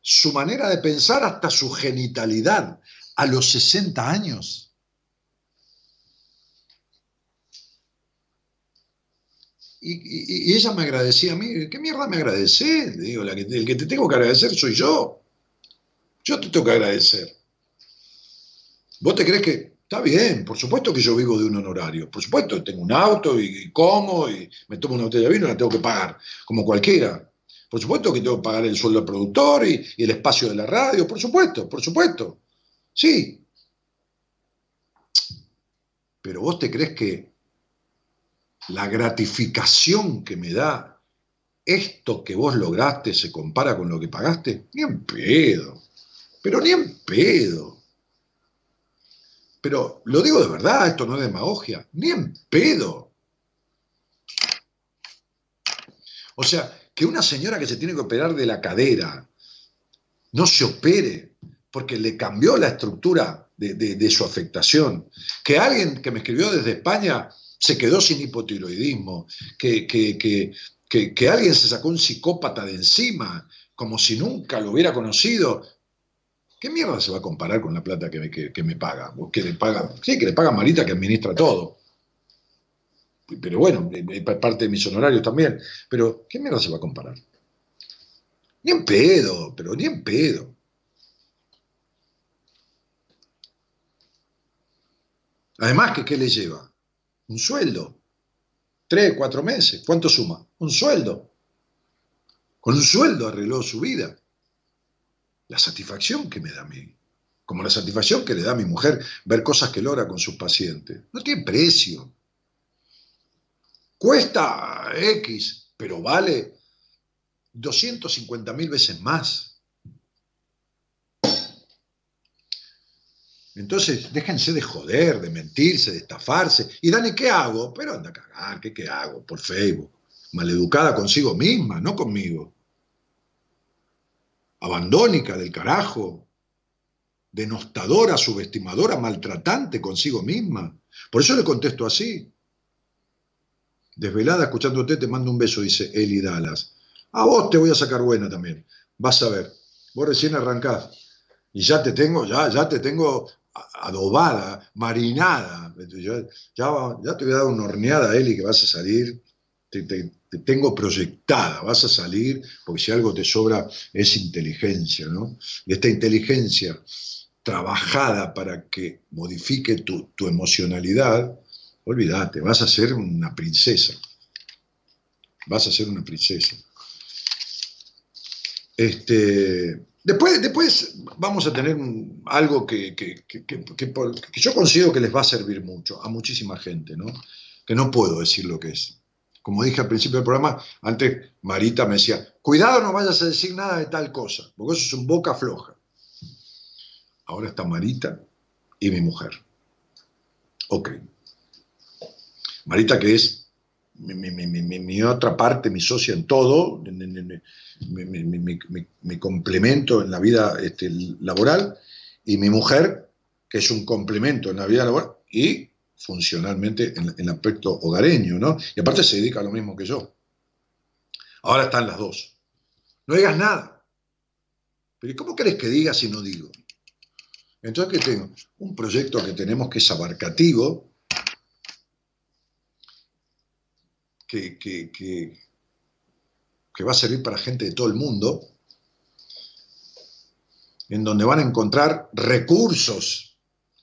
su manera de pensar hasta su genitalidad a los 60 años. Y, ella me agradecía a mí. ¿Qué mierda me agradece? Digo, la que, el que te tengo que agradecer soy yo. Yo te tengo que agradecer. ¿Vos te crees que está bien? Por supuesto que yo vivo de un honorario. Por supuesto, tengo un auto y, y como y me tomo una botella de vino y la tengo que pagar, como cualquiera. Por supuesto que tengo que pagar el sueldo al productor y, y el espacio de la radio. Por supuesto, por supuesto. Sí. Pero vos te crees que la gratificación que me da esto que vos lograste se compara con lo que pagaste? Ni en pedo. Pero ni en pedo. Pero lo digo de verdad, esto no es demagogia. Ni en pedo. O sea, que una señora que se tiene que operar de la cadera no se opere porque le cambió la estructura de, de- su afectación. Que alguien que me escribió desde España se quedó sin hipotiroidismo. Que, que- que- que- que alguien se sacó un psicópata de encima, como si nunca lo hubiera conocido. ¿Qué mierda se va a comparar con la plata que, me- que- que me paga? O Que le paga, sí, que le paga Marita que administra todo. Pero bueno, es parte de mis honorarios también. Pero, ¿qué mierda se va a comparar? Ni en pedo, pero ni en pedo. Además, que ¿qué le lleva? Un sueldo. Tres, cuatro meses. ¿Cuánto suma? Un sueldo. Con un sueldo arregló su vida. La satisfacción que me da a mí. Como la satisfacción que le da a mi mujer ver cosas que logra con sus pacientes. No tiene precio. Cuesta X, pero vale 250 mil veces más. Entonces, déjense de joder, de mentirse, de estafarse. Y Dani, ¿qué hago? Pero anda a cagar, ¿qué, qué hago? Por Facebook. Maleducada consigo misma, no conmigo. Abandónica del carajo. Denostadora, subestimadora, maltratante consigo misma. Por eso le contesto así. Desvelada, escuchándote, te mando un beso, dice Eli Dallas. A vos te voy a sacar buena también. Vas a ver. Vos recién arrancás. Y ya te tengo, ya, ya te tengo adobada, marinada. Ya, ya, ya te voy a dar una horneada, Eli, que vas a salir. Te, te- te tengo proyectada, vas a salir, porque si algo te sobra es inteligencia, ¿no? Y esta inteligencia trabajada para que modifique tu, tu emocionalidad, olvídate, vas a ser una princesa. Vas a ser una princesa. Este, después, después vamos a tener algo que, que- que- que yo considero que les va a servir mucho a muchísima gente, ¿no? Que no puedo decir lo que es. Como dije al principio del programa, antes Marita me decía, cuidado, no vayas a decir nada de tal cosa, porque eso es un boca floja. Ahora está Marita y mi mujer. Ok. Marita, que es mi, otra parte, mi socia en todo, mi, complemento en la vida este, laboral, y mi mujer, que es un complemento en la vida laboral y funcionalmente en, el aspecto hogareño, ¿no? Y aparte se dedica a lo mismo que yo. Ahora están las dos. No digas nada. Pero ¿y ¿cómo querés que diga si no digo? Entonces, ¿qué tengo? Un proyecto que tenemos que es abarcativo, que, va a servir para gente de todo el mundo, en donde van a encontrar recursos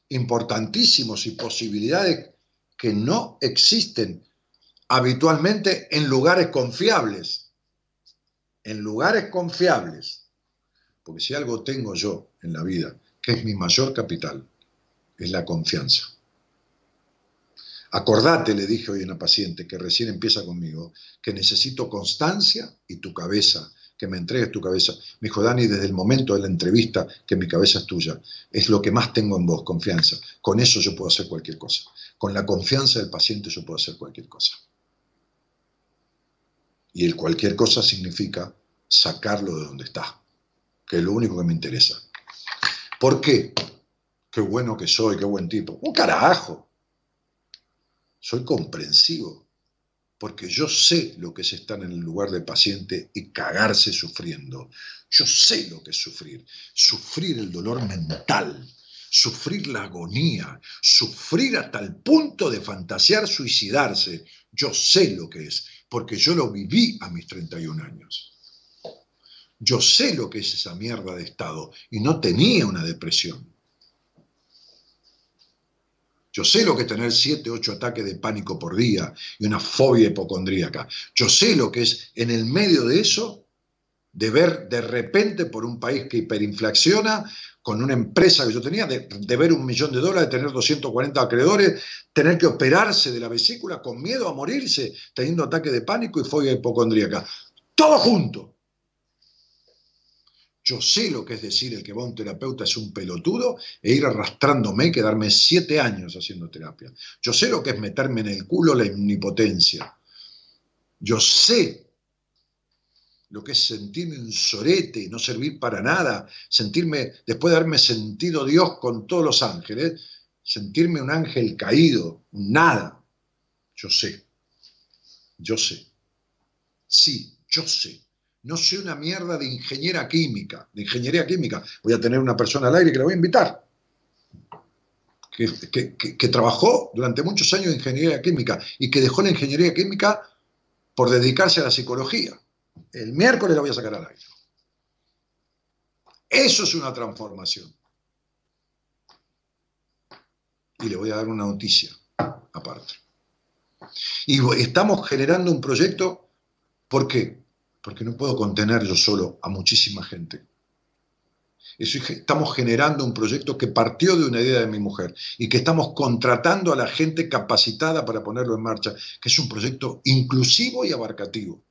importantísimos y posibilidades que no existen habitualmente en lugares confiables. En lugares confiables. Porque si algo tengo yo en la vida, que es mi mayor capital, es la confianza. Acordate, le dije hoy a una paciente que recién empieza conmigo, que necesito constancia y tu cabeza, que me entregues tu cabeza. Me dijo, Dani, desde el momento de la entrevista, que mi cabeza es tuya, es lo que más tengo en vos, confianza. Con eso yo puedo hacer cualquier cosa. Con la confianza del paciente yo puedo hacer cualquier cosa. Y el cualquier cosa significa sacarlo de donde está, que es lo único que me interesa. ¿Por qué? qué bueno que soy, qué buen tipo. Un carajo. Soy comprensivo, porque yo sé lo que es estar en el lugar del paciente y cagarse sufriendo. Yo sé lo que es sufrir. Sufrir el dolor mental, sufrir la agonía, sufrir hasta el punto de fantasear suicidarse. Yo sé lo que es, porque yo lo viví a mis 31 años. Yo sé lo que es esa mierda de estado y no tenía una depresión. Yo sé lo que es tener 7, 8 ataques de pánico por día y una fobia hipocondríaca. Yo sé lo que es en el medio de eso de ver de repente por un país que hiperinflaciona, con una empresa que yo tenía, de, de, ver un millón de dólares, tener 240 acreedores, tener que operarse de la vesícula con miedo a morirse, teniendo ataque de pánico y fobia hipocondríaca. Todo junto. Yo sé lo que es decir el que va a un terapeuta es un pelotudo e ir arrastrándome quedarme siete años haciendo terapia. Yo sé lo que es meterme en el culo la omnipotencia. Yo sé lo que es sentirme un sorete no servir para nada, sentirme, después de haberme sentido Dios con todos los ángeles, sentirme un ángel caído, nada. Yo sé, yo sé. Sí, yo sé. No sé una mierda de ingeniera química, de ingeniería química. Voy a tener una persona al aire que la voy a invitar. Que, trabajó durante muchos años en ingeniería química y que dejó la ingeniería química por dedicarse a la psicología. El miércoles la voy a sacar al aire. Eso es una transformación. Y le voy a dar una noticia aparte. Y estamos generando un proyecto, ¿por qué? Porque no puedo contener yo solo a muchísima gente. Estamos generando un proyecto que partió de una idea de mi mujer y que estamos contratando a la gente capacitada para ponerlo en marcha, que es un proyecto inclusivo y abarcativo.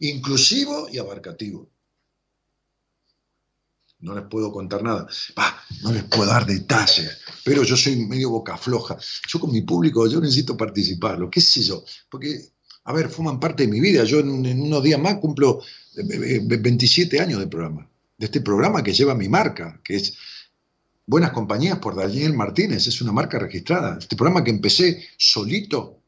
Inclusivo y abarcativo. No les puedo contar nada, no les puedo dar detalles, pero yo soy medio boca floja. Yo con mi público, yo necesito participarlo, qué sé yo, porque a ver, forman parte de mi vida. Yo en, unos días más cumplo 27 años de programa, de este programa que lleva mi marca, que es Buenas Compañías por Daniel Martínez, es una marca registrada. Este programa que empecé solito,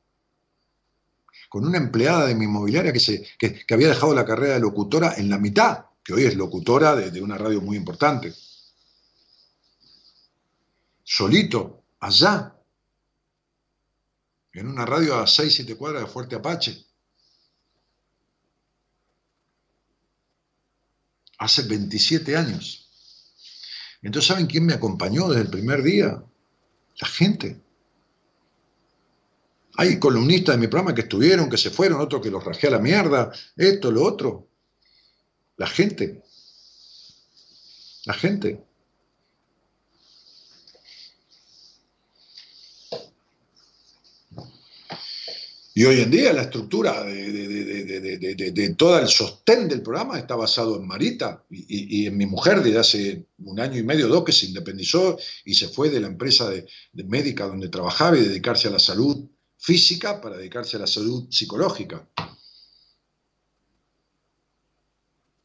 con una empleada de mi inmobiliaria que, se, que, había dejado la carrera de locutora en la mitad, que hoy es locutora de una radio muy importante. Solito, allá, en una radio a 6, 7 cuadras de Fuerte Apache. Hace 27 años. Entonces, ¿saben quién me acompañó desde el primer día? La gente. Hay columnistas de mi programa que estuvieron, que se fueron, otros que los rajé a la mierda, esto, lo otro. La gente. La gente. Y hoy en día la estructura de, de, de, de, todo el sostén del programa está basado en Marita y, en mi mujer desde hace un año y medio, dos, que se independizó y se fue de la empresa de, médica donde trabajaba y dedicarse a la salud física para dedicarse a la salud psicológica.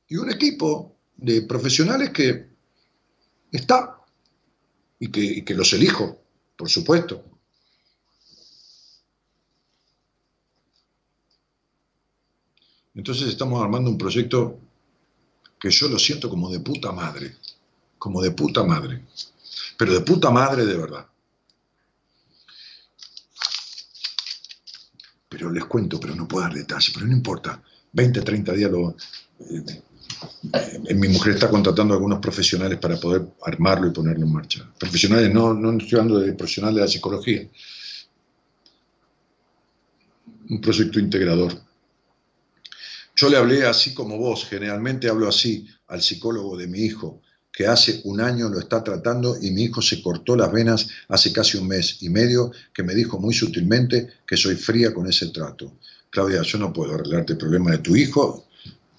Y un equipo de profesionales que está y que, y que los elijo, por supuesto. Entonces estamos armando un proyecto que yo lo siento como de puta madre, como de puta madre, pero de puta madre de verdad. Pero les cuento, pero no puedo dar detalles, pero no importa. 20, 30 días lo... Eh, eh, mi mujer está contratando a algunos profesionales para poder armarlo y ponerlo en marcha. Profesionales, no, no estoy hablando de profesionales de la psicología. Un proyecto integrador. Yo le hablé así como vos, generalmente hablo así al psicólogo de mi hijo, que hace un año lo está tratando y mi hijo se cortó las venas hace casi un mes y medio, que me dijo muy sutilmente que soy fría con ese trato. Claudia, yo no puedo arreglarte el problema de tu hijo,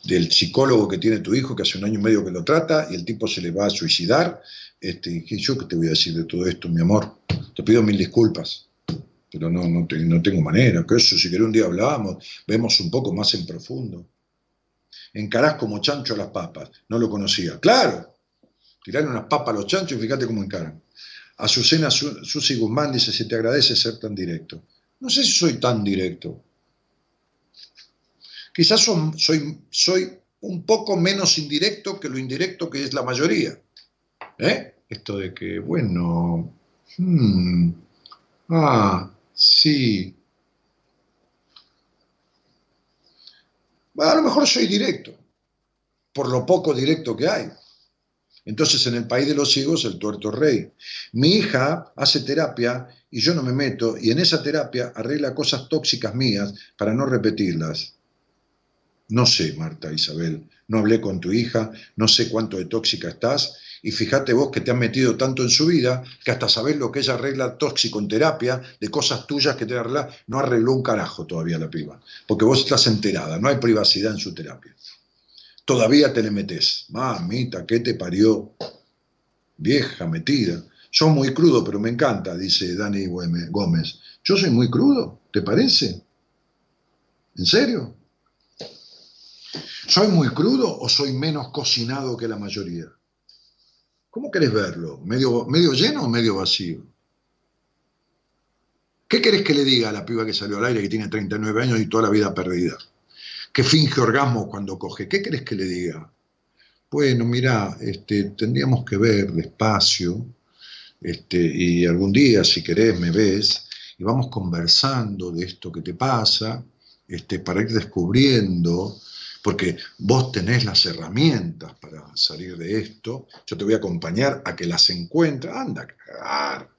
del psicólogo que tiene tu hijo, que hace un año y medio que lo trata, y el tipo se le va a suicidar. Este, ¿Yo qué te voy a decir de todo esto, mi amor? Te pido mil disculpas pero no, no, no tengo manera, que eso, si querés un día hablamos, vemos un poco más en profundo. Encarás como chancho las papas, no lo conocía. Claro, Tirarle unas papas a los chanchos y fíjate cómo encaran. Azucena Su- Susi Guzmán dice, se te agradece ser tan directo. No sé si soy tan directo. Quizás soy, soy un poco menos indirecto que lo indirecto que es la mayoría. ¿Eh? Esto de que, bueno, hmm, ah, sí. A lo mejor soy directo, por lo poco directo que hay. Entonces, en el país de los ciegos, el tuerto rey. Mi hija hace terapia y yo no me meto, y en esa terapia arregla cosas tóxicas mías para no repetirlas. No sé, Marta Isabel, no hablé con tu hija, no sé cuánto de tóxica estás, y fíjate vos que te has metido tanto en su vida que hasta sabés lo que ella arregla tóxico en terapia, de cosas tuyas que te arregla, no arregló un carajo todavía la piba, porque vos estás enterada, no hay privacidad en su terapia. Todavía te le metés, mamita, ¿qué te parió? Vieja metida. Soy muy crudo, pero me encanta, dice Dani Gómez. Yo soy muy crudo, ¿te parece? ¿En serio? ¿Soy muy crudo o soy menos cocinado que la mayoría? ¿Cómo querés verlo? ¿Medio, medio lleno o medio vacío? ¿Qué querés que le diga a la piba que salió al aire que tiene 39 años y toda la vida perdida? Que finge orgasmo cuando coge. ¿Qué querés que le diga? Bueno, mira, este, tendríamos que ver despacio, este, y algún día, si querés, me ves, y vamos conversando de esto que te pasa, este, para ir descubriendo, porque vos tenés las herramientas para salir de esto, yo te voy a acompañar a que las encuentres, anda cagar.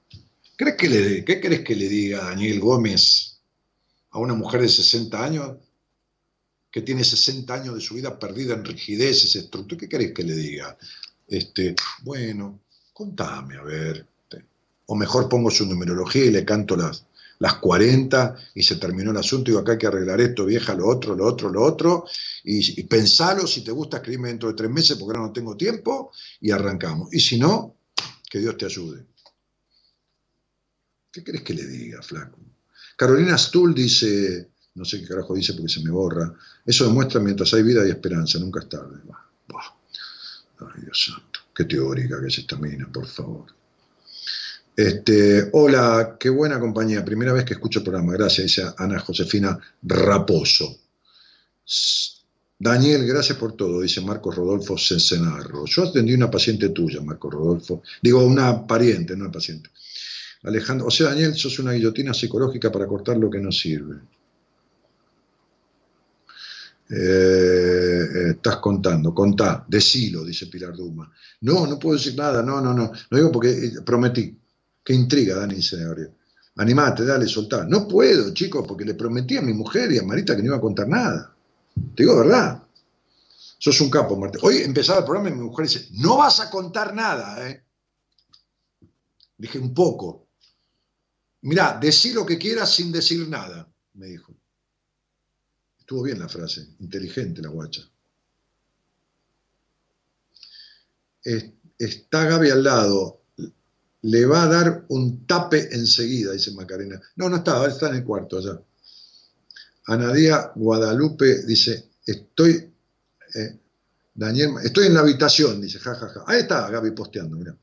¿Crees que le, ¿Qué crees que le diga Daniel Gómez a una mujer de 60 años que tiene 60 años de su vida perdida en rigideces, estructuras? ¿Qué querés que le diga? Este, bueno, contame, a ver. O mejor pongo su numerología y le canto las, las 40 y se terminó el asunto. Digo, acá hay que arreglar esto, vieja, lo otro, lo otro, lo otro. Y, pensalo, si te gusta, escribirme dentro de tres meses porque ahora no tengo tiempo y arrancamos. Y si no, que Dios te ayude. ¿Qué querés que le diga, flaco? Carolina Stull dice, no sé qué carajo dice porque se me borra, eso demuestra mientras hay vida y esperanza, nunca es tarde. Bah. Ay, Dios santo, qué teórica que es esta por favor. Este, hola, qué buena compañía. Primera vez que escucho el programa. Gracias, dice Ana Josefina Raposo. Daniel, gracias por todo, dice Marcos Rodolfo Cencenarro. Yo atendí una paciente tuya, Marcos Rodolfo. Digo, una pariente, no una paciente. Alejandro, o sea, Daniel, sos una guillotina psicológica para cortar lo que no sirve. Eh, eh, estás contando, contá, decilo, dice Pilar Duma. No, no puedo decir nada, no, no, no. No digo porque eh, prometí. Qué intriga, Dani, dice Gabriel. Animate, dale, soltá. No puedo, chicos, porque le prometí a mi mujer y a Marita que no iba a contar nada. Te digo verdad. Sos un capo, Marta. Hoy empezaba el programa y mi mujer dice, no vas a contar nada, ¿eh? Dije, un poco. Mirá, decí lo que quieras sin decir nada, me dijo. Estuvo bien la frase, inteligente la guacha. Es- Está Gaby al lado, le va a dar un tape enseguida, dice Macarena. No, no está, está en el cuarto allá. Anadía Guadalupe dice, estoy, eh, Daniel, estoy en la habitación, dice, jajaja. Ahí está Gaby posteando, mira.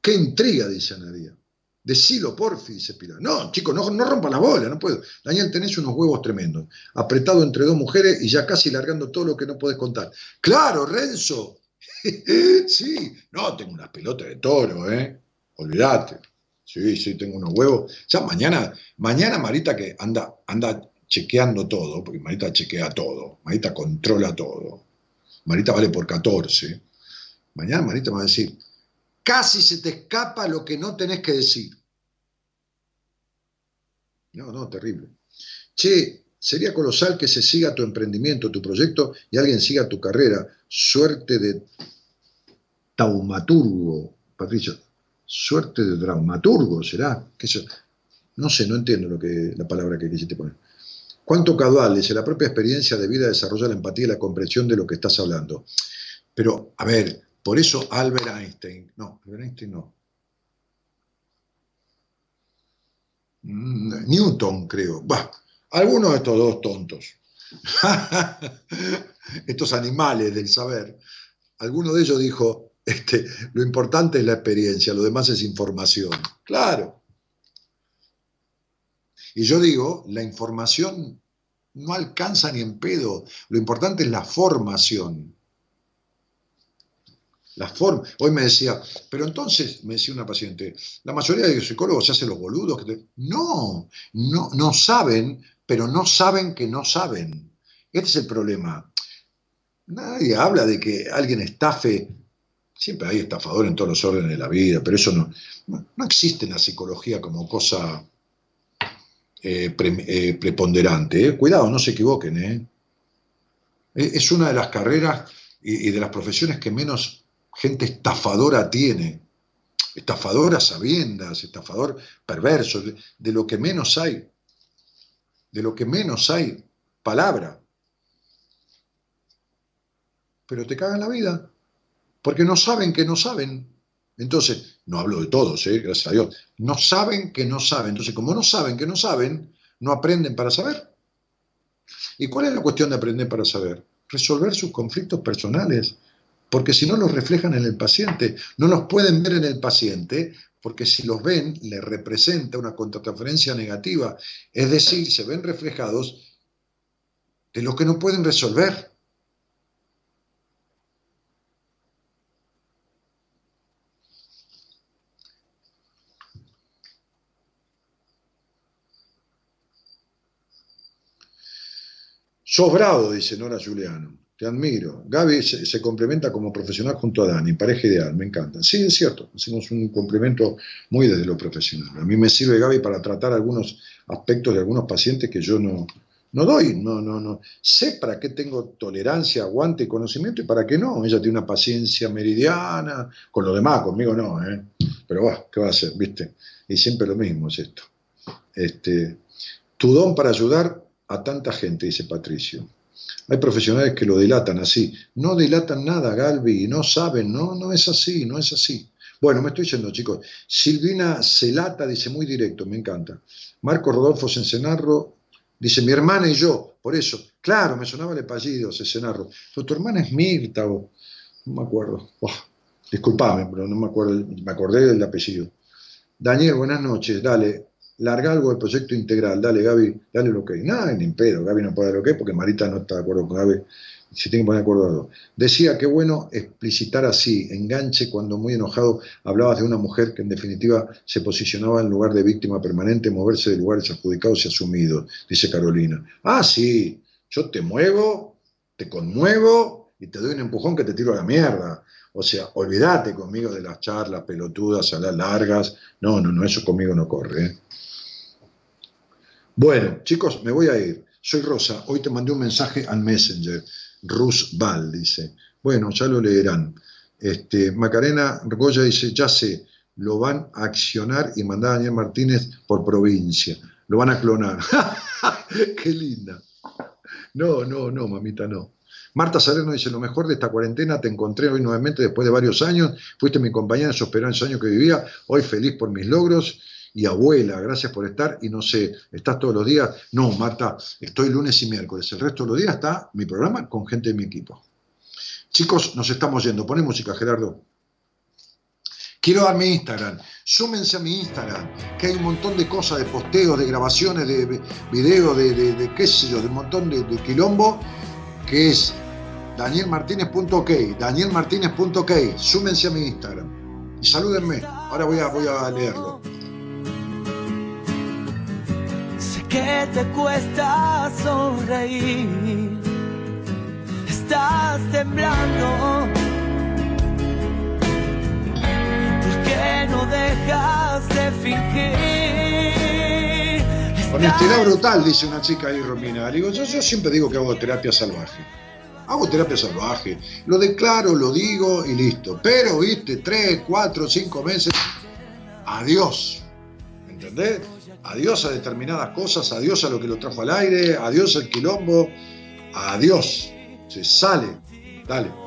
Qué intriga, dice Anadía. Decilo, porfi, dice Pilar. No, chicos, no, no rompa la bola, no puedo. Daniel, tenés unos huevos tremendos. Apretado entre dos mujeres y ya casi largando todo lo que no podés contar. Claro, Renzo. sí, no, tengo unas pelotas de toro, ¿eh? Olvídate. Sí, sí, tengo unos huevos. Ya mañana, mañana Marita que anda, anda chequeando todo, porque Marita chequea todo, Marita controla todo. Marita vale por 14. Mañana Marita me va a decir, casi se te escapa lo que no tenés que decir. No, no, terrible. Che, sería colosal que se siga tu emprendimiento, tu proyecto y alguien siga tu carrera. Suerte de taumaturgo, Patricia. Suerte de dramaturgo, ¿será? No sé, no entiendo lo que, la palabra que quisiste poner. ¿Cuánto caudal? Dice, la propia experiencia de vida desarrolla la empatía y la comprensión de lo que estás hablando. Pero, a ver, por eso Albert Einstein, no, Albert Einstein no. Mm, Newton, creo. Bah, algunos de estos dos tontos. estos animales del saber. Alguno de ellos dijo, este, lo importante es la experiencia, lo demás es información. Claro. Y yo digo, la información no alcanza ni en pedo. Lo importante es la formación. La forma. Hoy me decía, pero entonces, me decía una paciente, la mayoría de los psicólogos se hacen los boludos. Que te-". No, no, no saben, pero no saben que no saben. Este es el problema. Nadie habla de que alguien estafe. Siempre hay estafador en todos los órdenes de la vida, pero eso no, no, existe en la psicología como cosa eh, eh, preponderante. ¿eh? Cuidado, no se equivoquen. Es una de las carreras y, de las profesiones que menos gente estafadora tiene. Estafador a sabiendas, estafador perverso, de, de lo que menos hay. De lo que menos hay, palabra. Pero te cagan la vida, porque no saben que no saben. Entonces, no hablo de todos, ¿eh? gracias a Dios, no saben que no saben. Entonces, como no saben que no saben, no aprenden para saber. ¿Y cuál es la cuestión de aprender para saber? Resolver sus conflictos personales, porque si no los reflejan en el paciente, no los pueden ver en el paciente, porque si los ven, le representa una contratransferencia negativa, es decir, se ven reflejados de lo que no pueden resolver. Sos bravo, dice Nora Juliano. Te admiro. Gaby se, complementa como profesional junto a Dani, pareja ideal, me encanta. Sí, es cierto, hacemos un complemento muy desde lo profesional. A mí me sirve Gaby para tratar algunos aspectos de algunos pacientes que yo no, no doy, no, no, no. Sé para qué tengo tolerancia, aguante y conocimiento y para qué no. Ella tiene una paciencia meridiana, con lo demás, conmigo no, ¿eh? Pero va, ¿qué va a hacer? ¿Viste? Y siempre lo mismo es esto. Este, tu don para ayudar a tanta gente, dice Patricio. Hay profesionales que lo delatan así. No delatan nada, Galvi, no saben, no, no es así, no es así. Bueno, me estoy yendo, chicos. Silvina Celata dice muy directo, me encanta. Marco Rodolfo Sencenarro dice, mi hermana y yo, por eso. Claro, me sonaba el apellido, Sencenarro. Pero tu hermana es Mirta, o no me acuerdo. Oh, disculpame, pero no me acuerdo, me acordé del apellido. Daniel, buenas noches, dale. Larga algo del proyecto integral, dale Gaby, dale lo que. Nada, ni pedo, Gaby no puede dar lo que porque Marita no está de acuerdo con Gaby. Se tiene que poner de acuerdo a dos. Decía que bueno explicitar así, enganche cuando muy enojado hablabas de una mujer que en definitiva se posicionaba en lugar de víctima permanente, moverse de lugares adjudicados y asumidos, dice Carolina. Ah, sí, yo te muevo, te conmuevo y te doy un empujón que te tiro a la mierda. O sea, olvídate conmigo de las charlas pelotudas, a las largas. No, no, no, eso conmigo no corre. ¿eh? Bueno, chicos, me voy a ir. Soy Rosa. Hoy te mandé un mensaje al Messenger. Rus Val dice. Bueno, ya lo leerán. Este, Macarena Goya dice, ya sé, lo van a accionar y mandar a Daniel Martínez por provincia. Lo van a clonar. Qué linda. No, no, no, mamita, no. Marta Salerno dice, lo mejor de esta cuarentena, te encontré hoy nuevamente después de varios años, fuiste mi compañera en esos años que vivía, hoy feliz por mis logros y abuela, gracias por estar y no sé, ¿estás todos los días? No, Marta, estoy lunes y miércoles, el resto de los días está mi programa con gente de mi equipo. Chicos, nos estamos yendo, poné música, Gerardo. Quiero dar mi Instagram, súmense a mi Instagram, que hay un montón de cosas, de posteos, de grabaciones, de videos, de, qué sé yo, de un montón de, de quilombo, que es danielmartinez.ok, danielmartinez.ok, súmense a mi Instagram y salúdenme, ahora voy a, voy a leerlo. Que te cuesta sonreír, estás temblando. ¿Por qué no dejas de fingir? Honestidad brutal, dice una chica ahí, Romina. Digo, yo, yo siempre digo que hago terapia salvaje. Hago terapia salvaje. Lo declaro, lo digo y listo. Pero, viste, tres, cuatro, cinco meses. Adiós. ¿Entendés? Adiós a determinadas cosas, adiós a lo que lo trajo al aire, adiós al quilombo, adiós. Se sale. Dale.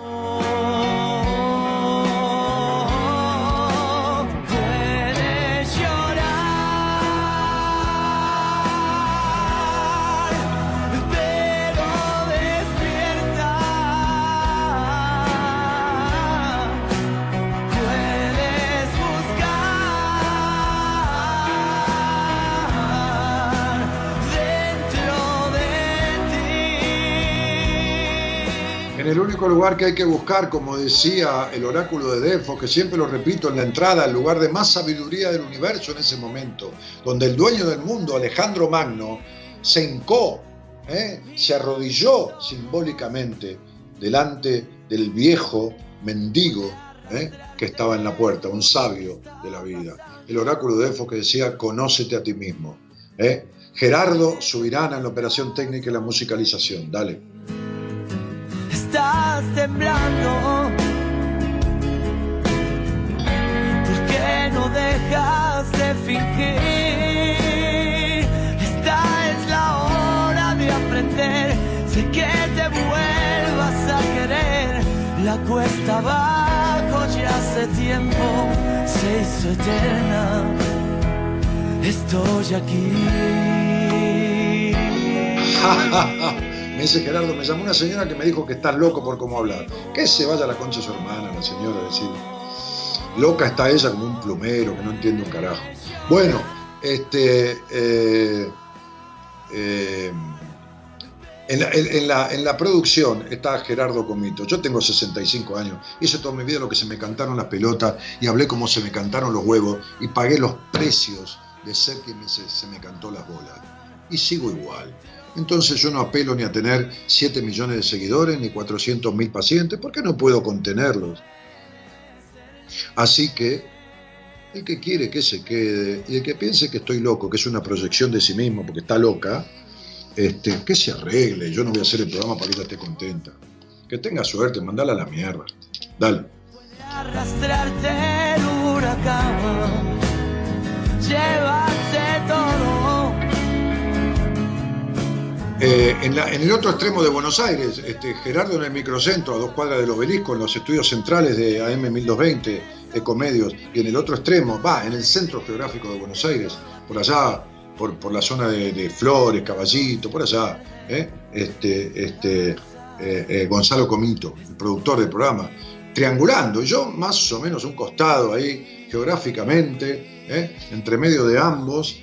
Lugar que hay que buscar, como decía el oráculo de Delfos, que siempre lo repito en la entrada, el lugar de más sabiduría del universo en ese momento, donde el dueño del mundo, Alejandro Magno, se hincó, ¿eh? se arrodilló simbólicamente delante del viejo mendigo ¿eh? que estaba en la puerta, un sabio de la vida. El oráculo de Delfos que decía, conócete a ti mismo. ¿eh? Gerardo Subirana en la operación técnica y la musicalización. Dale. Estás temblando. ¿Por qué no dejas de fingir? Esta es la hora de aprender. Sé que te vuelvas a querer. La cuesta abajo ya hace tiempo se hizo eterna. Estoy aquí. me dice Gerardo, me llamó una señora que me dijo que estás loco por cómo hablar. Que se vaya a la concha de su hermana, la señora, decir. Loca está ella como un plumero que no entiende un carajo. Bueno, este. eh, eh, en, la, en- la- en la producción está Gerardo Comito. Yo tengo 65 años. Hice toda mi vida lo que se me cantaron las pelotas y hablé como se me cantaron los huevos y pagué los precios de ser quien se, se me cantó las bolas. Y sigo igual. Entonces yo no apelo ni a tener 7 millones de seguidores ni 400 mil pacientes porque no puedo contenerlos. Así que el que quiere que se quede y el que piense que estoy loco, que es una proyección de sí mismo porque está loca, este, que se arregle. Yo no voy a hacer el programa para que ella esté contenta. Que tenga suerte, mandala a la mierda. Dale. arrastrarte el huracán. Llévase todo. Eh, en, el otro extremo de Buenos Aires, este, Gerardo en el microcentro, a dos cuadras del obelisco, en los estudios centrales de AM 1220, Ecomedios, y en el otro extremo, va, en el centro geográfico de Buenos Aires, por allá, por, la zona de, Flores, Caballito, por allá, ¿eh? este, este, eh, Gonzalo Comito, el productor del programa, triangulando, yo más o menos un costado ahí, geográficamente, entre medio de ambos,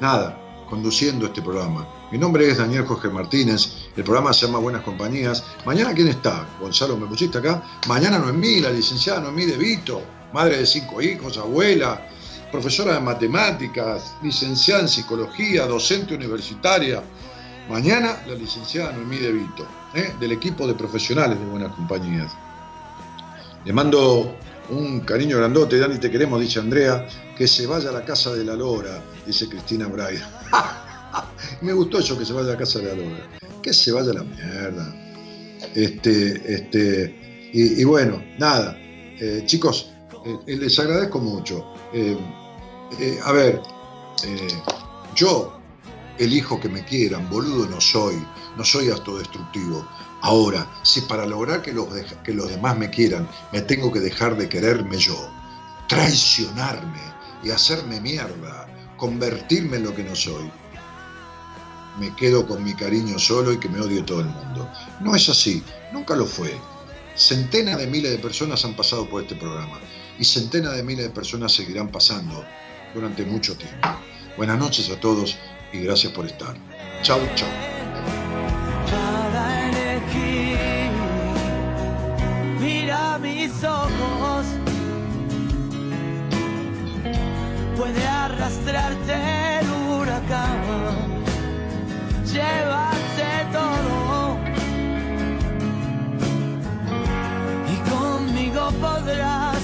nada, conduciendo este programa. Mi nombre es Daniel Jorge Martínez, el programa se llama Buenas Compañías. Mañana, ¿quién está? Gonzalo, ¿me pusiste acá? Mañana Noemí, la licenciada Noemí De Vito, madre de cinco hijos, abuela, profesora de matemáticas, licenciada en psicología, docente universitaria. Mañana la licenciada Noemí De Vito, ¿eh? del equipo de profesionales de Buenas Compañías. Le mando un cariño grandote, Dani, te queremos, dice Andrea, que se vaya a la casa de la Lora, dice Cristina Braida. Me gustó eso que se vaya a casa de la Lora. Que se vaya a la mierda. Este, este, y, bueno, nada. Eh, chicos, eh, eh, les agradezco mucho. A ver, yo elijo que me quieran, boludo no soy, no soy autodestructivo. Ahora, si para lograr que los, que los demás me quieran, me tengo que dejar de quererme yo, traicionarme y hacerme mierda, convertirme en lo que no soy, me quedo con mi cariño solo y que me odie todo el mundo. No es así, nunca lo fue. Centenas de miles de personas han pasado por este programa y centenas de miles de personas seguirán pasando durante mucho tiempo. Buenas noches a todos y gracias por estar. Chau, chau. Mira mis ojos, puede arrastrarte el huracán, llevarse todo. Y conmigo podrás